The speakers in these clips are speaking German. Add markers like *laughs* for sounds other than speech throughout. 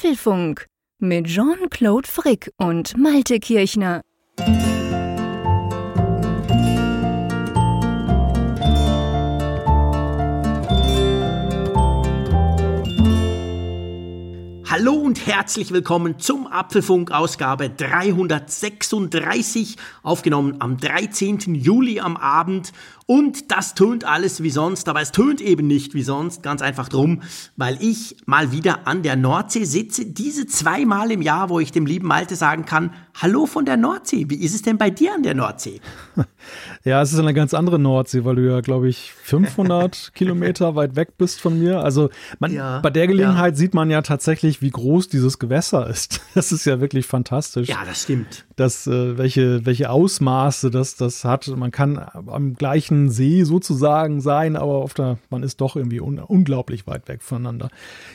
Apfelfunk mit Jean-Claude Frick und Malte Kirchner. Hallo und herzlich willkommen zum Apfelfunk Ausgabe 336, aufgenommen am 13. Juli am Abend. Und das tönt alles wie sonst, aber es tönt eben nicht wie sonst, ganz einfach drum, weil ich mal wieder an der Nordsee sitze, diese zweimal im Jahr, wo ich dem lieben Malte sagen kann, hallo von der Nordsee, wie ist es denn bei dir an der Nordsee? *laughs* Ja, es ist eine ganz andere Nordsee, weil du ja, glaube ich, 500 *laughs* Kilometer weit weg bist von mir. Also man, ja, bei der Gelegenheit ja. sieht man ja tatsächlich, wie groß dieses Gewässer ist. *laughs* Das ist ja wirklich fantastisch. Ja, das stimmt. Das, äh, welche, welche Ausmaße das, das hat. Man kann am gleichen See sozusagen sein, aber auf der, man ist doch irgendwie un, unglaublich weit weg voneinander.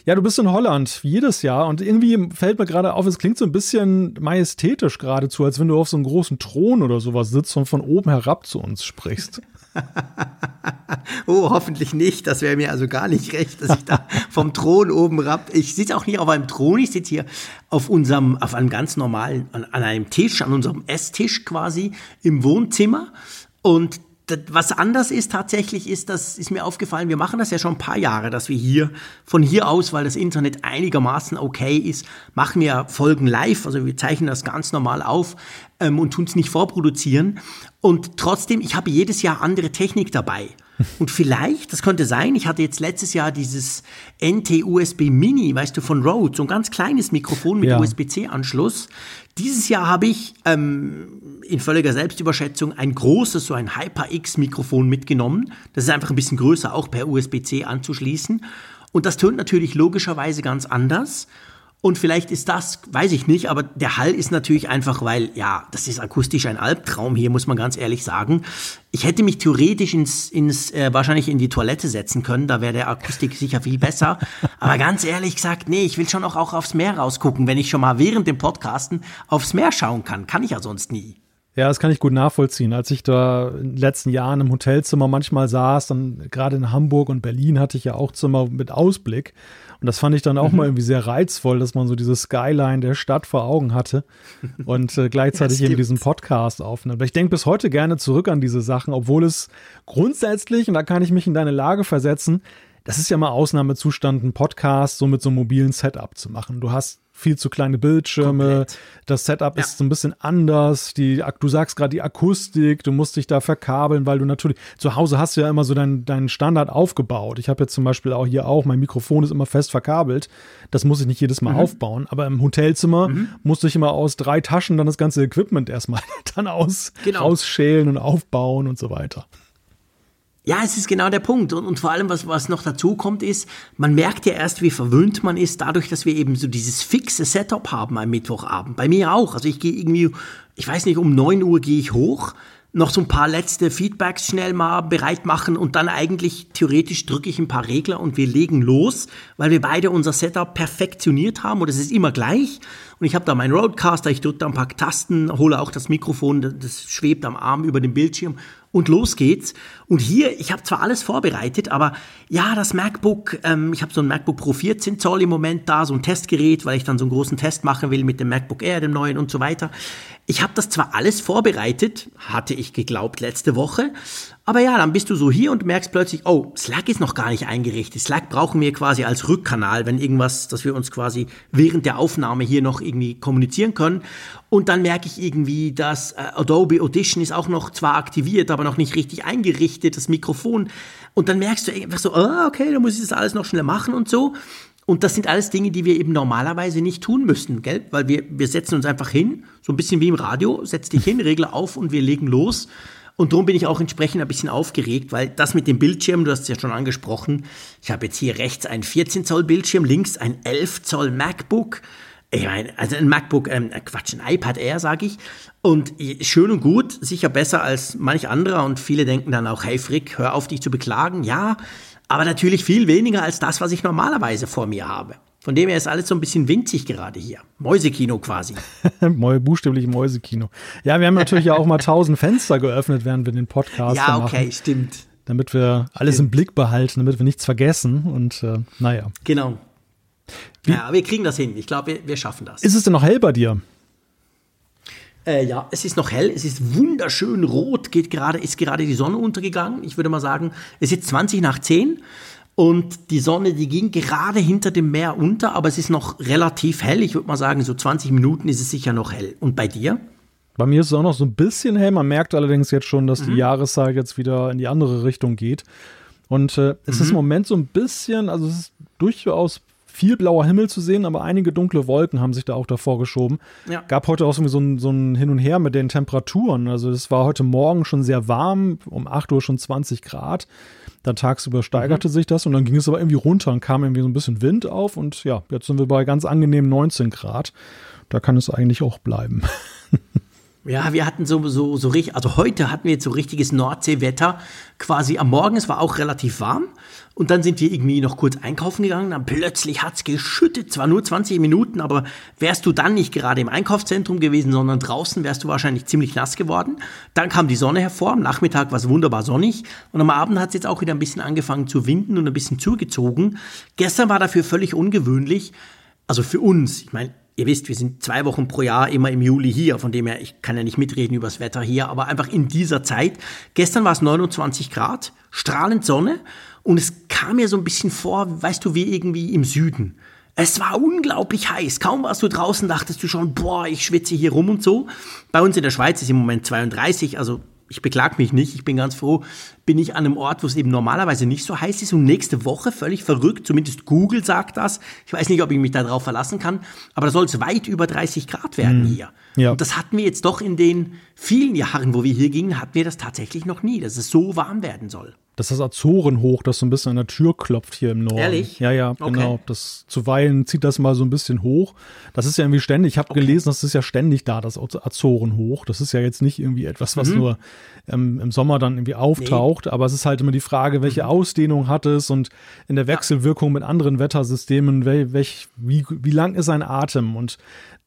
Ja, du bist in Holland, jedes Jahr. Und irgendwie fällt mir gerade auf, es klingt so ein bisschen majestätisch geradezu, als wenn du auf so einem großen Thron oder sowas sitzt und von oben herab zu uns sprichst. *laughs* *laughs* oh, hoffentlich nicht. Das wäre mir also gar nicht recht, dass ich da vom Thron oben rapp. Ich sitze auch nicht auf einem Thron, ich sitze hier auf unserem, auf einem ganz normalen, an, an einem Tisch, an unserem Esstisch quasi im Wohnzimmer. Und was anders ist tatsächlich, ist, das ist mir aufgefallen, wir machen das ja schon ein paar Jahre, dass wir hier von hier aus, weil das Internet einigermaßen okay ist, machen wir Folgen live, also wir zeichnen das ganz normal auf ähm, und tun es nicht vorproduzieren. Und trotzdem, ich habe jedes Jahr andere Technik dabei. *laughs* Und vielleicht, das könnte sein, ich hatte jetzt letztes Jahr dieses NT-USB Mini, weißt du, von Rode, so ein ganz kleines Mikrofon mit ja. USB-C-Anschluss. Dieses Jahr habe ich ähm, in völliger Selbstüberschätzung ein großes, so ein HyperX-Mikrofon mitgenommen. Das ist einfach ein bisschen größer, auch per USB-C anzuschließen. Und das tönt natürlich logischerweise ganz anders. Und vielleicht ist das, weiß ich nicht, aber der Hall ist natürlich einfach, weil, ja, das ist akustisch ein Albtraum hier, muss man ganz ehrlich sagen. Ich hätte mich theoretisch ins, ins äh, wahrscheinlich in die Toilette setzen können, da wäre der Akustik sicher viel besser. Aber ganz ehrlich gesagt, nee, ich will schon auch, auch aufs Meer rausgucken, wenn ich schon mal während dem Podcasten aufs Meer schauen kann. Kann ich ja sonst nie. Ja, das kann ich gut nachvollziehen. Als ich da in den letzten Jahren im Hotelzimmer manchmal saß, dann gerade in Hamburg und Berlin hatte ich ja auch Zimmer mit Ausblick. Und das fand ich dann auch mhm. mal irgendwie sehr reizvoll, dass man so diese Skyline der Stadt vor Augen hatte und äh, gleichzeitig *laughs* eben diesen Podcast aufnimmt. Aber ich denke bis heute gerne zurück an diese Sachen, obwohl es grundsätzlich, und da kann ich mich in deine Lage versetzen, das ist ja mal Ausnahmezustand, einen Podcast so mit so einem mobilen Setup zu machen. Du hast viel zu kleine Bildschirme. Komplett. Das Setup ja. ist so ein bisschen anders. Die, du sagst gerade die Akustik, du musst dich da verkabeln, weil du natürlich zu Hause hast du ja immer so deinen dein Standard aufgebaut. Ich habe jetzt zum Beispiel auch hier auch, mein Mikrofon ist immer fest verkabelt. Das muss ich nicht jedes Mal mhm. aufbauen. Aber im Hotelzimmer mhm. musste ich immer aus drei Taschen dann das ganze Equipment erstmal *laughs* dann aus, genau. rausschälen und aufbauen und so weiter. Ja, es ist genau der Punkt. Und, und vor allem, was, was noch dazu kommt, ist, man merkt ja erst, wie verwöhnt man ist, dadurch, dass wir eben so dieses fixe Setup haben am Mittwochabend. Bei mir auch. Also ich gehe irgendwie, ich weiß nicht, um neun Uhr gehe ich hoch, noch so ein paar letzte Feedbacks schnell mal bereit machen und dann eigentlich theoretisch drücke ich ein paar Regler und wir legen los, weil wir beide unser Setup perfektioniert haben und es ist immer gleich. Und ich habe da meinen Roadcaster, ich drücke da ein paar Tasten, hole auch das Mikrofon, das schwebt am Arm über dem Bildschirm und los geht's. Und hier, ich habe zwar alles vorbereitet, aber ja, das MacBook, ähm, ich habe so ein MacBook Pro 14 Zoll im Moment da, so ein Testgerät, weil ich dann so einen großen Test machen will mit dem MacBook Air, dem neuen und so weiter. Ich habe das zwar alles vorbereitet, hatte ich geglaubt letzte Woche, aber ja, dann bist du so hier und merkst plötzlich, oh, Slack ist noch gar nicht eingerichtet. Slack brauchen wir quasi als Rückkanal, wenn irgendwas, dass wir uns quasi während der Aufnahme hier noch irgendwie kommunizieren können. Und dann merke ich irgendwie, dass äh, Adobe Audition ist auch noch zwar aktiviert, aber noch nicht richtig eingerichtet, das Mikrofon. Und dann merkst du einfach so, oh, okay, da muss ich das alles noch schnell machen und so. Und das sind alles Dinge, die wir eben normalerweise nicht tun müssen, gell? Weil wir, wir setzen uns einfach hin, so ein bisschen wie im Radio, setz dich hin, *laughs* Regler auf und wir legen los. Und darum bin ich auch entsprechend ein bisschen aufgeregt, weil das mit dem Bildschirm, du hast es ja schon angesprochen, ich habe jetzt hier rechts ein 14 Zoll Bildschirm, links ein 11 Zoll MacBook. Ich meine, also ein MacBook, ähm, Quatsch, ein iPad Air, sage ich. Und schön und gut, sicher besser als manch anderer. Und viele denken dann auch, hey Frick, hör auf, dich zu beklagen. Ja, aber natürlich viel weniger als das, was ich normalerweise vor mir habe. Von dem her ist alles so ein bisschen winzig gerade hier. Mäusekino quasi. *laughs* Buchstäblich Mäusekino. Ja, wir haben natürlich ja auch mal tausend Fenster geöffnet, während wir den Podcast ja, machen. Ja, okay, stimmt. Damit wir alles stimmt. im Blick behalten, damit wir nichts vergessen und äh, naja. Genau. Wie? Ja, wir kriegen das hin. Ich glaube, wir, wir, schaffen das. Ist es denn noch hell bei dir? Äh, ja, es ist noch hell, es ist wunderschön rot, geht gerade, ist gerade die Sonne untergegangen. Ich würde mal sagen, es ist 20 nach 10 und die Sonne, die ging gerade hinter dem Meer unter, aber es ist noch relativ hell. Ich würde mal sagen, so 20 Minuten ist es sicher noch hell. Und bei dir? Bei mir ist es auch noch so ein bisschen hell. Man merkt allerdings jetzt schon, dass mhm. die Jahreszeit jetzt wieder in die andere Richtung geht. Und äh, es mhm. ist im Moment so ein bisschen, also es ist durchaus viel blauer Himmel zu sehen, aber einige dunkle Wolken haben sich da auch davor geschoben. Ja. Gab heute auch so ein, so ein Hin und Her mit den Temperaturen. Also es war heute Morgen schon sehr warm, um 8 Uhr schon 20 Grad. Dann tagsüber steigerte mhm. sich das und dann ging es aber irgendwie runter und kam irgendwie so ein bisschen Wind auf und ja, jetzt sind wir bei ganz angenehmen 19 Grad. Da kann es eigentlich auch bleiben. *laughs* Ja, wir hatten so, so, so richtig, also heute hatten wir jetzt so richtiges Nordseewetter. Quasi am Morgen, es war auch relativ warm. Und dann sind wir irgendwie noch kurz einkaufen gegangen. Dann plötzlich hat's geschüttet. Zwar nur 20 Minuten, aber wärst du dann nicht gerade im Einkaufszentrum gewesen, sondern draußen, wärst du wahrscheinlich ziemlich nass geworden. Dann kam die Sonne hervor. Am Nachmittag war es wunderbar sonnig. Und am Abend hat's jetzt auch wieder ein bisschen angefangen zu winden und ein bisschen zugezogen. Gestern war dafür völlig ungewöhnlich. Also für uns. Ich meine, Ihr wisst, wir sind zwei Wochen pro Jahr immer im Juli hier, von dem her, ich kann ja nicht mitreden über das Wetter hier, aber einfach in dieser Zeit. Gestern war es 29 Grad, strahlend Sonne und es kam mir so ein bisschen vor, weißt du, wie irgendwie im Süden. Es war unglaublich heiß. Kaum warst du draußen, dachtest du schon, boah, ich schwitze hier rum und so. Bei uns in der Schweiz ist im Moment 32, also ich beklag mich nicht, ich bin ganz froh, bin ich an einem Ort, wo es eben normalerweise nicht so heiß ist und nächste Woche völlig verrückt, zumindest Google sagt das. Ich weiß nicht, ob ich mich darauf verlassen kann, aber da soll es weit über 30 Grad werden mhm. hier. Ja. Und das hatten wir jetzt doch in den vielen Jahren, wo wir hier gingen, hatten wir das tatsächlich noch nie, dass es so warm werden soll. Das ist das Azorenhoch, das so ein bisschen an der Tür klopft hier im Norden. Ehrlich? Ja, ja, okay. genau. Das zuweilen zieht das mal so ein bisschen hoch. Das ist ja irgendwie ständig. Ich habe okay. gelesen, das ist ja ständig da, das Azorenhoch. Das ist ja jetzt nicht irgendwie etwas, was mhm. nur ähm, im Sommer dann irgendwie auftaucht. Nee. Aber es ist halt immer die Frage, welche mhm. Ausdehnung hat es und in der Wechselwirkung mit anderen Wettersystemen, welch, wie, wie lang ist ein Atem? Und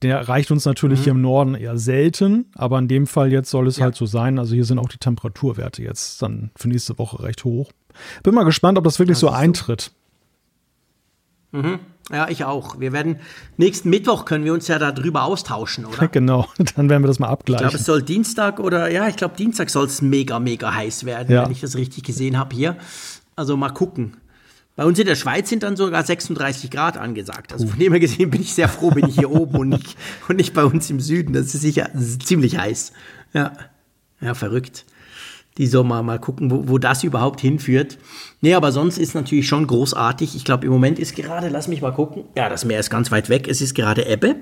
der reicht uns natürlich mhm. hier im Norden eher selten, aber in dem Fall jetzt soll es ja. halt so sein. Also hier sind auch die Temperaturwerte jetzt dann für nächste Woche recht hoch. Bin mal gespannt, ob das wirklich das so eintritt. Mhm. Ja, ich auch. Wir werden nächsten Mittwoch können wir uns ja darüber austauschen, oder? *laughs* genau, dann werden wir das mal abgleichen. Ich glaube, es soll Dienstag oder ja, ich glaube Dienstag soll es mega, mega heiß werden, ja. wenn ich das richtig gesehen habe hier. Also mal gucken. Bei uns in der Schweiz sind dann sogar 36 Grad angesagt. Also von dem her gesehen bin ich sehr froh, bin ich hier oben und nicht, und nicht bei uns im Süden. Das ist sicher das ist ziemlich heiß. Ja. Ja, verrückt. Die Sommer, mal gucken, wo, wo das überhaupt hinführt. Nee, aber sonst ist natürlich schon großartig. Ich glaube, im Moment ist gerade, lass mich mal gucken. Ja, das Meer ist ganz weit weg. Es ist gerade Ebbe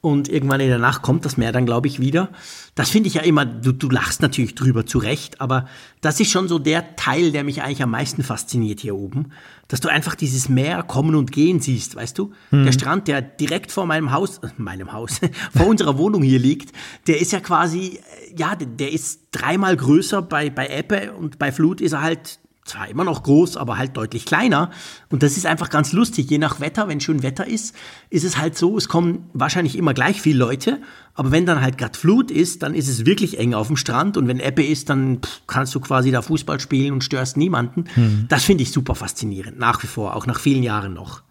und irgendwann in der Nacht kommt das Meer dann, glaube ich, wieder. Das finde ich ja immer, du, du lachst natürlich drüber zurecht, aber das ist schon so der Teil, der mich eigentlich am meisten fasziniert hier oben, dass du einfach dieses Meer kommen und gehen siehst, weißt du? Mhm. Der Strand, der direkt vor meinem Haus, äh, meinem Haus, *laughs* vor unserer Wohnung hier liegt, der ist ja quasi, äh, ja, der ist dreimal größer bei, bei Ebbe und bei Flut ist er halt zwar immer noch groß, aber halt deutlich kleiner. Und das ist einfach ganz lustig. Je nach Wetter, wenn schön Wetter ist, ist es halt so, es kommen wahrscheinlich immer gleich viele Leute. Aber wenn dann halt gerade Flut ist, dann ist es wirklich eng auf dem Strand. Und wenn Ebbe ist, dann pff, kannst du quasi da Fußball spielen und störst niemanden. Mhm. Das finde ich super faszinierend, nach wie vor, auch nach vielen Jahren noch.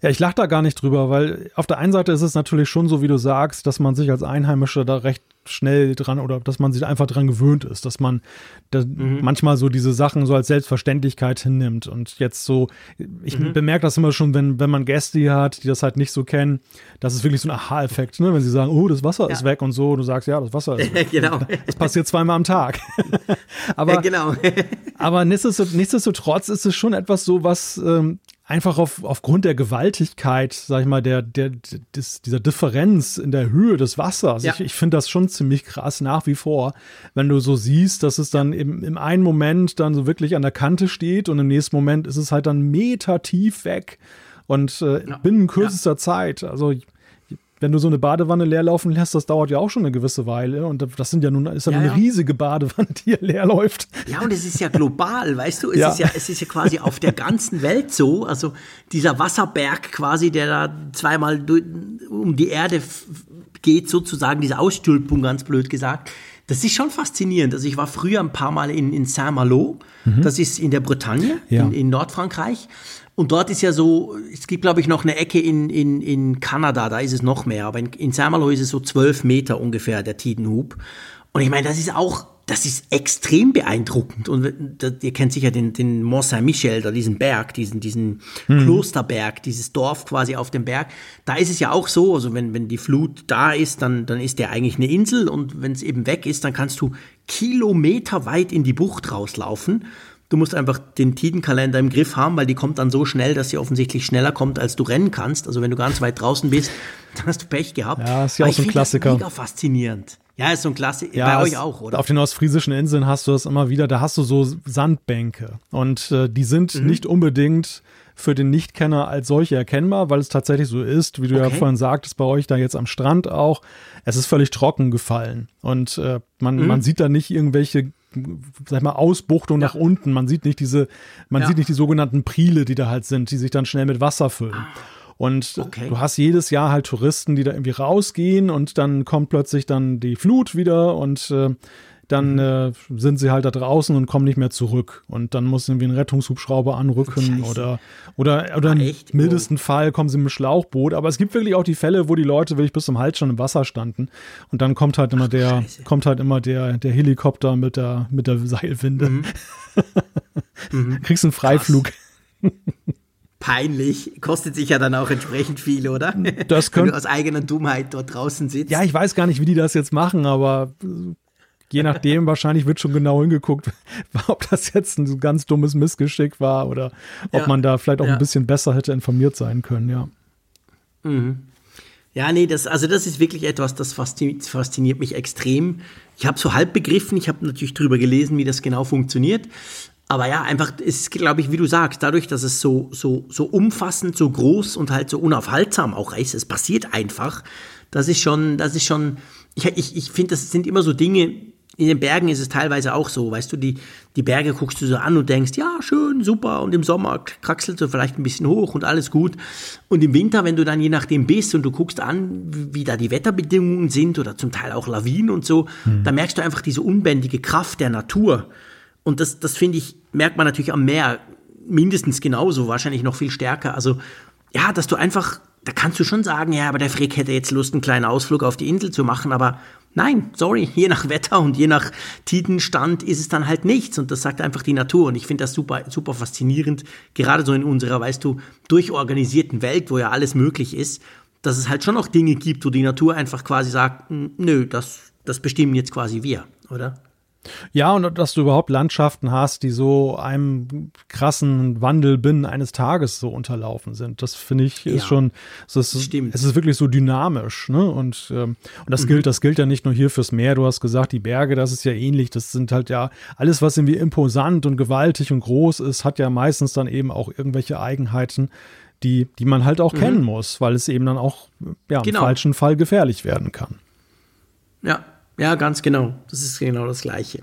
Ja, ich lache da gar nicht drüber, weil auf der einen Seite ist es natürlich schon so, wie du sagst, dass man sich als Einheimischer da recht schnell dran oder dass man sich einfach dran gewöhnt ist, dass man da mhm. manchmal so diese Sachen so als Selbstverständlichkeit hinnimmt und jetzt so, ich mhm. bemerke das immer schon, wenn, wenn man Gäste hier hat, die das halt nicht so kennen, das ist wirklich so ein Aha-Effekt, ne? wenn sie sagen, oh, das Wasser ja. ist weg und so, du sagst, ja, das Wasser ist *laughs* weg. genau. Das passiert zweimal am Tag. *laughs* aber, ja, genau. aber nichtsdestotrotz ist es schon etwas so, was ähm, einfach auf, aufgrund der Gewaltigkeit, sag ich mal, der, der, des, dieser Differenz in der Höhe des Wassers. Ja. Ich, ich finde das schon ziemlich krass nach wie vor, wenn du so siehst, dass es dann im, im einen Moment dann so wirklich an der Kante steht und im nächsten Moment ist es halt dann Meter tief weg und äh, ja. binnen kürzester ja. Zeit. Also wenn du so eine Badewanne leer laufen lässt, das dauert ja auch schon eine gewisse Weile. Und das sind ja nun, ist ja, ja eine ja. riesige Badewanne, die hier leer läuft. Ja, und es ist ja global, weißt du? Es, ja. Ist ja, es ist ja quasi auf der ganzen Welt so. Also dieser Wasserberg quasi, der da zweimal um die Erde geht, sozusagen, diese Ausstülpung, ganz blöd gesagt. Das ist schon faszinierend. Also ich war früher ein paar Mal in, in Saint-Malo, mhm. das ist in der Bretagne, in, in Nordfrankreich. Und dort ist ja so, es gibt glaube ich noch eine Ecke in, in, in Kanada, da ist es noch mehr, aber in, in Samerloh ist es so zwölf Meter ungefähr, der Tidenhub. Und ich meine, das ist auch, das ist extrem beeindruckend. Und ihr kennt sicher den, den Mont Saint-Michel, da diesen Berg, diesen, diesen hm. Klosterberg, dieses Dorf quasi auf dem Berg. Da ist es ja auch so, also wenn, wenn die Flut da ist, dann, dann ist der eigentlich eine Insel und wenn es eben weg ist, dann kannst du kilometerweit in die Bucht rauslaufen. Du musst einfach den Tidenkalender im Griff haben, weil die kommt dann so schnell, dass sie offensichtlich schneller kommt, als du rennen kannst. Also wenn du ganz weit draußen bist, *laughs* dann hast du Pech gehabt. Ja, ist ja auch so ein Klassiker. Das mega faszinierend. Ja, ist so ein Klassiker. Ja, bei euch auch, oder? Auf den ostfriesischen Inseln hast du das immer wieder. Da hast du so Sandbänke. Und äh, die sind mhm. nicht unbedingt für den Nichtkenner als solche erkennbar, weil es tatsächlich so ist, wie du okay. ja vorhin sagtest, bei euch da jetzt am Strand auch. Es ist völlig trocken gefallen. Und äh, man, mhm. man sieht da nicht irgendwelche sag mal, Ausbuchtung ja. nach unten. Man sieht nicht diese, man ja. sieht nicht die sogenannten Prile, die da halt sind, die sich dann schnell mit Wasser füllen. Ah. Und okay. du hast jedes Jahr halt Touristen, die da irgendwie rausgehen und dann kommt plötzlich dann die Flut wieder und äh, dann mhm. äh, sind sie halt da draußen und kommen nicht mehr zurück. Und dann muss irgendwie ein Rettungshubschrauber anrücken Scheiße. oder, oder, oder im echt? mildesten oh. Fall kommen sie mit dem Schlauchboot. Aber es gibt wirklich auch die Fälle, wo die Leute wirklich bis zum Hals schon im Wasser standen. Und dann kommt halt immer Ach, der, Scheiße. kommt halt immer der, der Helikopter mit der, mit der Seilwinde. Mhm. *laughs* mhm. Kriegst einen Freiflug. peinlich. Kostet sich ja dann auch entsprechend viel, oder? Das Wenn du aus eigener Dummheit dort draußen sitzt. Ja, ich weiß gar nicht, wie die das jetzt machen, aber je nachdem, wahrscheinlich wird schon genau hingeguckt, *laughs* ob das jetzt ein ganz dummes Missgeschick war oder ob ja, man da vielleicht auch ja. ein bisschen besser hätte informiert sein können, ja. Mhm. Ja, nee, das, also das ist wirklich etwas, das fasziniert, mich extrem. Ich habe so halb begriffen, ich habe natürlich drüber gelesen, wie das genau funktioniert. Aber ja, einfach, es ist, glaube ich, wie du sagst, dadurch, dass es so, so, so umfassend, so groß und halt so unaufhaltsam auch ist, es passiert einfach. Das ist schon, das ist schon, ich, ich, ich finde, das sind immer so Dinge, in den Bergen ist es teilweise auch so, weißt du, die, die Berge guckst du so an und denkst, ja, schön, super, und im Sommer kraxelst du vielleicht ein bisschen hoch und alles gut. Und im Winter, wenn du dann je nachdem bist und du guckst an, wie da die Wetterbedingungen sind oder zum Teil auch Lawinen und so, mhm. da merkst du einfach diese unbändige Kraft der Natur. Und das, das finde ich, merkt man natürlich am Meer mindestens genauso, wahrscheinlich noch viel stärker. Also, ja, dass du einfach, da kannst du schon sagen, ja, aber der Frick hätte jetzt Lust, einen kleinen Ausflug auf die Insel zu machen, aber Nein, sorry, je nach Wetter und je nach Tidenstand ist es dann halt nichts und das sagt einfach die Natur und ich finde das super, super faszinierend, gerade so in unserer, weißt du, durchorganisierten Welt, wo ja alles möglich ist, dass es halt schon noch Dinge gibt, wo die Natur einfach quasi sagt, nö, das, das bestimmen jetzt quasi wir, oder? Ja, und dass du überhaupt Landschaften hast, die so einem krassen Wandel binnen eines Tages so unterlaufen sind. Das finde ich ist ja, schon, das ist, stimmt. es ist wirklich so dynamisch. Ne? Und, ähm, und das mhm. gilt, das gilt ja nicht nur hier fürs Meer. Du hast gesagt, die Berge, das ist ja ähnlich. Das sind halt ja alles, was irgendwie imposant und gewaltig und groß ist, hat ja meistens dann eben auch irgendwelche Eigenheiten, die, die man halt auch mhm. kennen muss, weil es eben dann auch ja, genau. im falschen Fall gefährlich werden kann. Ja, ja, ganz genau. Das ist genau das Gleiche.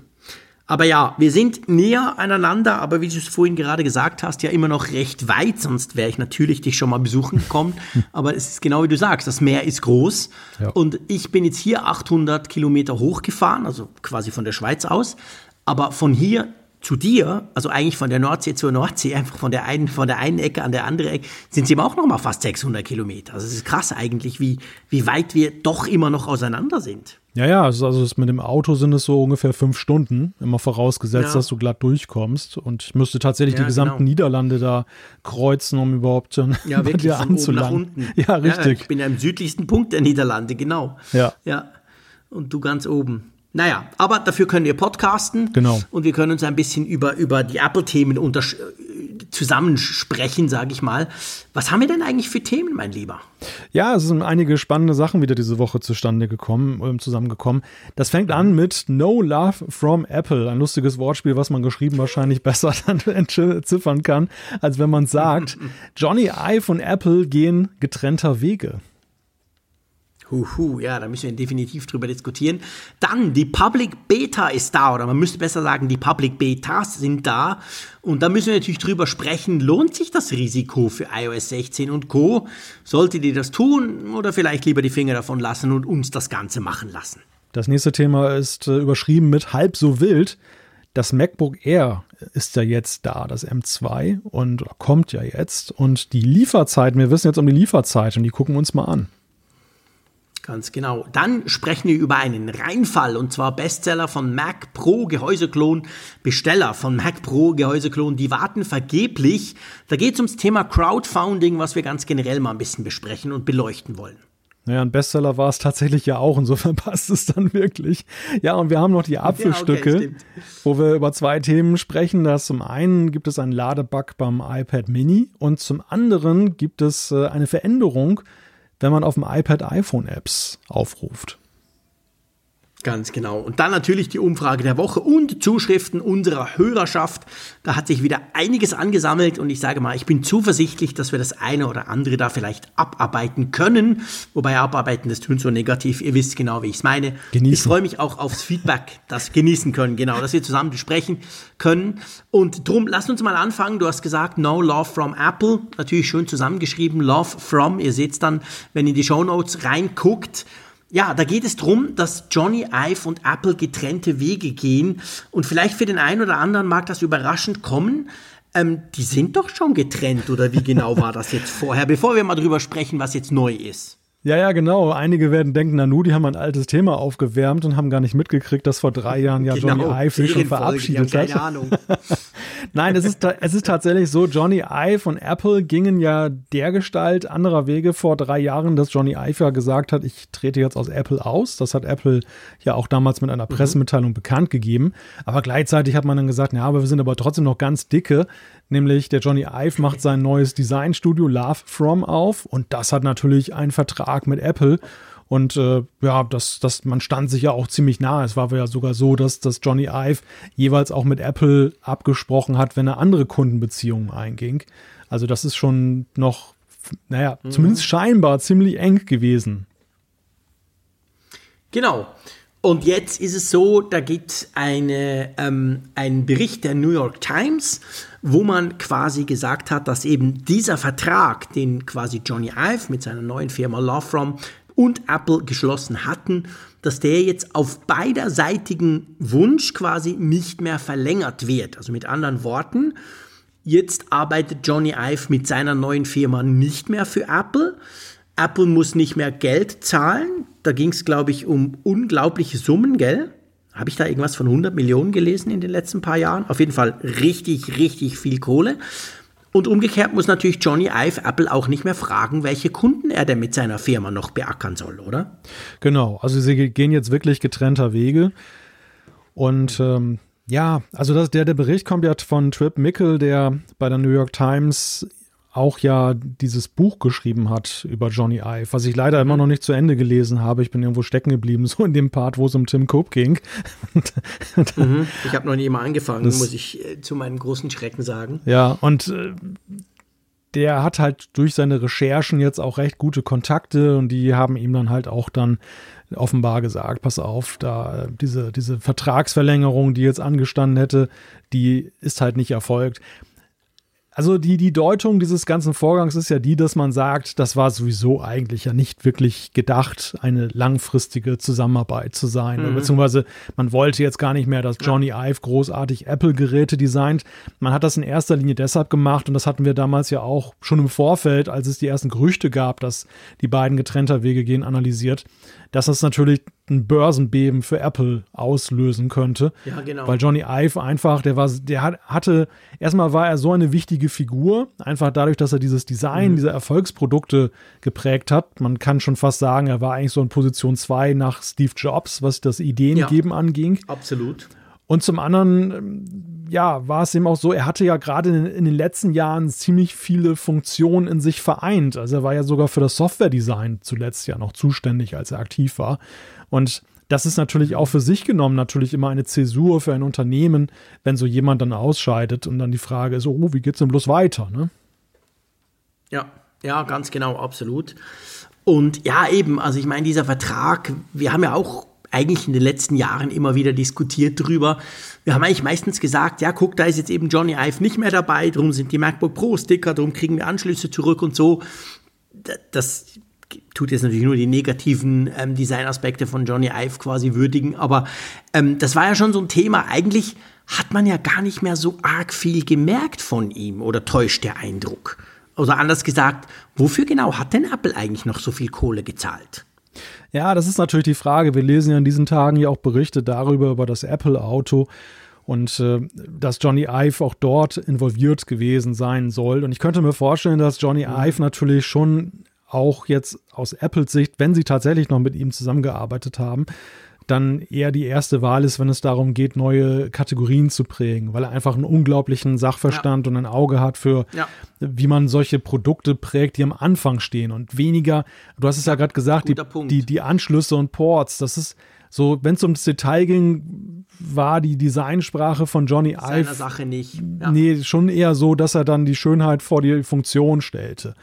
Aber ja, wir sind näher aneinander, aber wie du es vorhin gerade gesagt hast, ja immer noch recht weit, sonst wäre ich natürlich dich schon mal besuchen gekommen. *laughs* aber es ist genau wie du sagst, das Meer ist groß ja. und ich bin jetzt hier 800 Kilometer hochgefahren, also quasi von der Schweiz aus. Aber von hier zu dir, also eigentlich von der Nordsee zur Nordsee, einfach von der einen, von der einen Ecke an der andere Ecke, sind es eben auch noch mal fast 600 Kilometer. Also es ist krass eigentlich, wie, wie weit wir doch immer noch auseinander sind. Ja, ja, also, also mit dem Auto sind es so ungefähr fünf Stunden, immer vorausgesetzt, ja. dass du glatt durchkommst. Und ich müsste tatsächlich ja, die gesamten genau. Niederlande da kreuzen, um überhaupt dann ja, *laughs* wirklich, dir anzulangen. *laughs* Ja, richtig. Ja, ich bin ja im südlichsten Punkt der Niederlande, genau. Ja. Ja. Und du ganz oben. Naja, aber dafür können wir podcasten. Genau. Und wir können uns ein bisschen über, über die Apple-Themen zusammensprechen, sage ich mal. Was haben wir denn eigentlich für Themen, mein Lieber? Ja, es sind einige spannende Sachen wieder diese Woche zustande gekommen, äh, zusammengekommen. Das fängt an mit No Love from Apple, ein lustiges Wortspiel, was man geschrieben wahrscheinlich *laughs* besser dann entziffern kann, als wenn man sagt, *laughs* Johnny Ive und Apple gehen getrennter Wege. Huhu, ja, da müssen wir definitiv drüber diskutieren. Dann, die Public Beta ist da, oder man müsste besser sagen, die Public Betas sind da. Und da müssen wir natürlich drüber sprechen, lohnt sich das Risiko für iOS 16 und Co? Solltet ihr das tun oder vielleicht lieber die Finger davon lassen und uns das Ganze machen lassen? Das nächste Thema ist äh, überschrieben mit halb so wild. das MacBook Air ist ja jetzt da, das M2 und kommt ja jetzt und die Lieferzeiten, wir wissen jetzt um die Lieferzeit und die gucken uns mal an. Ganz genau. Dann sprechen wir über einen Reinfall und zwar Bestseller von Mac Pro Gehäuseklon, Besteller von Mac Pro Gehäuseklon, die warten vergeblich. Da geht es ums Thema Crowdfunding, was wir ganz generell mal ein bisschen besprechen und beleuchten wollen. Naja, ein Bestseller war es tatsächlich ja auch, insofern *laughs* passt es dann wirklich. Ja, und wir haben noch die Apfelstücke, ja, okay, wo wir über zwei Themen sprechen. Das zum einen gibt es einen Ladebug beim iPad Mini und zum anderen gibt es äh, eine Veränderung wenn man auf dem iPad iPhone-Apps aufruft. Ganz genau. Und dann natürlich die Umfrage der Woche und Zuschriften unserer Hörerschaft. Da hat sich wieder einiges angesammelt und ich sage mal, ich bin zuversichtlich, dass wir das eine oder andere da vielleicht abarbeiten können. Wobei abarbeiten, das tun so negativ. Ihr wisst genau, wie ich es meine. Genießen. Ich freue mich auch aufs Feedback, das genießen können, genau, dass wir zusammen besprechen können. Und drum, lasst uns mal anfangen. Du hast gesagt, No Love from Apple. Natürlich schön zusammengeschrieben. Love from. Ihr seht es dann, wenn ihr in die Show Notes reinguckt. Ja, da geht es darum, dass Johnny Ive und Apple getrennte Wege gehen. Und vielleicht für den einen oder anderen mag das überraschend kommen. Ähm, die sind doch schon getrennt, oder wie genau war das jetzt vorher, bevor wir mal drüber sprechen, was jetzt neu ist? Ja, ja, genau. Einige werden denken, Nanu, die haben ein altes Thema aufgewärmt und haben gar nicht mitgekriegt, dass vor drei Jahren ja genau, Johnny Ive sich schon verabschiedet hat. Keine Ahnung. *laughs* Nein, es ist, es ist tatsächlich so, Johnny Ive und Apple gingen ja dergestalt anderer Wege vor drei Jahren, dass Johnny Ive ja gesagt hat, ich trete jetzt aus Apple aus. Das hat Apple ja auch damals mit einer mhm. Pressemitteilung mhm. bekannt gegeben. Aber gleichzeitig hat man dann gesagt, ja, aber wir sind aber trotzdem noch ganz dicke nämlich der Johnny Ive macht sein neues Designstudio Love From auf und das hat natürlich einen Vertrag mit Apple. Und äh, ja, das, das, man stand sich ja auch ziemlich nah. Es war ja sogar so, dass, dass Johnny Ive jeweils auch mit Apple abgesprochen hat, wenn er andere Kundenbeziehungen einging. Also das ist schon noch, naja, mhm. zumindest scheinbar ziemlich eng gewesen. Genau. Und jetzt ist es so, da gibt es eine, ähm, einen Bericht der New York Times, wo man quasi gesagt hat, dass eben dieser Vertrag, den quasi Johnny Ive mit seiner neuen Firma Love From und Apple geschlossen hatten, dass der jetzt auf beiderseitigen Wunsch quasi nicht mehr verlängert wird. Also mit anderen Worten, jetzt arbeitet Johnny Ive mit seiner neuen Firma nicht mehr für Apple. Apple muss nicht mehr Geld zahlen. Da ging es, glaube ich, um unglaubliche Summen, gell? Habe ich da irgendwas von 100 Millionen gelesen in den letzten paar Jahren? Auf jeden Fall richtig, richtig viel Kohle. Und umgekehrt muss natürlich Johnny Ive Apple auch nicht mehr fragen, welche Kunden er denn mit seiner Firma noch beackern soll, oder? Genau, also sie gehen jetzt wirklich getrennter Wege. Und ähm, ja, also das, der, der Bericht kommt ja von Trip Mickel, der bei der New York Times auch ja dieses Buch geschrieben hat über Johnny Ive, was ich leider immer noch nicht zu Ende gelesen habe. Ich bin irgendwo stecken geblieben, *laughs* so in dem Part, wo es um Tim Cope ging. *laughs* mhm. Ich habe noch nie mal angefangen, das, muss ich äh, zu meinem großen Schrecken sagen. Ja, und äh, der hat halt durch seine Recherchen jetzt auch recht gute Kontakte und die haben ihm dann halt auch dann offenbar gesagt, pass auf, da äh, diese, diese Vertragsverlängerung, die jetzt angestanden hätte, die ist halt nicht erfolgt. Also die, die Deutung dieses ganzen Vorgangs ist ja die, dass man sagt, das war sowieso eigentlich ja nicht wirklich gedacht, eine langfristige Zusammenarbeit zu sein. Mhm. Beziehungsweise man wollte jetzt gar nicht mehr, dass Johnny Ive großartig Apple-Geräte designt. Man hat das in erster Linie deshalb gemacht und das hatten wir damals ja auch schon im Vorfeld, als es die ersten Gerüchte gab, dass die beiden getrennter Wege gehen, analysiert, dass das natürlich ein Börsenbeben für Apple auslösen könnte. Ja, genau. Weil Johnny Ive einfach, der war, der hatte, erstmal war er so eine wichtige Figur, einfach dadurch, dass er dieses Design, mhm. diese Erfolgsprodukte geprägt hat. Man kann schon fast sagen, er war eigentlich so in Position 2 nach Steve Jobs, was das Ideengeben ja, anging. Absolut. Und zum anderen, ähm, ja, war es eben auch so, er hatte ja gerade in, in, den letzten Jahren ziemlich viele Funktionen in sich vereint. Also er war ja sogar für das Software-Design zuletzt ja noch zuständig, als er aktiv war. Und das ist natürlich auch für sich genommen natürlich immer eine Zäsur für ein Unternehmen, wenn so jemand dann ausscheidet und dann die Frage ist, oh, wie geht's denn bloß weiter, ne? Ja, ja, ganz genau, absolut. Und ja, eben, also ich meine, dieser Vertrag, wir haben ja auch eigentlich in den letzten Jahren immer wieder diskutiert drüber. Wir haben eigentlich meistens gesagt, ja, guck, da ist jetzt eben Johnny Ive nicht mehr dabei, darum sind die MacBook Pro Sticker, darum kriegen wir Anschlüsse zurück und so. Das tut jetzt natürlich nur die negativen ähm, Designaspekte von Johnny Ive quasi würdigen, aber ähm, das war ja schon so ein Thema. Eigentlich hat man ja gar nicht mehr so arg viel gemerkt von ihm oder täuscht der Eindruck? Oder anders gesagt, wofür genau hat denn Apple eigentlich noch so viel Kohle gezahlt? Ja, das ist natürlich die Frage. Wir lesen ja in diesen Tagen ja auch Berichte darüber, über das Apple-Auto und äh, dass Johnny Ive auch dort involviert gewesen sein soll. Und ich könnte mir vorstellen, dass Johnny mhm. Ive natürlich schon auch jetzt aus Apples Sicht, wenn sie tatsächlich noch mit ihm zusammengearbeitet haben, dann eher die erste Wahl ist, wenn es darum geht, neue Kategorien zu prägen, weil er einfach einen unglaublichen Sachverstand ja. und ein Auge hat für, ja. wie man solche Produkte prägt, die am Anfang stehen und weniger, du hast es ja, gerade gesagt, die, die, die Anschlüsse und Ports, das ist so, wenn es ums Detail ging, war die Designsprache von Johnny Ive. Seiner Sache nicht. Ja. Nee, schon eher so, dass er dann die Schönheit vor die Funktion stellte.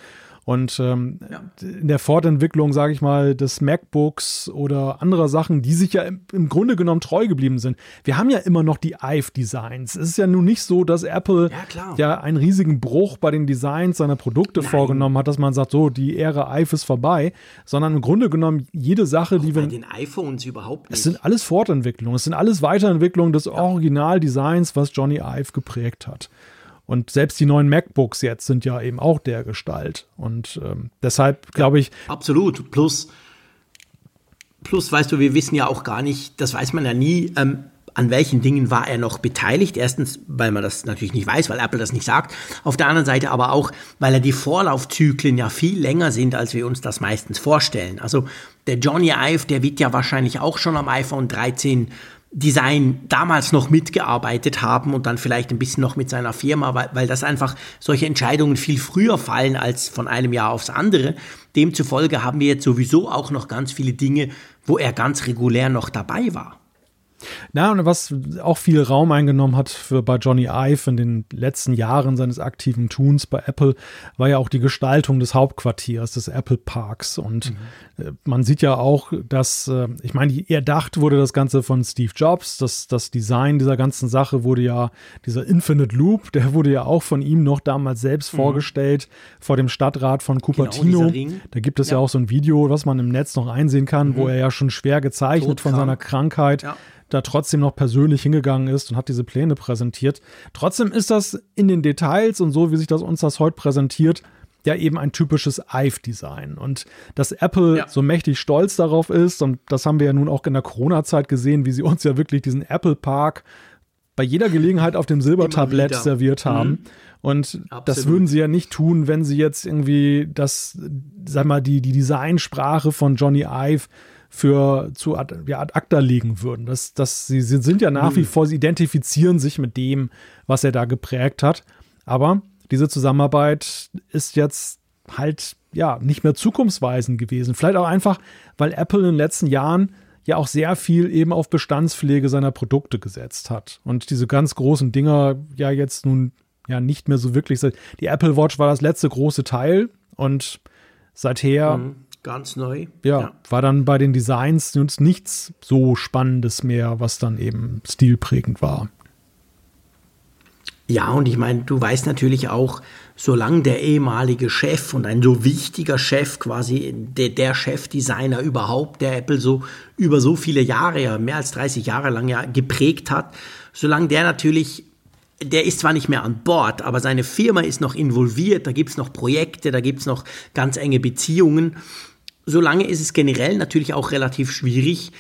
Und ähm, ja. in der Fortentwicklung, sage ich mal, des MacBooks oder anderer Sachen, die sich ja im, im, Grunde genommen treu geblieben sind. Wir haben ja immer noch die IVE-Designs. Es ist ja nun nicht so, dass Apple ja, ja, einen riesigen Bruch bei den Designs seiner Produkte Nein. vorgenommen hat, dass man sagt, so, die Ära IVE ist vorbei, sondern im Grunde genommen jede Sache, Auch die wir. Bei den iPhones überhaupt nicht. Es sind alles Fortentwicklungen, es sind alles Weiterentwicklungen des ja. Originaldesigns, was Johnny Ive geprägt hat. Und selbst die neuen MacBooks jetzt sind ja eben auch der Gestalt. Und ähm, deshalb glaube ich. Absolut. Plus, plus, weißt du, wir wissen ja auch gar nicht, das weiß man ja nie, ähm, an welchen Dingen war er noch beteiligt. Erstens, weil man das natürlich nicht weiß, weil Apple das nicht sagt. Auf der anderen Seite aber auch, weil er die Vorlaufzyklen ja viel länger sind, als wir uns das meistens vorstellen. Also der Johnny Ive, der wird ja wahrscheinlich auch schon am iPhone 13 Design damals noch mitgearbeitet haben und dann vielleicht ein bisschen noch mit seiner Firma, weil, weil das einfach solche Entscheidungen viel früher fallen als von einem Jahr aufs andere. Demzufolge haben wir jetzt sowieso auch noch ganz viele Dinge, wo er ganz regulär noch dabei war. Na, und was auch viel Raum eingenommen hat für bei Johnny Ive in den letzten Jahren seines aktiven Tuns bei Apple, war ja auch die Gestaltung des Hauptquartiers, des Apple Parks. Und mhm. äh, man sieht ja auch, dass, äh, ich meine, erdacht wurde das Ganze von Steve Jobs. Das, das Design dieser ganzen Sache wurde ja, dieser Infinite Loop, der wurde ja auch von ihm noch damals selbst mhm. vorgestellt vor dem Stadtrat von genau, Cupertino. Genau, da gibt es ja. ja. auch so ein Video, was man im Netz noch einsehen kann, mhm. wo er ja schon schwer gezeichnet Todkrank. von seiner Krankheit ja da trotzdem noch persönlich hingegangen ist und hat diese Pläne präsentiert. Trotzdem ist das in den Details und so, wie sich das uns das heute präsentiert, ja eben ein typisches IVE-Design. Und dass Apple ja. so mächtig stolz darauf ist, und das haben wir ja nun auch in der Corona-Zeit gesehen, wie sie *laughs* uns ja wirklich diesen Apple Park bei jeder Gelegenheit auf dem Silbertablett serviert haben. Mhm. Und Absolut. das würden sie ja nicht tun, wenn sie jetzt irgendwie das, sag mal, die, die Designsprache von Johnny Ive für zu ad, ja, ad acta legen würden. Das, das, sie, sie sind ja nach mhm. wie vor, sie identifizieren sich mit dem, was er da geprägt hat. Aber diese Zusammenarbeit ist jetzt halt ja nicht mehr zukunftsweisend gewesen. Vielleicht auch einfach, weil Apple in den letzten Jahren ja auch sehr viel eben auf Bestandspflege seiner Produkte gesetzt hat. Und diese ganz großen Dinger ja jetzt nun ja nicht mehr so wirklich. Die Apple Watch war das letzte große Teil und seither mhm. Ganz neu. Ja, ja, war dann bei den Designs nichts so Spannendes mehr, was dann eben stilprägend war. Ja, und ich meine, du weißt natürlich auch, solange der ehemalige Chef und ein so wichtiger Chef, quasi der, der Chefdesigner überhaupt, der Apple so über so viele Jahre, ja, mehr als 30 Jahre lang ja geprägt hat, solange der natürlich der ist zwar nicht mehr an Bord, aber seine Firma ist noch involviert, da gibt es noch Projekte, da gibt es noch ganz enge Beziehungen solange ist es generell natürlich auch relativ schwierig,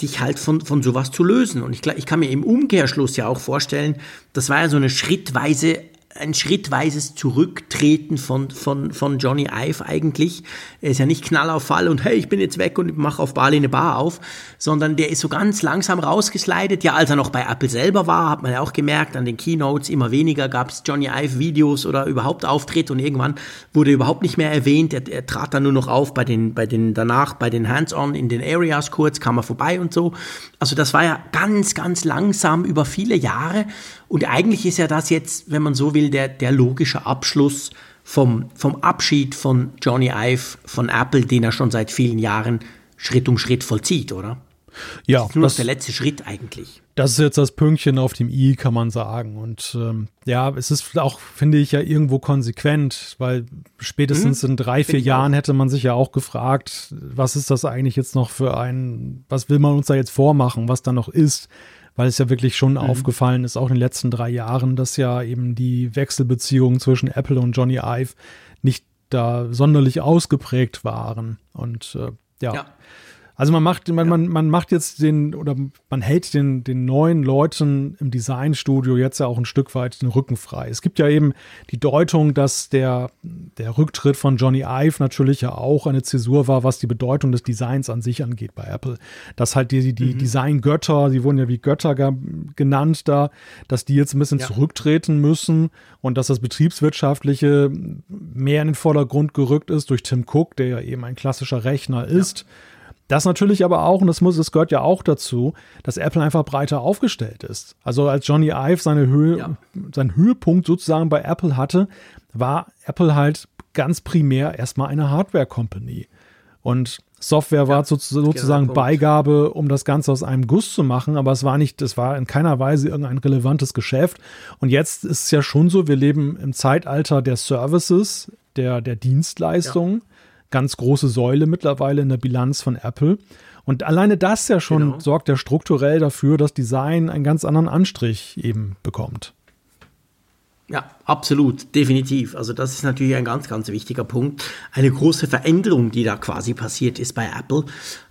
dich halt von, von sowas zu lösen. Und ich, ich kann mir im Umkehrschluss ja auch vorstellen, das war ja so eine schrittweise ein schrittweises Zurücktreten von, von, von Johnny Ive eigentlich. Er ist ja nicht Knall auf Fall und hey, ich bin jetzt weg und mache auf Bali eine Bar auf, sondern der ist so ganz langsam rausgeslidet. Ja, als er noch bei Apple selber war, hat man ja auch gemerkt, an den Keynotes immer weniger gab es Johnny Ive Videos oder überhaupt Auftritte und irgendwann wurde er überhaupt nicht mehr erwähnt. Er, er trat dann nur noch auf bei den, bei den danach, bei den Hands-on in den Areas kurz, kam er vorbei und so. Also das war ja ganz, ganz langsam über viele Jahre und eigentlich ist ja das jetzt, wenn man so will, der, der logische Abschluss vom, vom Abschied von Johnny Ive von Apple, den er schon seit vielen Jahren Schritt um Schritt vollzieht, oder? Ja, das ist nur das, der letzte Schritt eigentlich. Das ist jetzt das Pünktchen auf dem i, kann man sagen. Und ähm, ja, es ist auch, finde ich, ja irgendwo konsequent, weil spätestens mhm. in drei, vier Jahren hätte man sich ja auch gefragt, was ist das eigentlich jetzt noch für ein, was will man uns da jetzt vormachen, was da noch ist? weil es ja wirklich schon mhm. aufgefallen ist, auch in den letzten drei Jahren, dass ja eben die Wechselbeziehungen zwischen Apple und Johnny Ive nicht da sonderlich ausgeprägt waren. Und äh, ja. ja. Also man macht, man, ja. man, man macht jetzt den, oder man hält den, den neuen Leuten im Designstudio jetzt ja auch ein Stück weit den Rücken frei. Es gibt ja eben die Deutung, dass der, der Rücktritt von Johnny Ive natürlich ja auch eine Zäsur war, was die Bedeutung des Designs an sich angeht bei Apple. Dass halt die, die mhm. Design-Götter, die wurden ja wie Götter genannt da, dass die jetzt ein bisschen ja. zurücktreten müssen und dass das Betriebswirtschaftliche mehr in den Vordergrund gerückt ist durch Tim Cook, der ja eben ein klassischer Rechner ist. Ja das natürlich aber auch, und das muss, es gehört ja auch dazu, dass Apple einfach breiter aufgestellt ist. Also als Johnny Ive seine Höhe, ja. seinen Höhepunkt sozusagen bei Apple hatte, war Apple halt ganz primär erstmal eine Hardware-Company. Und Software war ja, sozusagen genau Beigabe, um das Ganze aus einem Guss zu machen, aber es war nicht, es war in keiner Weise irgendein relevantes Geschäft. Und jetzt ist es ja schon so, wir leben im Zeitalter der Services, der, der Dienstleistungen. Ja ganz große Säule mittlerweile in der Bilanz von Apple. Und alleine das ja schon genau. sorgt ja strukturell dafür, dass Design einen ganz anderen Anstrich eben bekommt. Ja, absolut, definitiv. Also das ist natürlich ein ganz, ganz wichtiger Punkt. Eine große Veränderung, die da quasi passiert ist bei Apple.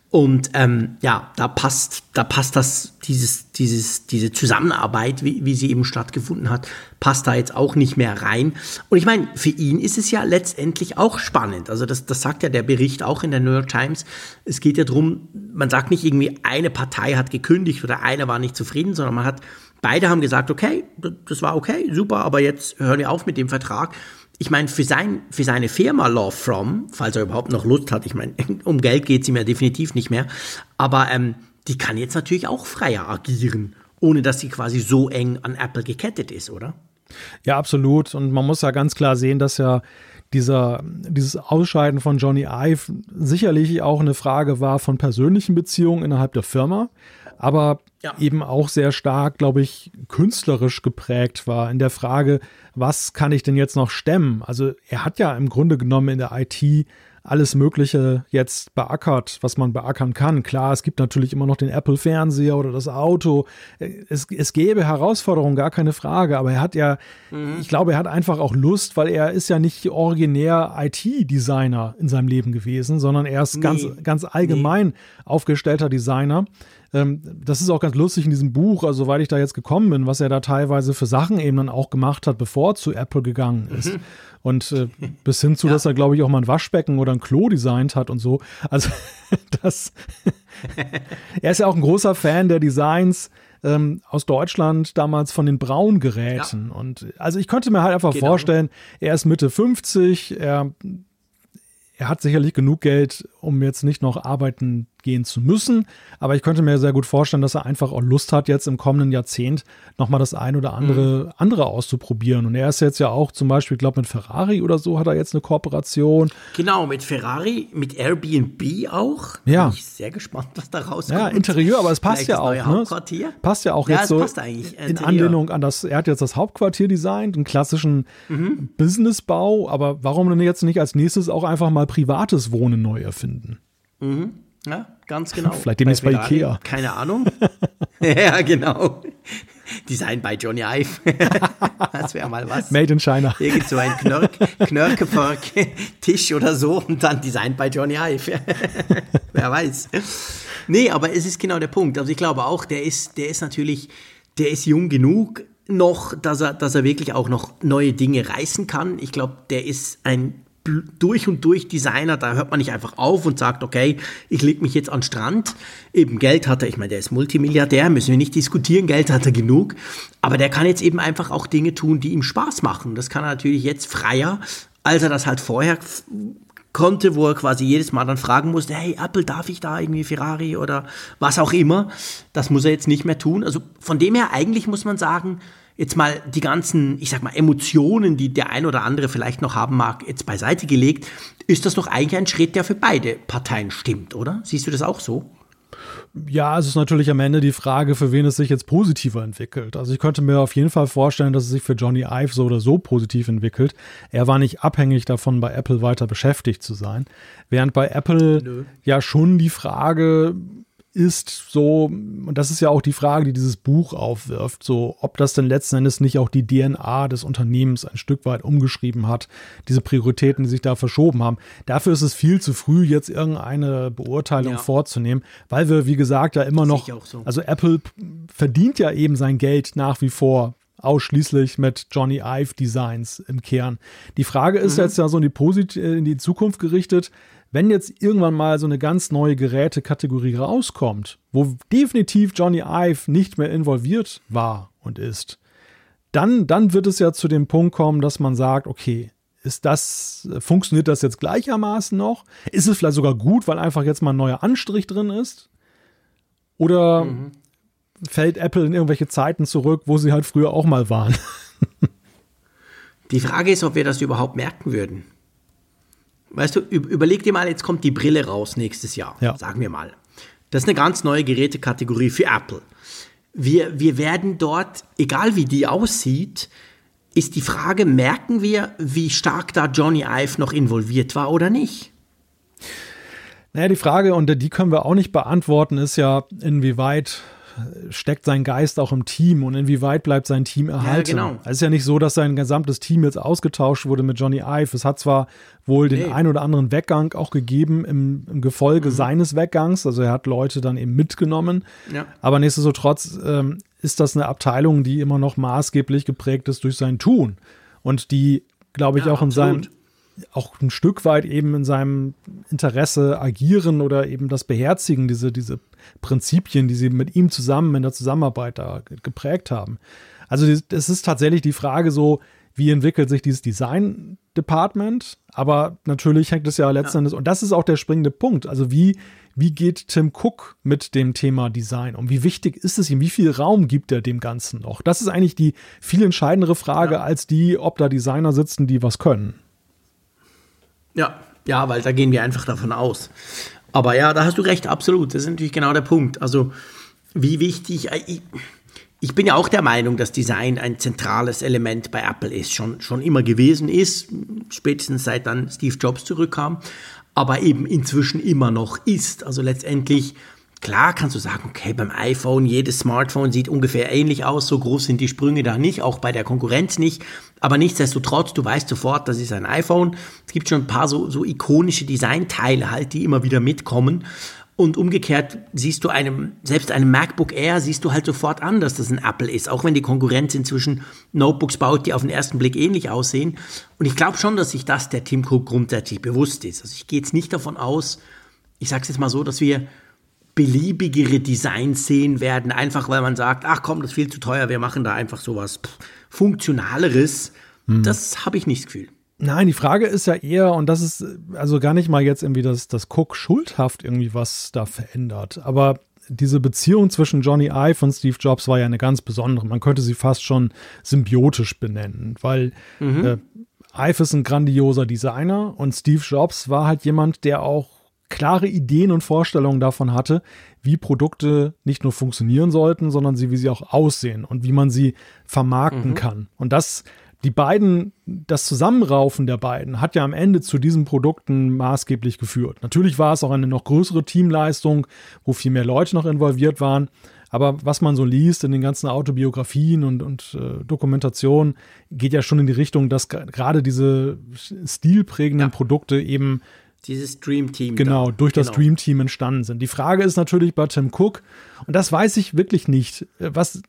Und ähm, ja, da passt, da passt das, dieses, dieses, diese Zusammenarbeit, wie, wie sie eben stattgefunden hat, passt da jetzt auch nicht mehr rein. Und ich meine, für ihn ist es ja letztendlich auch spannend. Also das, das sagt ja der Bericht auch in der New York Times. Es geht ja darum, man sagt nicht irgendwie, eine Partei hat gekündigt oder einer war nicht zufrieden, sondern man hat, beide haben gesagt, okay, das war okay, super, aber jetzt hören wir auf mit dem Vertrag ich meine, für, sein, für seine Firma Law From, falls er überhaupt noch Lust hat, ich meine, *laughs* um Geld geht es ihm ja definitiv nicht mehr, aber ähm, die kann jetzt natürlich auch freier agieren, ohne dass sie quasi so eng an Apple gekettet ist, oder? Ja, absolut. Und man muss ja ganz klar sehen, dass ja dieser, dieses Ausscheiden von Johnny Ive sicherlich auch eine Frage war von persönlichen Beziehungen innerhalb der Firma aber ja. eben auch sehr stark, glaube ich, künstlerisch geprägt war in der Frage, was kann ich denn jetzt noch stemmen? Also er hat ja im Grunde genommen in der IT alles Mögliche jetzt beackert, was man beackern kann. Klar, es gibt natürlich immer noch den Apple-Fernseher oder das Auto. Es, es gäbe Herausforderungen, gar keine Frage. Aber er hat ja, mhm. ich glaube, er hat einfach auch Lust, weil er ist ja nicht originär IT-Designer in seinem Leben gewesen, sondern er ist nee. ganz, ganz allgemein nee. aufgestellter Designer. Ähm, das ist auch ganz lustig in diesem Buch, also soweit ich da jetzt gekommen bin, was er da teilweise für Sachen eben dann auch gemacht hat, bevor er zu Apple gegangen ist. Mhm. Und äh, *laughs* bis hin zu, ja. dass er, glaube ich, auch mal ein Waschbecken oder ein Klo designt hat und so. Also *laughs* das. *laughs* er ist ja auch ein großer Fan der Designs ähm, aus Deutschland damals von den Braungeräten. Ja. Und also ich könnte mir halt einfach genau. vorstellen, er ist Mitte 50, er er hat sicherlich genug Geld, um jetzt nicht noch arbeiten gehen zu müssen. Aber ich könnte mir sehr gut vorstellen, dass er einfach auch Lust hat, jetzt im kommenden Jahrzehnt nochmal das ein oder andere, mhm. andere auszuprobieren. Und er ist jetzt ja auch zum Beispiel, ich glaube, mit Ferrari oder so hat er jetzt eine Kooperation. Genau, mit Ferrari, mit Airbnb auch. Ja. Bin ich sehr gespannt, was da rauskommt. Ja, Interieur, aber es passt Vielleicht ja auch. Ne? Passt ja auch ja, jetzt so in Anlehnung an das, er hat jetzt das Hauptquartier designt, einen klassischen mhm. Businessbau, aber warum denn jetzt nicht als nächstes auch einfach mal privates Wohnen neu erfinden? Mhm. Ja, ganz genau. *laughs* Vielleicht demnächst bei, bei Ikea. Keine Ahnung. *laughs* ja, genau. Design bei Johnny Ive. *laughs* das wäre mal was. Made in China. Irgend so ein Knörk, Knörkepark-Tisch oder so und dann Design bei Johnny Ive. Wer weiß. Nee, aber es ist genau der Punkt. Also ich glaube auch, der ist, der ist natürlich, der ist jung genug noch, dass er, dass er wirklich auch noch neue Dinge reißen kann. Ich glaube, der ist ein durch und durch Designer, da hört man nicht einfach auf und sagt, okay, ich leg mich jetzt an den Strand. Eben Geld hat er, ich meine, der ist Multimilliardär, müssen wir nicht diskutieren, Geld hat er genug. Aber der kann jetzt eben einfach auch Dinge tun, die ihm Spaß machen. Das kann er natürlich jetzt freier, als er das halt vorher konnte, wo er quasi jedes Mal dann fragen musste, hey Apple, darf ich da irgendwie Ferrari oder was auch immer. Das muss er jetzt nicht mehr tun. Also von dem her eigentlich muss man sagen, jetzt mal die ganzen, ich sag mal, Emotionen, die der ein oder andere vielleicht noch haben mag, jetzt beiseite gelegt, ist das doch eigentlich ein Schritt, der für beide Parteien stimmt, oder? Siehst du das auch so? Ja, es ist natürlich am Ende die Frage, für wen es sich jetzt positiver entwickelt. Also ich könnte mir auf jeden Fall vorstellen, dass es sich für Johnny Ive so oder so positiv entwickelt. Er war nicht abhängig davon, bei Apple weiter beschäftigt zu sein. Während bei Apple Nö. ja schon die Frage ist so, und das ist ja auch die Frage, die dieses Buch aufwirft, so ob das denn letzten Endes nicht auch die DNA des Unternehmens ein Stück weit umgeschrieben hat, diese Prioritäten, die sich da verschoben haben. Dafür ist es viel zu früh, jetzt irgendeine Beurteilung ja. vorzunehmen, weil wir, wie gesagt, ja immer noch, so. also Apple verdient ja eben sein Geld nach wie vor ausschließlich mit Johnny Ive Designs im Kern. Die Frage ist mhm. jetzt ja so in die, Posit in die Zukunft gerichtet, wenn jetzt irgendwann mal so eine ganz neue Gerätekategorie rauskommt, wo definitiv Johnny Ive nicht mehr involviert war und ist, dann, dann wird es ja zu dem Punkt kommen, dass man sagt, okay, ist das, funktioniert das jetzt gleichermaßen noch? Ist es vielleicht sogar gut, weil einfach jetzt mal ein neuer Anstrich drin ist? Oder mhm. fällt Apple in irgendwelche Zeiten zurück, wo sie halt früher auch mal waren? Die Frage ist, ob wir das überhaupt merken würden. Weißt du, überleg dir mal, jetzt kommt die Brille raus nächstes Jahr, ja. sagen wir mal. Das ist eine ganz neue Gerätekategorie für Apple. Wir, wir werden dort, egal wie die aussieht, ist die Frage, merken wir, wie stark da Johnny Ive noch involviert war oder nicht? Naja, die Frage, und die können wir auch nicht beantworten, ist ja, inwieweit steckt sein Geist auch im Team und inwieweit bleibt sein Team erhalten. Ja, genau. Es ist ja nicht so, dass sein gesamtes Team jetzt ausgetauscht wurde mit Johnny Ive. Es hat zwar wohl den ein oder anderen Weggang auch gegeben im, im Gefolge mhm. seines Weggangs, also er hat Leute dann eben mitgenommen, ja. aber nichtsdestotrotz ähm, ist das eine Abteilung, die immer noch maßgeblich geprägt ist durch sein Tun und die, glaube ich, ja, auch in seinem auch ein Stück weit eben in seinem Interesse agieren oder eben das beherzigen, diese, diese Prinzipien, die sie mit ihm zusammen in der Zusammenarbeit da geprägt haben. Also es ist tatsächlich die Frage so, wie entwickelt sich dieses Design Department? Aber natürlich hängt es ja letzten ja. Endes, und das ist auch der springende Punkt. Also wie, wie geht Tim Cook mit dem Thema Design um? Wie wichtig ist es ihm? Wie viel Raum gibt er dem Ganzen noch? Das ist eigentlich die viel entscheidendere Frage ja. als die, ob da Designer sitzen, die was können. Ja, ja, weil da gehen wir einfach davon aus. Aber ja, da hast du recht, absolut. Das ist natürlich genau der Punkt. Also, wie wichtig. Äh, ich, ich bin ja auch der Meinung, dass Design ein zentrales Element bei Apple ist, schon, schon immer gewesen ist, spätestens seit dann Steve Jobs zurückkam, aber eben inzwischen immer noch ist. Also letztendlich Klar kannst du sagen, okay, beim iPhone, jedes Smartphone sieht ungefähr ähnlich aus, so groß sind die Sprünge da nicht, auch bei der Konkurrenz nicht. Aber nichtsdestotrotz, du weißt sofort, das ist ein iPhone. Es gibt schon ein paar so, so ikonische Designteile halt, die immer wieder mitkommen. Und umgekehrt siehst du einem, selbst einem MacBook Air siehst du halt sofort an, dass das ein Apple ist, auch wenn die Konkurrenz inzwischen Notebooks baut, die auf den ersten Blick ähnlich aussehen. Und ich glaube schon, dass sich das der Tim Cook grundsätzlich bewusst ist. Also ich gehe jetzt nicht davon aus, ich sage es jetzt mal so, dass wir beliebigere Designs sehen werden, einfach weil man sagt, ach komm, das ist viel zu teuer, wir machen da einfach sowas Funktionaleres. Hm. Das habe ich nicht das Gefühl. Nein, die Frage ist ja eher, und das ist also gar nicht mal jetzt irgendwie, dass das Cook schuldhaft irgendwie was da verändert, aber diese Beziehung zwischen Johnny Ive und Steve Jobs war ja eine ganz besondere. Man könnte sie fast schon symbiotisch benennen, weil mhm. äh, Ive ist ein grandioser Designer und Steve Jobs war halt jemand, der auch klare Ideen und Vorstellungen davon hatte, wie Produkte nicht nur funktionieren sollten, sondern wie sie auch aussehen und wie man sie vermarkten mhm. kann. Und das, die beiden, das Zusammenraufen der beiden hat ja am Ende zu diesen Produkten maßgeblich geführt. Natürlich war es auch eine noch größere Teamleistung, wo viel mehr Leute noch involviert waren. Aber was man so liest in den ganzen Autobiografien und, und äh, Dokumentationen, geht ja schon in die Richtung, dass gerade diese stilprägenden ja. Produkte eben dieses Dream Team. Genau, da. durch das genau. Dream Team entstanden sind. Die Frage ist natürlich bei Tim Cook, und das weiß ich wirklich nicht, was,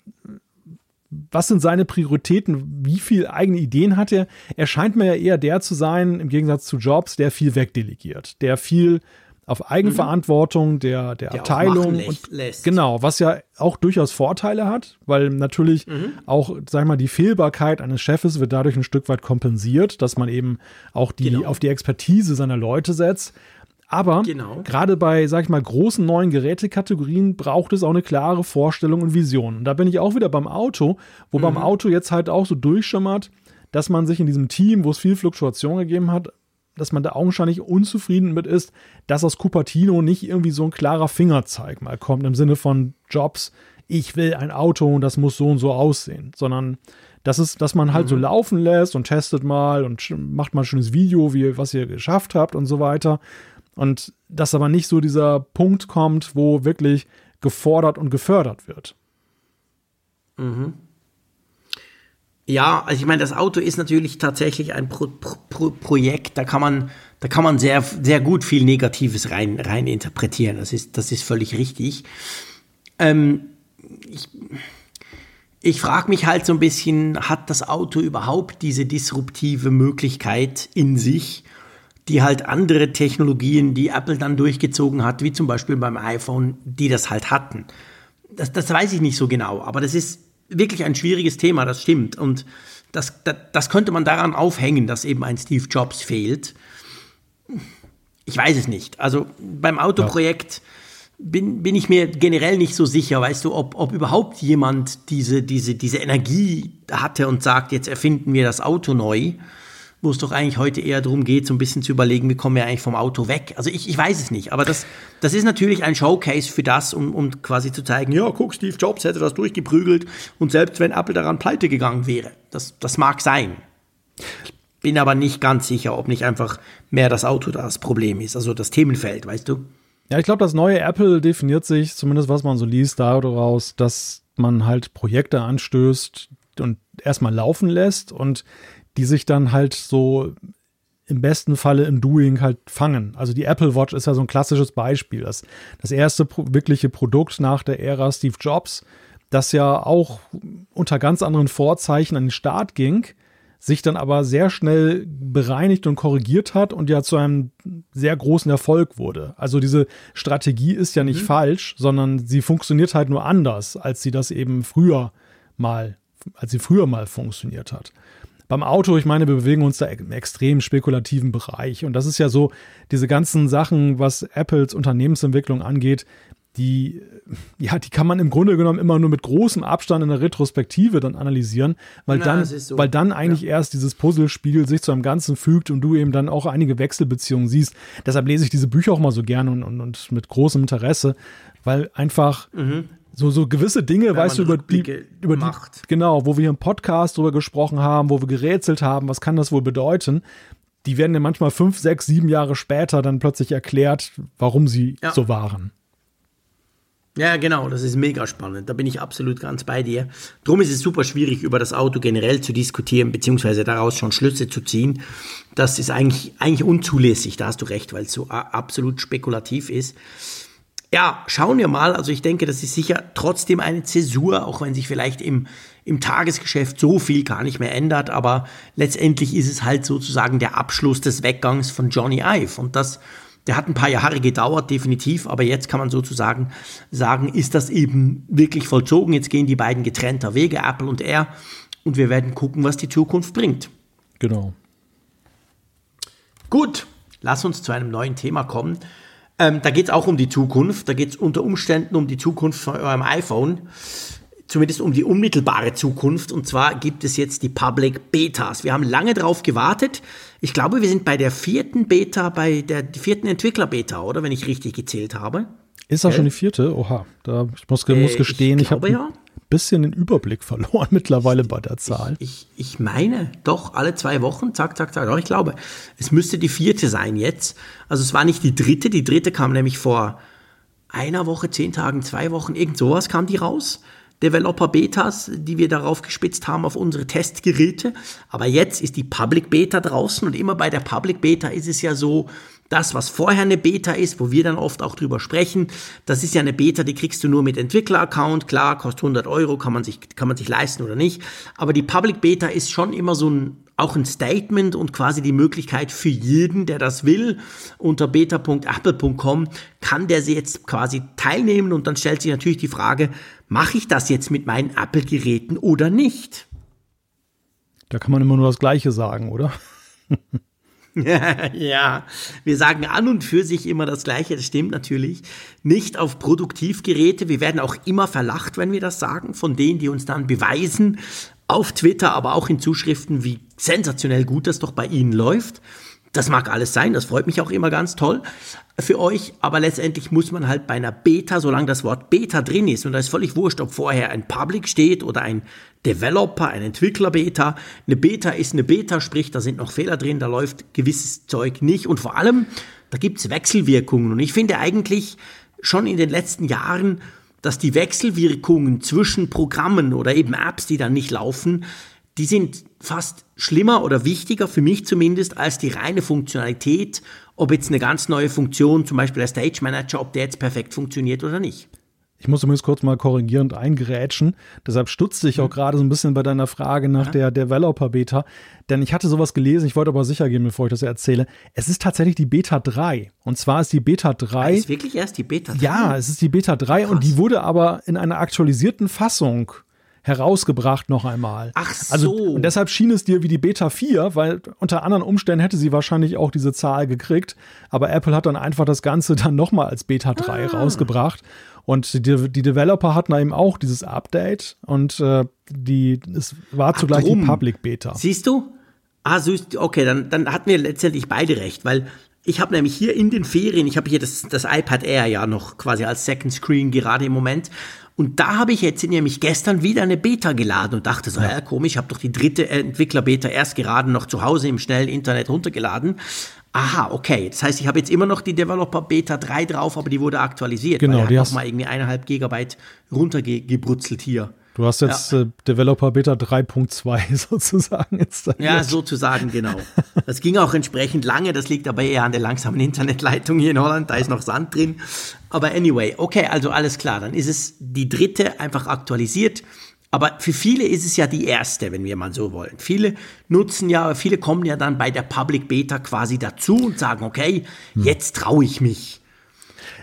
was sind seine Prioritäten? Wie viele eigene Ideen hat er? Er scheint mir ja eher der zu sein, im Gegensatz zu Jobs, der viel wegdelegiert, der viel auf Eigenverantwortung mhm. der, der, der Abteilung. Und, lässt. Genau, was ja auch durchaus Vorteile hat, weil natürlich mhm. auch, sag ich mal, die Fehlbarkeit eines Chefes wird dadurch ein Stück weit kompensiert, dass man eben auch die, genau. auf die Expertise seiner Leute setzt. Aber genau. gerade bei, sag ich mal, großen neuen Gerätekategorien braucht es auch eine klare Vorstellung und Vision. Und da bin ich auch wieder beim Auto, wo mhm. beim Auto jetzt halt auch so durchschimmert, dass man sich in diesem Team, wo es viel Fluktuation gegeben hat, dass man da augenscheinlich unzufrieden mit ist, dass aus Cupertino nicht irgendwie so ein klarer Fingerzeig mal kommt im Sinne von Jobs, ich will ein Auto und das muss so und so aussehen, sondern das ist, dass man halt mhm. so laufen lässt und testet mal und macht mal ein schönes Video, wie was ihr geschafft habt und so weiter. Und dass aber nicht so dieser Punkt kommt, wo wirklich gefordert und gefördert wird. Mhm. Ja, also ich meine, das Auto ist natürlich tatsächlich ein Pro Pro Projekt, da kann man, da kann man sehr, sehr gut viel Negatives rein, rein interpretieren. Das ist, das ist völlig richtig. Ähm, ich, ich frage mich halt so ein bisschen, hat das Auto überhaupt diese disruptive Möglichkeit in sich, die halt andere Technologien, die Apple dann durchgezogen hat, wie zum Beispiel beim iPhone, die das halt hatten? Das, das weiß ich nicht so genau, aber das ist wirklich ein schwieriges Thema, das stimmt. Und das, das, das könnte man daran aufhängen, dass eben ein Steve Jobs fehlt. Ich weiß es nicht. Also beim Autoprojekt bin, bin ich mir generell nicht so sicher, weißt du, ob, ob überhaupt jemand diese, diese, diese Energie hatte und sagt, jetzt erfinden wir das Auto neu wo es doch eigentlich heute eher darum geht, so ein bisschen zu überlegen, wie kommen wir eigentlich vom Auto weg. Also ich, ich weiß es nicht, aber das, das ist natürlich ein Showcase für das, um, um quasi zu zeigen, ja, guck, Steve Jobs hätte das durchgeprügelt und selbst wenn Apple daran pleite gegangen wäre. Das, das mag sein. Ich bin aber nicht ganz sicher, ob nicht einfach mehr das Auto das Problem ist, also das Themenfeld, weißt du? Ja, ich glaube, das neue Apple definiert sich, zumindest was man so liest, daraus, dass man halt Projekte anstößt und erstmal laufen lässt und die sich dann halt so im besten Falle im Doing halt fangen. Also die Apple Watch ist ja so ein klassisches Beispiel. Das, das erste pro wirkliche Produkt nach der Ära Steve Jobs, das ja auch unter ganz anderen Vorzeichen an den Start ging, sich dann aber sehr schnell bereinigt und korrigiert hat und ja zu einem sehr großen Erfolg wurde. Also diese Strategie ist ja nicht mhm. falsch, sondern sie funktioniert halt nur anders, als sie das eben früher mal, als sie früher mal funktioniert hat. Beim Auto, ich meine, wir bewegen uns da im extrem spekulativen Bereich. Und das ist ja so, diese ganzen Sachen, was Apples Unternehmensentwicklung angeht, die, ja, die kann man im Grunde genommen immer nur mit großem Abstand in der Retrospektive dann analysieren, weil Na, dann, so. weil dann eigentlich ja. erst dieses Puzzlespiel sich zu einem Ganzen fügt und du eben dann auch einige Wechselbeziehungen siehst. Deshalb lese ich diese Bücher auch mal so gerne und, und, und mit großem Interesse, weil einfach mhm so, so gewisse Dinge, Wenn weißt du, über die, über die, genau, wo wir im Podcast drüber gesprochen haben, wo wir gerätselt haben, was kann das wohl bedeuten? Die werden ja manchmal fünf, sechs, sieben Jahre später dann plötzlich erklärt, warum sie ja. so waren. Ja, genau, das ist mega spannend. Da bin ich absolut ganz bei dir. Drum ist es super schwierig, über das Auto generell zu diskutieren, beziehungsweise daraus schon Schlüsse zu ziehen. Das ist eigentlich, eigentlich unzulässig, da hast du recht, weil es so absolut spekulativ ist. Ja, schauen wir mal. Also ich denke, das ist sicher trotzdem eine Zäsur, auch wenn sich vielleicht im, im Tagesgeschäft so viel gar nicht mehr ändert. Aber letztendlich ist es halt sozusagen der Abschluss des Weggangs von Johnny Ive. Und das, der hat ein paar Jahre gedauert, definitiv. Aber jetzt kann man sozusagen sagen, ist das eben wirklich vollzogen. Jetzt gehen die beiden getrennter Wege, Apple und er. Und wir werden gucken, was die Zukunft bringt. Genau. Gut, lass uns zu einem neuen Thema kommen. Ähm, da geht es auch um die Zukunft. Da geht es unter Umständen um die Zukunft von eurem iPhone. Zumindest um die unmittelbare Zukunft. Und zwar gibt es jetzt die Public Betas. Wir haben lange darauf gewartet. Ich glaube, wir sind bei der vierten Beta, bei der vierten Entwickler-Beta, oder? Wenn ich richtig gezählt habe. Ist das äh? schon die vierte? Oha, da, ich muss, muss gestehen, äh, ich, ich habe ja bisschen den Überblick verloren *laughs* mittlerweile bei der Zahl. Ich, ich, ich, meine, doch, alle zwei Wochen, zack, zack, zack. Doch, ich glaube, es müsste die vierte sein jetzt. Also es war nicht die dritte, die dritte kam nämlich vor einer Woche, zehn Tagen, zwei Wochen, irgend sowas kam die raus. Developer Betas, die wir darauf gespitzt haben auf unsere Testgeräte. Aber jetzt ist die Public Beta draußen und immer bei der Public Beta ist es ja so, das, was vorher eine Beta ist, wo wir dann oft auch drüber sprechen, das ist ja eine Beta, die kriegst du nur mit Entwickler-Account. Klar, kostet 100 Euro, kann man sich, kann man sich leisten oder nicht. Aber die Public Beta ist schon immer so ein, auch ein Statement und quasi die Möglichkeit für jeden, der das will, unter beta.apple.com kann der sie jetzt quasi teilnehmen und dann stellt sich natürlich die Frage, mache ich das jetzt mit meinen Apple-Geräten oder nicht? Da kann man immer nur das Gleiche sagen, oder? *laughs* ja, wir sagen an und für sich immer das Gleiche, das stimmt natürlich. Nicht auf Produktivgeräte. Wir werden auch immer verlacht, wenn wir das sagen, von denen, die uns dann beweisen, auf Twitter, aber auch in Zuschriften, wie sensationell gut das doch bei Ihnen läuft. Das mag alles sein, das freut mich auch immer ganz toll für euch, aber letztendlich muss man halt bei einer Beta, solange das Wort Beta drin ist, und da ist völlig wurscht, ob vorher ein Public steht oder ein Developer, ein Entwickler-Beta. Eine Beta ist eine Beta, sprich, da sind noch Fehler drin, da läuft gewisses Zeug nicht und vor allem da gibt es Wechselwirkungen. Und ich finde eigentlich schon in den letzten Jahren, dass die Wechselwirkungen zwischen Programmen oder eben Apps, die dann nicht laufen, die sind fast schlimmer oder wichtiger für mich zumindest als die reine Funktionalität, ob jetzt eine ganz neue Funktion, zum Beispiel der Stage Manager, ob der jetzt perfekt funktioniert oder nicht. Ich muss übrigens kurz mal korrigierend eingerätschen. Deshalb stutzte ich auch mhm. gerade so ein bisschen bei deiner Frage nach ja. der Developer-Beta. Denn ich hatte sowas gelesen, ich wollte aber sicher gehen, bevor ich das erzähle. Es ist tatsächlich die Beta 3. Und zwar ist die Beta 3. Ah, ist wirklich erst die Beta 3? Ja, es ist die Beta 3 Krass. und die wurde aber in einer aktualisierten Fassung herausgebracht noch einmal. Ach so. Also, und deshalb schien es dir wie die Beta 4, weil unter anderen Umständen hätte sie wahrscheinlich auch diese Zahl gekriegt. Aber Apple hat dann einfach das Ganze dann nochmal als Beta 3 ah. rausgebracht. Und die, die Developer hatten eben auch dieses Update und äh, die, es war Ach, zugleich drum. die Public Beta. Siehst du? Ah, süß. Okay, dann, dann hatten wir letztendlich beide recht, weil ich habe nämlich hier in den Ferien, ich habe hier das, das iPad Air ja noch quasi als Second Screen gerade im Moment. Und da habe ich jetzt nämlich gestern wieder eine Beta geladen und dachte so, ja, ja komisch, ich habe doch die dritte Entwickler-Beta erst gerade noch zu Hause im schnellen Internet runtergeladen. Aha, okay. Das heißt, ich habe jetzt immer noch die Developer Beta 3 drauf, aber die wurde aktualisiert. Genau, die noch mal irgendwie eineinhalb Gigabyte runtergebrutzelt hier. Du hast jetzt ja. äh, Developer Beta 3.2 *laughs* sozusagen installiert. Ja, sozusagen, genau. *laughs* Das ging auch entsprechend lange. Das liegt aber eher an der langsamen Internetleitung hier in Holland. Da ist noch Sand drin. Aber anyway, okay, also alles klar. Dann ist es die dritte einfach aktualisiert. Aber für viele ist es ja die erste, wenn wir mal so wollen. Viele nutzen ja, viele kommen ja dann bei der Public Beta quasi dazu und sagen, okay, hm. jetzt traue ich mich.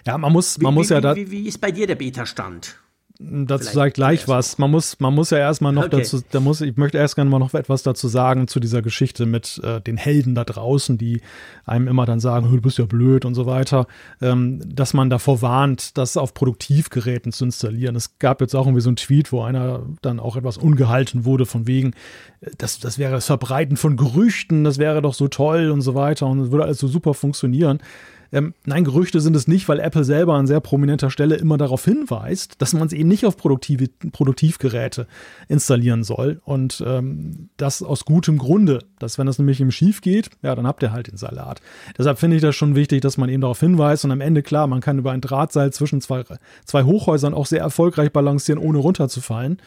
Ja, man muss, man wie, muss wie, ja da. Wie, wie ist bei dir der Beta-Stand? Dazu sage ich gleich was. Man muss, man muss ja erstmal noch okay. dazu, da muss, ich möchte erst gerne mal noch etwas dazu sagen zu dieser Geschichte mit äh, den Helden da draußen, die einem immer dann sagen, du bist ja blöd und so weiter, ähm, dass man davor warnt, das auf Produktivgeräten zu installieren. Es gab jetzt auch irgendwie so einen Tweet, wo einer dann auch etwas ungehalten wurde von wegen, äh, das, das wäre das Verbreiten von Gerüchten, das wäre doch so toll und so weiter und es würde alles so super funktionieren. Ähm, nein, Gerüchte sind es nicht, weil Apple selber an sehr prominenter Stelle immer darauf hinweist, dass man es eben nicht auf Produktive, Produktivgeräte installieren soll. Und ähm, das aus gutem Grunde, dass wenn das nämlich im Schief geht, ja, dann habt ihr halt den Salat. Deshalb finde ich das schon wichtig, dass man eben darauf hinweist und am Ende, klar, man kann über ein Drahtseil zwischen zwei, zwei Hochhäusern auch sehr erfolgreich balancieren, ohne runterzufallen.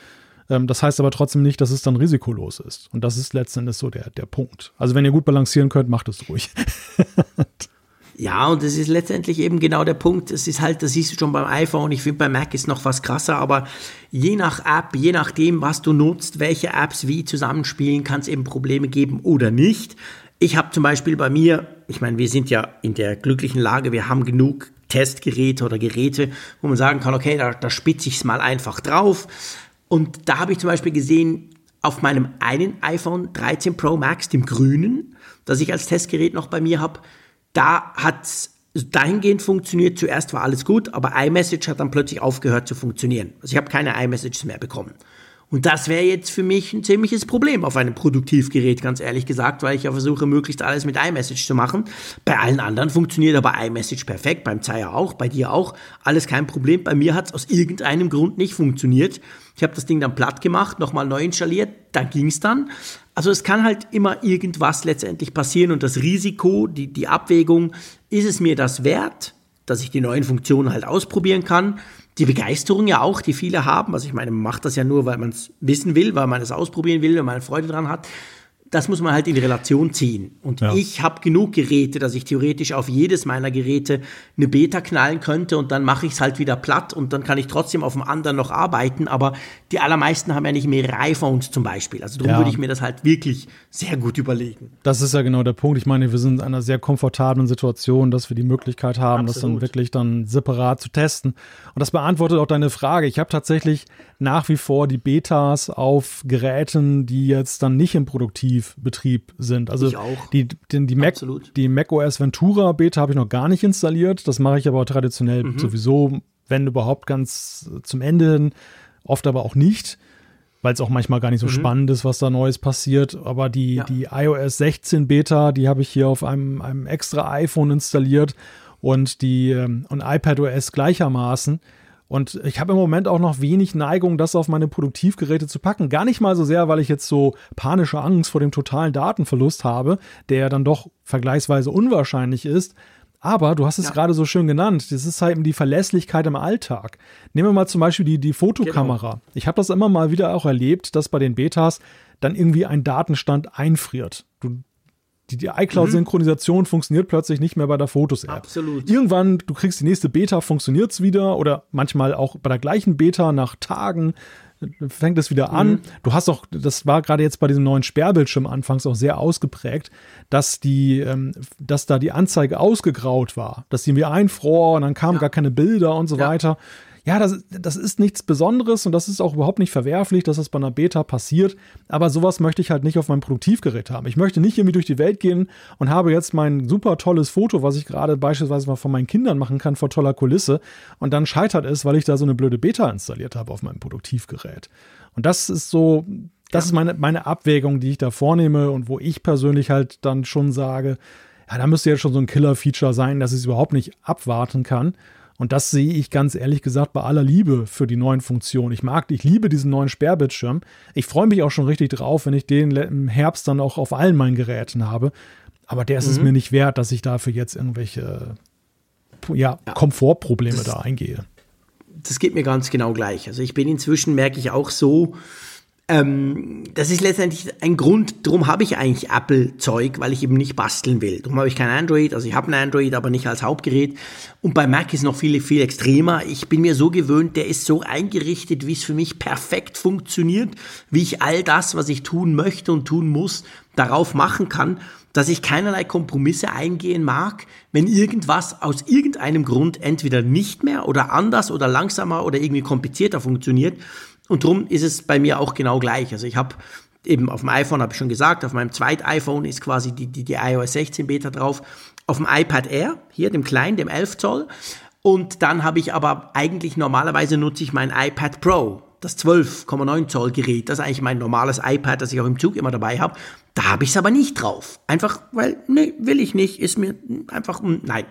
Ähm, das heißt aber trotzdem nicht, dass es dann risikolos ist. Und das ist letztendlich so der, der Punkt. Also wenn ihr gut balancieren könnt, macht es ruhig. *laughs* Ja, und das ist letztendlich eben genau der Punkt. Es ist halt, das siehst du schon beim iPhone. Ich finde, bei Mac ist noch was krasser, aber je nach App, je nachdem, was du nutzt, welche Apps wie zusammenspielen, kann es eben Probleme geben oder nicht. Ich habe zum Beispiel bei mir, ich meine, wir sind ja in der glücklichen Lage, wir haben genug Testgeräte oder Geräte, wo man sagen kann, okay, da, da spitze ich es mal einfach drauf. Und da habe ich zum Beispiel gesehen, auf meinem einen iPhone 13 Pro Max, dem grünen, das ich als Testgerät noch bei mir habe, da hat dahingehend funktioniert. Zuerst war alles gut, aber iMessage hat dann plötzlich aufgehört zu funktionieren. Also ich habe keine iMessages mehr bekommen. Und das wäre jetzt für mich ein ziemliches Problem auf einem Produktivgerät, ganz ehrlich gesagt, weil ich ja versuche, möglichst alles mit iMessage zu machen. Bei allen anderen funktioniert aber iMessage perfekt, beim Zeier auch, bei dir auch, alles kein Problem. Bei mir hat es aus irgendeinem Grund nicht funktioniert. Ich habe das Ding dann platt gemacht, nochmal neu installiert, da ging es dann. Also es kann halt immer irgendwas letztendlich passieren und das Risiko, die, die Abwägung, ist es mir das wert, dass ich die neuen Funktionen halt ausprobieren kann? die Begeisterung ja auch, die viele haben. Also ich meine, man macht das ja nur, weil man es wissen will, weil man es ausprobieren will, weil man Freude dran hat das muss man halt in Relation ziehen. Und ja. ich habe genug Geräte, dass ich theoretisch auf jedes meiner Geräte eine Beta knallen könnte und dann mache ich es halt wieder platt und dann kann ich trotzdem auf dem anderen noch arbeiten. Aber die allermeisten haben ja nicht mehrere iPhones zum Beispiel. Also darum ja. würde ich mir das halt wirklich sehr gut überlegen. Das ist ja genau der Punkt. Ich meine, wir sind in einer sehr komfortablen Situation, dass wir die Möglichkeit haben, Absolut. das dann wirklich dann separat zu testen. Und das beantwortet auch deine Frage. Ich habe tatsächlich nach wie vor die Betas auf Geräten, die jetzt dann nicht im Produktivbetrieb sind. Also die, die, die, Mac, die Mac OS Ventura Beta habe ich noch gar nicht installiert. Das mache ich aber traditionell mhm. sowieso, wenn überhaupt ganz zum Ende hin, oft aber auch nicht weil es auch manchmal gar nicht so mhm. spannend ist, was da Neues passiert. Aber die, ja. die iOS 16 Beta, die habe ich hier auf einem, einem extra iPhone installiert und die ähm, und iPadOS gleichermaßen. Und ich habe im Moment auch noch wenig Neigung, das auf meine Produktivgeräte zu packen. Gar nicht mal so sehr, weil ich jetzt so panische Angst vor dem totalen Datenverlust habe, der dann doch vergleichsweise unwahrscheinlich ist. Aber du hast es ja. gerade so schön genannt, das ist halt eben die Verlässlichkeit im Alltag. Nehmen wir mal zum Beispiel die, die Fotokamera. Genau. Ich habe das immer mal wieder auch erlebt, dass bei den Betas dann irgendwie ein Datenstand einfriert. Du, die, die iCloud-Synchronisation mhm. funktioniert plötzlich nicht mehr bei der Fotos-App. Absolut. Irgendwann, du kriegst die nächste Beta, funktioniert es wieder oder manchmal auch bei der gleichen Beta nach Tagen fängt es wieder an. Mhm. Du hast auch, das war gerade jetzt bei diesem neuen Sperrbildschirm anfangs auch sehr ausgeprägt, dass die, ähm, dass da die Anzeige ausgegraut war, dass sie mir einfror und dann kamen ja. gar keine Bilder und so ja. weiter ja, das, das ist nichts Besonderes und das ist auch überhaupt nicht verwerflich, dass das bei einer Beta passiert. Aber sowas möchte ich halt nicht auf meinem Produktivgerät haben. Ich möchte nicht irgendwie durch die Welt gehen und habe jetzt mein super tolles Foto, was ich gerade beispielsweise mal von meinen Kindern machen kann, vor toller Kulisse. Und dann scheitert es, weil ich da so eine blöde Beta installiert habe auf meinem Produktivgerät. Und das ist so, das ja. ist meine, meine Abwägung, die ich da vornehme und wo ich persönlich halt dann schon sage, ja, da müsste jetzt schon so ein Killer-Feature sein, dass ich es überhaupt nicht abwarten kann. Und das sehe ich ganz ehrlich gesagt bei aller Liebe für die neuen Funktionen. Ich mag, ich liebe diesen neuen Sperrbildschirm. Ich freue mich auch schon richtig drauf, wenn ich den im Herbst dann auch auf allen meinen Geräten habe. Aber der ist mhm. es mir nicht wert, dass ich dafür jetzt irgendwelche ja, ja. Komfortprobleme das, da eingehe. Das geht mir ganz genau gleich. Also ich bin inzwischen, merke ich auch so, ähm, das ist letztendlich ein Grund, darum habe ich eigentlich Apple-Zeug, weil ich eben nicht basteln will. Darum habe ich kein Android, also ich habe ein Android, aber nicht als Hauptgerät. Und bei Mac ist noch viel, viel extremer. Ich bin mir so gewöhnt, der ist so eingerichtet, wie es für mich perfekt funktioniert, wie ich all das, was ich tun möchte und tun muss, darauf machen kann, dass ich keinerlei Kompromisse eingehen mag, wenn irgendwas aus irgendeinem Grund entweder nicht mehr oder anders oder langsamer oder irgendwie komplizierter funktioniert. Und drum ist es bei mir auch genau gleich. Also ich habe eben auf dem iPhone, habe ich schon gesagt, auf meinem zweiten iPhone ist quasi die, die, die iOS 16 Beta drauf. Auf dem iPad Air, hier dem kleinen, dem 11 Zoll. Und dann habe ich aber eigentlich normalerweise nutze ich mein iPad Pro, das 12,9 Zoll Gerät. Das ist eigentlich mein normales iPad, das ich auch im Zug immer dabei habe. Da habe ich es aber nicht drauf. Einfach, weil, nee, will ich nicht, ist mir einfach, nein.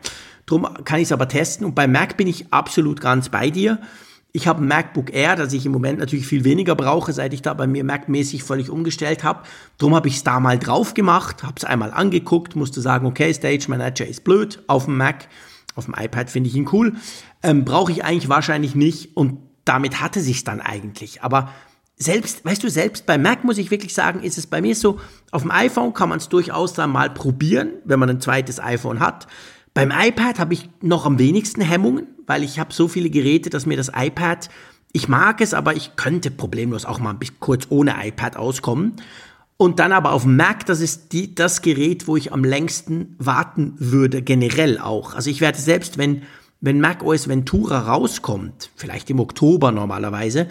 Drum kann ich es aber testen. Und bei Mac bin ich absolut ganz bei dir. Ich habe ein MacBook Air, das ich im Moment natürlich viel weniger brauche, seit ich da bei mir Mac-mäßig völlig umgestellt habe. Drum habe ich es da mal drauf gemacht, habe es einmal angeguckt, musste sagen, okay, Stage Manager ist blöd auf dem Mac. Auf dem iPad finde ich ihn cool. Ähm, Brauche ich eigentlich wahrscheinlich nicht und damit hatte sich dann eigentlich. Aber selbst, weißt du, selbst bei Mac muss ich wirklich sagen, ist es bei mir so, auf dem iPhone kann man es durchaus dann mal probieren, wenn man ein zweites iPhone hat. Beim iPad habe ich noch am wenigsten Hemmungen, weil ich habe so viele Geräte, dass mir das iPad, ich mag es, aber ich könnte problemlos auch mal kurz ohne iPad auskommen. Und dann aber auf Mac, das ist die, das Gerät, wo ich am längsten warten würde, generell auch. Also ich werde selbst, wenn, wenn Mac OS Ventura rauskommt, vielleicht im Oktober normalerweise,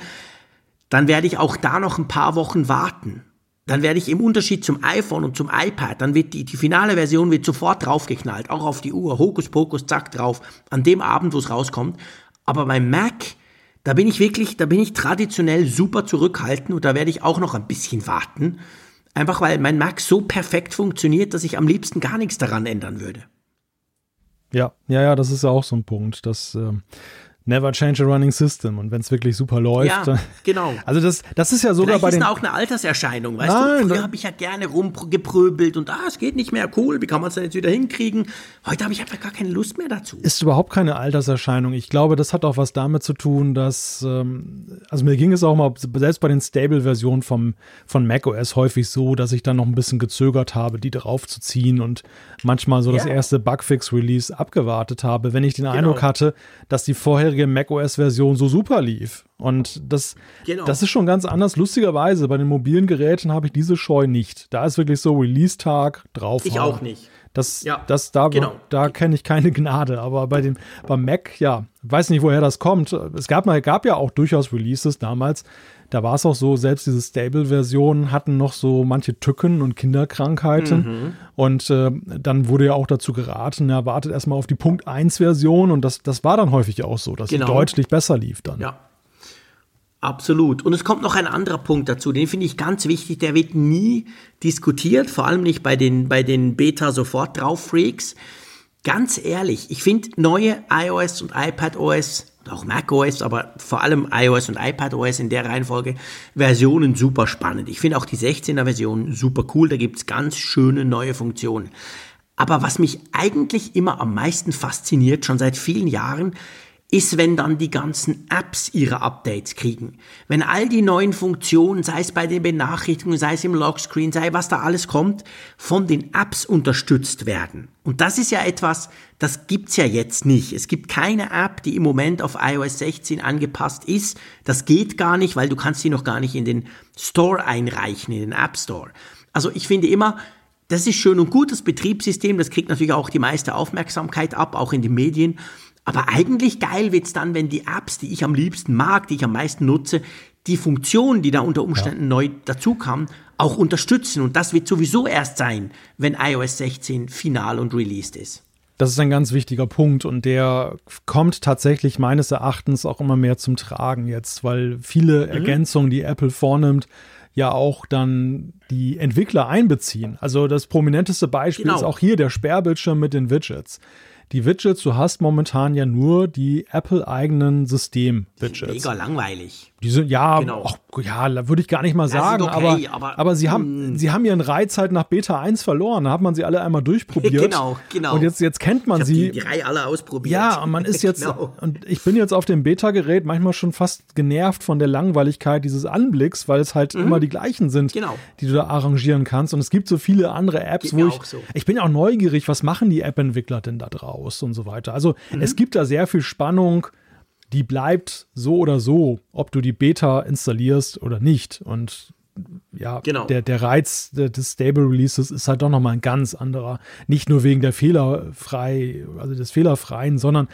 dann werde ich auch da noch ein paar Wochen warten dann werde ich im Unterschied zum iPhone und zum iPad, dann wird die, die finale Version wird sofort draufgeknallt, auch auf die Uhr, Hokus Pokus, zack, drauf, an dem Abend, wo es rauskommt. Aber beim Mac, da bin ich wirklich, da bin ich traditionell super zurückhaltend und da werde ich auch noch ein bisschen warten. Einfach weil mein Mac so perfekt funktioniert, dass ich am liebsten gar nichts daran ändern würde. Ja, ja, ja, das ist ja auch so ein Punkt. dass. ähm, Never change a running system. Und wenn es wirklich super läuft. Ja, genau. *laughs* Also das, das ist ja sogar Vielleicht bei den. ist auch eine Alterserscheinung, weißt Nein, du? Früher habe ich ja gerne rumgepröbelt und ah, es geht nicht mehr, cool, wie kann man es denn jetzt wieder hinkriegen? Heute habe ich einfach gar keine Lust mehr dazu. Ist überhaupt keine Alterserscheinung. Ich glaube, das hat auch was damit zu tun, dass, ähm, also mir ging es auch mal, selbst bei den Stable-Versionen vom, von macOS häufig so, dass ich dann noch ein bisschen gezögert habe, die draufzuziehen und manchmal so ja. das erste Bugfix-Release abgewartet habe, wenn ich den genau. Eindruck hatte, dass die vorherige vorherige macOS-Version so super lief. Und das, genau. das ist schon ganz anders. Lustigerweise, bei den mobilen Geräten habe ich diese Scheu nicht. Da ist wirklich so Release-Tag drauf. Ich auch nicht. Das, ja, das, da, genau. da kenne ich keine Gnade. Aber bei dem, beim Mac, ja, weiß nicht, woher das kommt. Es gab, mal, gab ja auch durchaus Releases damals, da war es auch so, selbst diese Stable-Versionen hatten noch so manche Tücken und Kinderkrankheiten. Mhm. Und äh, dann wurde ja auch dazu geraten, ja, wartet erstmal auf die Punkt 1-Version. Und das, das war dann häufig auch so, dass genau. sie deutlich besser lief dann. Ja. Absolut. Und es kommt noch ein anderer Punkt dazu, den finde ich ganz wichtig, der wird nie diskutiert, vor allem nicht bei den, bei den Beta-Sofort-Drauf-Freaks. Ganz ehrlich, ich finde neue iOS und iPadOS auch macOS, aber vor allem iOS und iPadOS in der Reihenfolge, Versionen super spannend. Ich finde auch die 16er Version super cool, da gibt es ganz schöne neue Funktionen. Aber was mich eigentlich immer am meisten fasziniert, schon seit vielen Jahren, ist, wenn dann die ganzen Apps ihre Updates kriegen. Wenn all die neuen Funktionen, sei es bei den Benachrichtigungen, sei es im Lockscreen, sei was da alles kommt, von den Apps unterstützt werden. Und das ist ja etwas, das gibt's ja jetzt nicht. Es gibt keine App, die im Moment auf iOS 16 angepasst ist. Das geht gar nicht, weil du kannst die noch gar nicht in den Store einreichen, in den App Store. Also ich finde immer, das ist schön und gut, das Betriebssystem, das kriegt natürlich auch die meiste Aufmerksamkeit ab, auch in den Medien. Aber eigentlich geil wird's dann, wenn die Apps, die ich am liebsten mag, die ich am meisten nutze, die Funktionen, die da unter Umständen ja. neu dazukamen, auch unterstützen. Und das wird sowieso erst sein, wenn iOS 16 final und released ist. Das ist ein ganz wichtiger Punkt und der kommt tatsächlich meines Erachtens auch immer mehr zum Tragen jetzt, weil viele mhm. Ergänzungen, die Apple vornimmt, ja auch dann die Entwickler einbeziehen. Also das prominenteste Beispiel genau. ist auch hier der Sperrbildschirm mit den Widgets die Widgets, du hast momentan ja nur die Apple-eigenen System-Widgets. Mega langweilig. Die sind, ja, genau. Ach, ja, würde ich gar nicht mal sagen, okay, aber, aber, aber, sie, haben, hm. sie haben ihren Reiz halt nach Beta 1 verloren. Da hat man sie alle einmal durchprobiert. *laughs* genau, genau. Und jetzt, jetzt kennt man sie. Die drei alle ausprobiert. Ja, und man ist *laughs* jetzt, genau. und ich bin jetzt auf dem Beta-Gerät manchmal schon fast genervt von der Langweiligkeit dieses Anblicks, weil es halt mhm. immer die gleichen sind, genau. die du da arrangieren kannst. Und es gibt so viele andere Apps, Geht wo ich, so. ich bin auch neugierig, was machen die App-Entwickler denn da draus und so weiter. Also mhm. es gibt da sehr viel Spannung die bleibt so oder so, ob du die Beta installierst oder nicht. Und ja, genau. der, der Reiz des Stable Releases ist halt doch nochmal ein ganz anderer. Nicht nur wegen der fehlerfrei, also des Fehlerfreien, sondern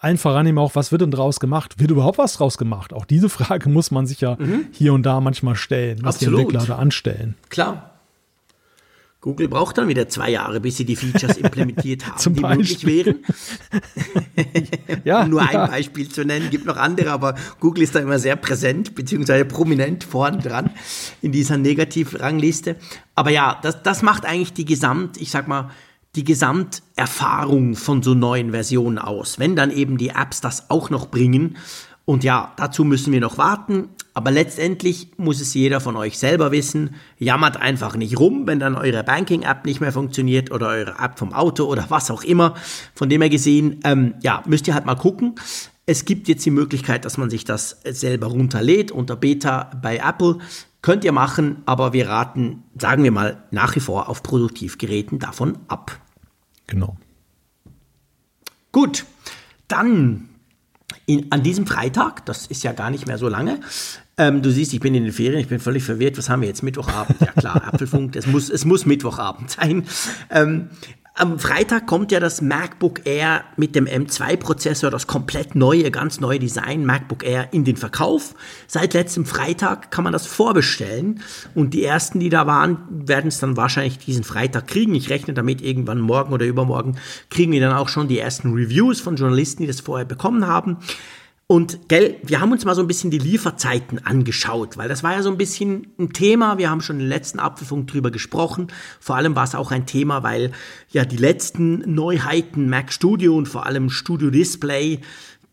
allen voran eben auch, was wird denn draus gemacht? Wird überhaupt was draus gemacht? Auch diese Frage muss man sich ja mhm. hier und da manchmal stellen, was Absolut. die Entwickler da anstellen. Klar. Google braucht dann wieder zwei Jahre, bis sie die Features *laughs* implementiert haben, Zum die möglich wären. *laughs* ja, um nur ja. ein Beispiel zu nennen, gibt noch andere, aber Google ist da immer sehr präsent, beziehungsweise prominent vorn dran in dieser Negativrangliste. Aber ja, das, das macht eigentlich die Gesamt, ich sag mal, die Gesamterfahrung von so neuen Versionen aus. Wenn dann eben die Apps das auch noch bringen, und ja, dazu müssen wir noch warten. Aber letztendlich muss es jeder von euch selber wissen. Jammert einfach nicht rum, wenn dann eure Banking-App nicht mehr funktioniert oder eure App vom Auto oder was auch immer. Von dem her gesehen, ähm, ja, müsst ihr halt mal gucken. Es gibt jetzt die Möglichkeit, dass man sich das selber runterlädt unter Beta bei Apple. Könnt ihr machen, aber wir raten, sagen wir mal, nach wie vor auf Produktivgeräten davon ab. Genau. Gut, dann in, an diesem Freitag, das ist ja gar nicht mehr so lange, ähm, du siehst, ich bin in den Ferien, ich bin völlig verwirrt. Was haben wir jetzt? Mittwochabend? Ja klar, *laughs* Apfelfunk, es muss, es muss Mittwochabend sein. Ähm, am Freitag kommt ja das MacBook Air mit dem M2-Prozessor, das komplett neue, ganz neue Design MacBook Air in den Verkauf. Seit letztem Freitag kann man das vorbestellen und die ersten, die da waren, werden es dann wahrscheinlich diesen Freitag kriegen. Ich rechne damit irgendwann morgen oder übermorgen kriegen wir dann auch schon die ersten Reviews von Journalisten, die das vorher bekommen haben. Und gell, wir haben uns mal so ein bisschen die Lieferzeiten angeschaut, weil das war ja so ein bisschen ein Thema. Wir haben schon im letzten Apfelfunk drüber gesprochen. Vor allem war es auch ein Thema, weil ja die letzten Neuheiten Mac Studio und vor allem Studio Display,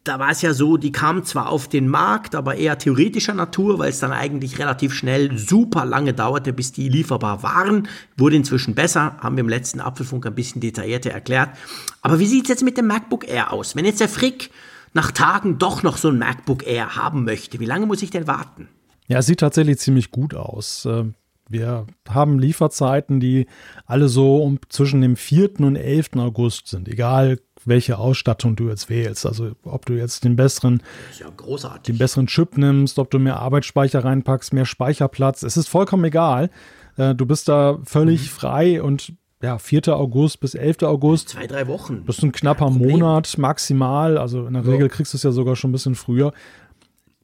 da war es ja so, die kamen zwar auf den Markt, aber eher theoretischer Natur, weil es dann eigentlich relativ schnell super lange dauerte, bis die lieferbar waren. Wurde inzwischen besser, haben wir im letzten Apfelfunk ein bisschen detaillierter erklärt. Aber wie sieht's jetzt mit dem MacBook Air aus? Wenn jetzt der Frick nach Tagen doch noch so ein MacBook Air haben möchte, wie lange muss ich denn warten? Ja, es sieht tatsächlich ziemlich gut aus. Äh, wir haben Lieferzeiten, die alle so um zwischen dem 4. und 11. August sind, egal welche Ausstattung du jetzt wählst. Also ob du jetzt den besseren, ja den besseren Chip nimmst, ob du mehr Arbeitsspeicher reinpackst, mehr Speicherplatz. Es ist vollkommen egal. Äh, du bist da völlig mhm. frei und ja, 4. August bis 11. August. Zwei, drei Wochen. Das ist ein knapper Monat maximal. Also in der. Regel kriegst du es ja sogar schon ein bisschen früher.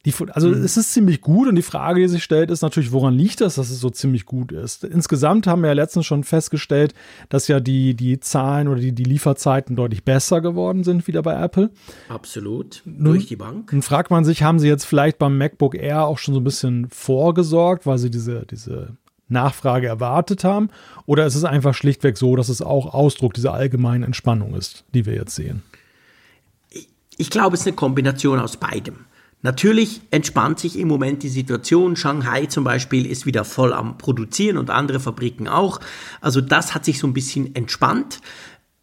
Die, also mhm. es ist ziemlich gut und die Frage, die sich stellt, ist natürlich, woran liegt das, dass es so ziemlich gut ist? Insgesamt haben wir ja letztens schon festgestellt, dass ja die, die Zahlen oder die, die Lieferzeiten deutlich besser geworden sind wieder bei Apple. Absolut, Nun, durch die Bank. Nun fragt man sich, haben sie jetzt vielleicht beim MacBook Air auch schon so ein bisschen vorgesorgt, weil sie diese, diese Nachfrage erwartet haben? Oder ist es einfach schlichtweg so, dass es auch Ausdruck dieser allgemeinen Entspannung ist, die wir jetzt sehen? Ich glaube, es ist eine Kombination aus beidem. Natürlich entspannt sich im Moment die Situation. Shanghai zum Beispiel ist wieder voll am Produzieren und andere Fabriken auch. Also das hat sich so ein bisschen entspannt.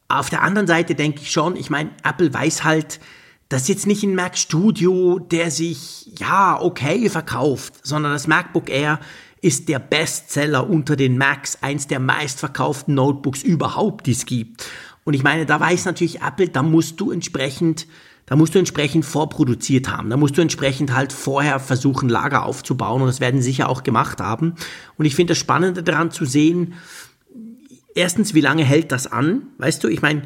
Auf der anderen Seite denke ich schon, ich meine, Apple weiß halt, das ist jetzt nicht ein Mac Studio, der sich, ja, okay verkauft, sondern das MacBook Air ist der Bestseller unter den Macs, eins der meistverkauften Notebooks überhaupt, die es gibt. Und ich meine, da weiß natürlich Apple, da musst du entsprechend da musst du entsprechend vorproduziert haben. Da musst du entsprechend halt vorher versuchen, Lager aufzubauen und das werden sie sicher auch gemacht haben. Und ich finde das Spannende daran zu sehen, erstens, wie lange hält das an? Weißt du, ich meine,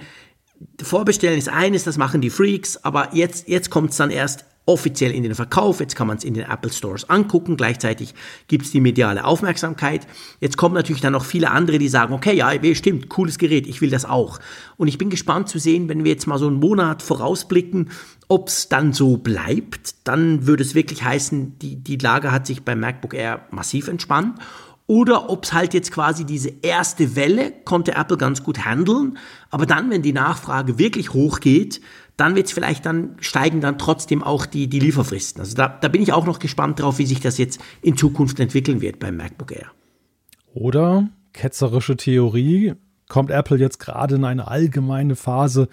Vorbestellen ist eines, das machen die Freaks, aber jetzt, jetzt kommt es dann erst offiziell in den Verkauf. Jetzt kann man es in den Apple Stores angucken. Gleichzeitig gibt es die mediale Aufmerksamkeit. Jetzt kommen natürlich dann noch viele andere, die sagen, okay, ja, stimmt, cooles Gerät, ich will das auch. Und ich bin gespannt zu sehen, wenn wir jetzt mal so einen Monat vorausblicken, ob es dann so bleibt. Dann würde es wirklich heißen, die, die Lage hat sich beim MacBook Air massiv entspannt oder ob es halt jetzt quasi diese erste Welle konnte Apple ganz gut handeln, aber dann, wenn die Nachfrage wirklich hochgeht, dann wird es vielleicht dann steigen dann trotzdem auch die, die Lieferfristen. Also da, da bin ich auch noch gespannt drauf, wie sich das jetzt in Zukunft entwickeln wird beim MacBook Air. Oder ketzerische Theorie, kommt Apple jetzt gerade in eine allgemeine Phase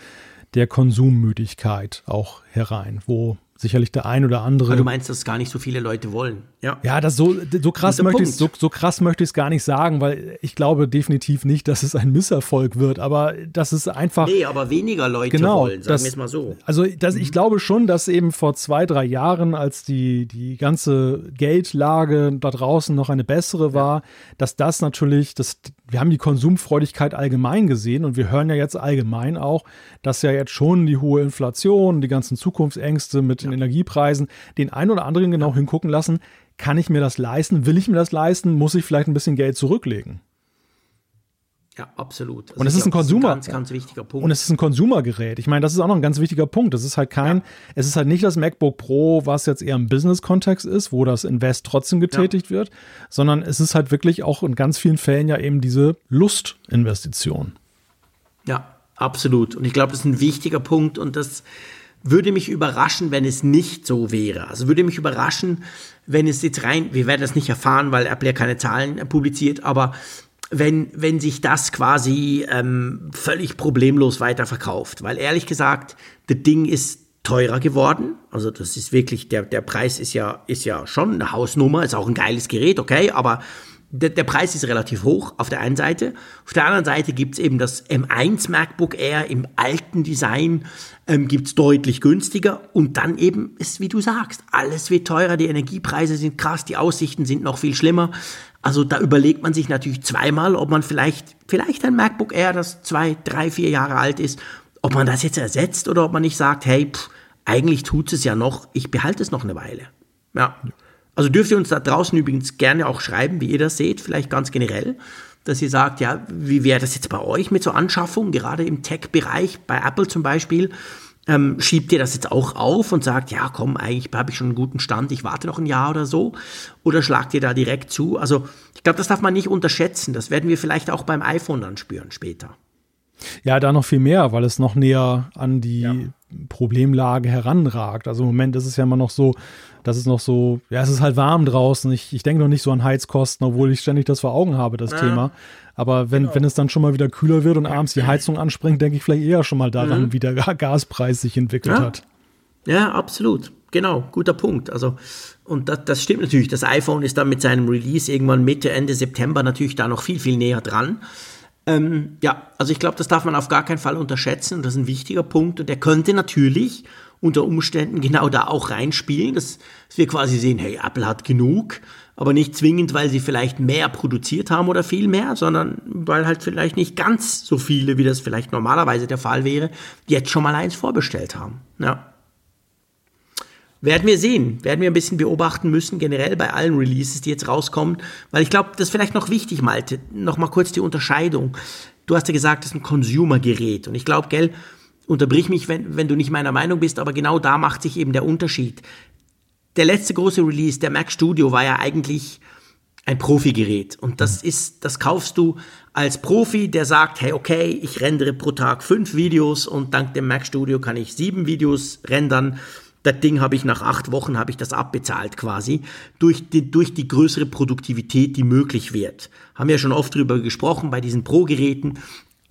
der Konsummüdigkeit auch herein, wo sicherlich der ein oder andere. Aber du meinst, dass gar nicht so viele Leute wollen. Ja, ja das so, so krass möchte ich so, so krass möchte ich es gar nicht sagen, weil ich glaube definitiv nicht, dass es ein Misserfolg wird, aber das ist einfach. Nee, aber weniger Leute genau, wollen, sagen wir es mal so. Also das, ich glaube schon, dass eben vor zwei, drei Jahren, als die, die ganze Geldlage da draußen noch eine bessere war, ja. dass das natürlich, das, wir haben die Konsumfreudigkeit allgemein gesehen und wir hören ja jetzt allgemein auch, dass ja jetzt schon die hohe Inflation, die ganzen Zukunftsängste mit den Energiepreisen den einen oder anderen genau hingucken lassen. Kann ich mir das leisten? Will ich mir das leisten? Muss ich vielleicht ein bisschen Geld zurücklegen? Ja, absolut. Also und es ist ein Konsumer. Ganz, ganz wichtiger Punkt. Und es ist ein Konsumergerät. Ich meine, das ist auch noch ein ganz wichtiger Punkt. Das ist halt kein, ja. es ist halt nicht das MacBook Pro, was jetzt eher im Business-Kontext ist, wo das Invest trotzdem getätigt ja. wird, sondern es ist halt wirklich auch in ganz vielen Fällen ja eben diese Lustinvestition. Ja, absolut. Und ich glaube, das ist ein wichtiger Punkt und das, würde mich überraschen, wenn es nicht so wäre. Also würde mich überraschen, wenn es jetzt rein, wir werden das nicht erfahren, weil Apple ja keine Zahlen publiziert, aber wenn, wenn sich das quasi ähm, völlig problemlos weiterverkauft. Weil ehrlich gesagt, das Ding ist teurer geworden. Also das ist wirklich, der, der Preis ist ja, ist ja schon eine Hausnummer, ist auch ein geiles Gerät, okay, aber der, der Preis ist relativ hoch auf der einen Seite. Auf der anderen Seite gibt's eben das M1 MacBook Air im alten Design, ähm, gibt's deutlich günstiger. Und dann eben ist, wie du sagst, alles wird teurer, die Energiepreise sind krass, die Aussichten sind noch viel schlimmer. Also da überlegt man sich natürlich zweimal, ob man vielleicht, vielleicht ein MacBook Air, das zwei, drei, vier Jahre alt ist, ob man das jetzt ersetzt oder ob man nicht sagt, hey, pff, eigentlich tut es ja noch, ich behalte es noch eine Weile. Ja. Also dürft ihr uns da draußen übrigens gerne auch schreiben, wie ihr das seht, vielleicht ganz generell, dass ihr sagt, ja, wie wäre das jetzt bei euch mit so Anschaffungen, gerade im Tech-Bereich, bei Apple zum Beispiel, ähm, schiebt ihr das jetzt auch auf und sagt, ja, komm, eigentlich habe ich schon einen guten Stand, ich warte noch ein Jahr oder so? Oder schlagt ihr da direkt zu? Also ich glaube, das darf man nicht unterschätzen. Das werden wir vielleicht auch beim iPhone dann spüren später. Ja, da noch viel mehr, weil es noch näher an die ja. Problemlage heranragt. Also im Moment ist es ja immer noch so, dass es noch so, ja, es ist halt warm draußen. Ich, ich denke noch nicht so an Heizkosten, obwohl ich ständig das vor Augen habe, das ja. Thema. Aber wenn, genau. wenn es dann schon mal wieder kühler wird und abends die Heizung anspringt, denke ich vielleicht eher schon mal daran, mhm. wie der *laughs* Gaspreis sich entwickelt ja. hat. Ja, absolut. Genau, guter Punkt. Also, und das, das stimmt natürlich. Das iPhone ist dann mit seinem Release irgendwann Mitte, Ende September natürlich da noch viel, viel näher dran. Ähm, ja, also ich glaube, das darf man auf gar keinen Fall unterschätzen. Das ist ein wichtiger Punkt und der könnte natürlich unter Umständen genau da auch reinspielen, dass, wir quasi sehen, hey, Apple hat genug, aber nicht zwingend, weil sie vielleicht mehr produziert haben oder viel mehr, sondern weil halt vielleicht nicht ganz so viele, wie das vielleicht normalerweise der Fall wäre, jetzt schon mal eins vorbestellt haben. Ja. Werden wir sehen, werden wir ein bisschen beobachten müssen, generell bei allen Releases, die jetzt rauskommen, weil ich glaube, das ist vielleicht noch wichtig, Malte, noch mal kurz die Unterscheidung. Du hast ja gesagt, das ist ein Consumer-Gerät und ich glaube, gell, unterbrich mich, wenn, wenn du nicht meiner Meinung bist, aber genau da macht sich eben der Unterschied. Der letzte große Release, der Mac Studio, war ja eigentlich ein Profi-Gerät. Und das ist, das kaufst du als Profi, der sagt, hey, okay, ich rendere pro Tag fünf Videos und dank dem Mac Studio kann ich sieben Videos rendern Das Ding habe ich nach acht Wochen habe ich das abbezahlt quasi durch die, durch die größere Produktivität, die möglich wird. Haben wir ja schon oft drüber gesprochen bei diesen Pro-Geräten.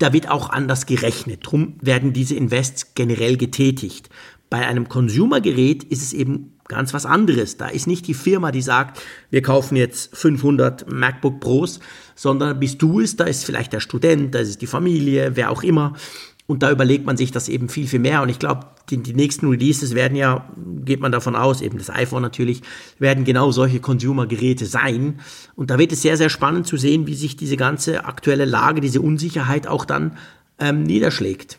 Da wird auch anders gerechnet. Drum werden diese Invests generell getätigt. Bei einem Consumer-Gerät ist es eben ganz was anderes. Da ist nicht die Firma, die sagt, wir kaufen jetzt 500 MacBook Pros, sondern bist du es, da ist vielleicht der Student, da ist die Familie, wer auch immer. Und da überlegt man sich das eben viel, viel mehr. Und ich glaube, die, die, nächsten Releases werden ja, geht man davon aus, eben das iPhone natürlich, werden genau solche Consumer-Geräte sein. Und da wird es sehr, sehr spannend zu sehen, wie sich diese ganze aktuelle Lage, diese Unsicherheit auch dann ähm, niederschlägt.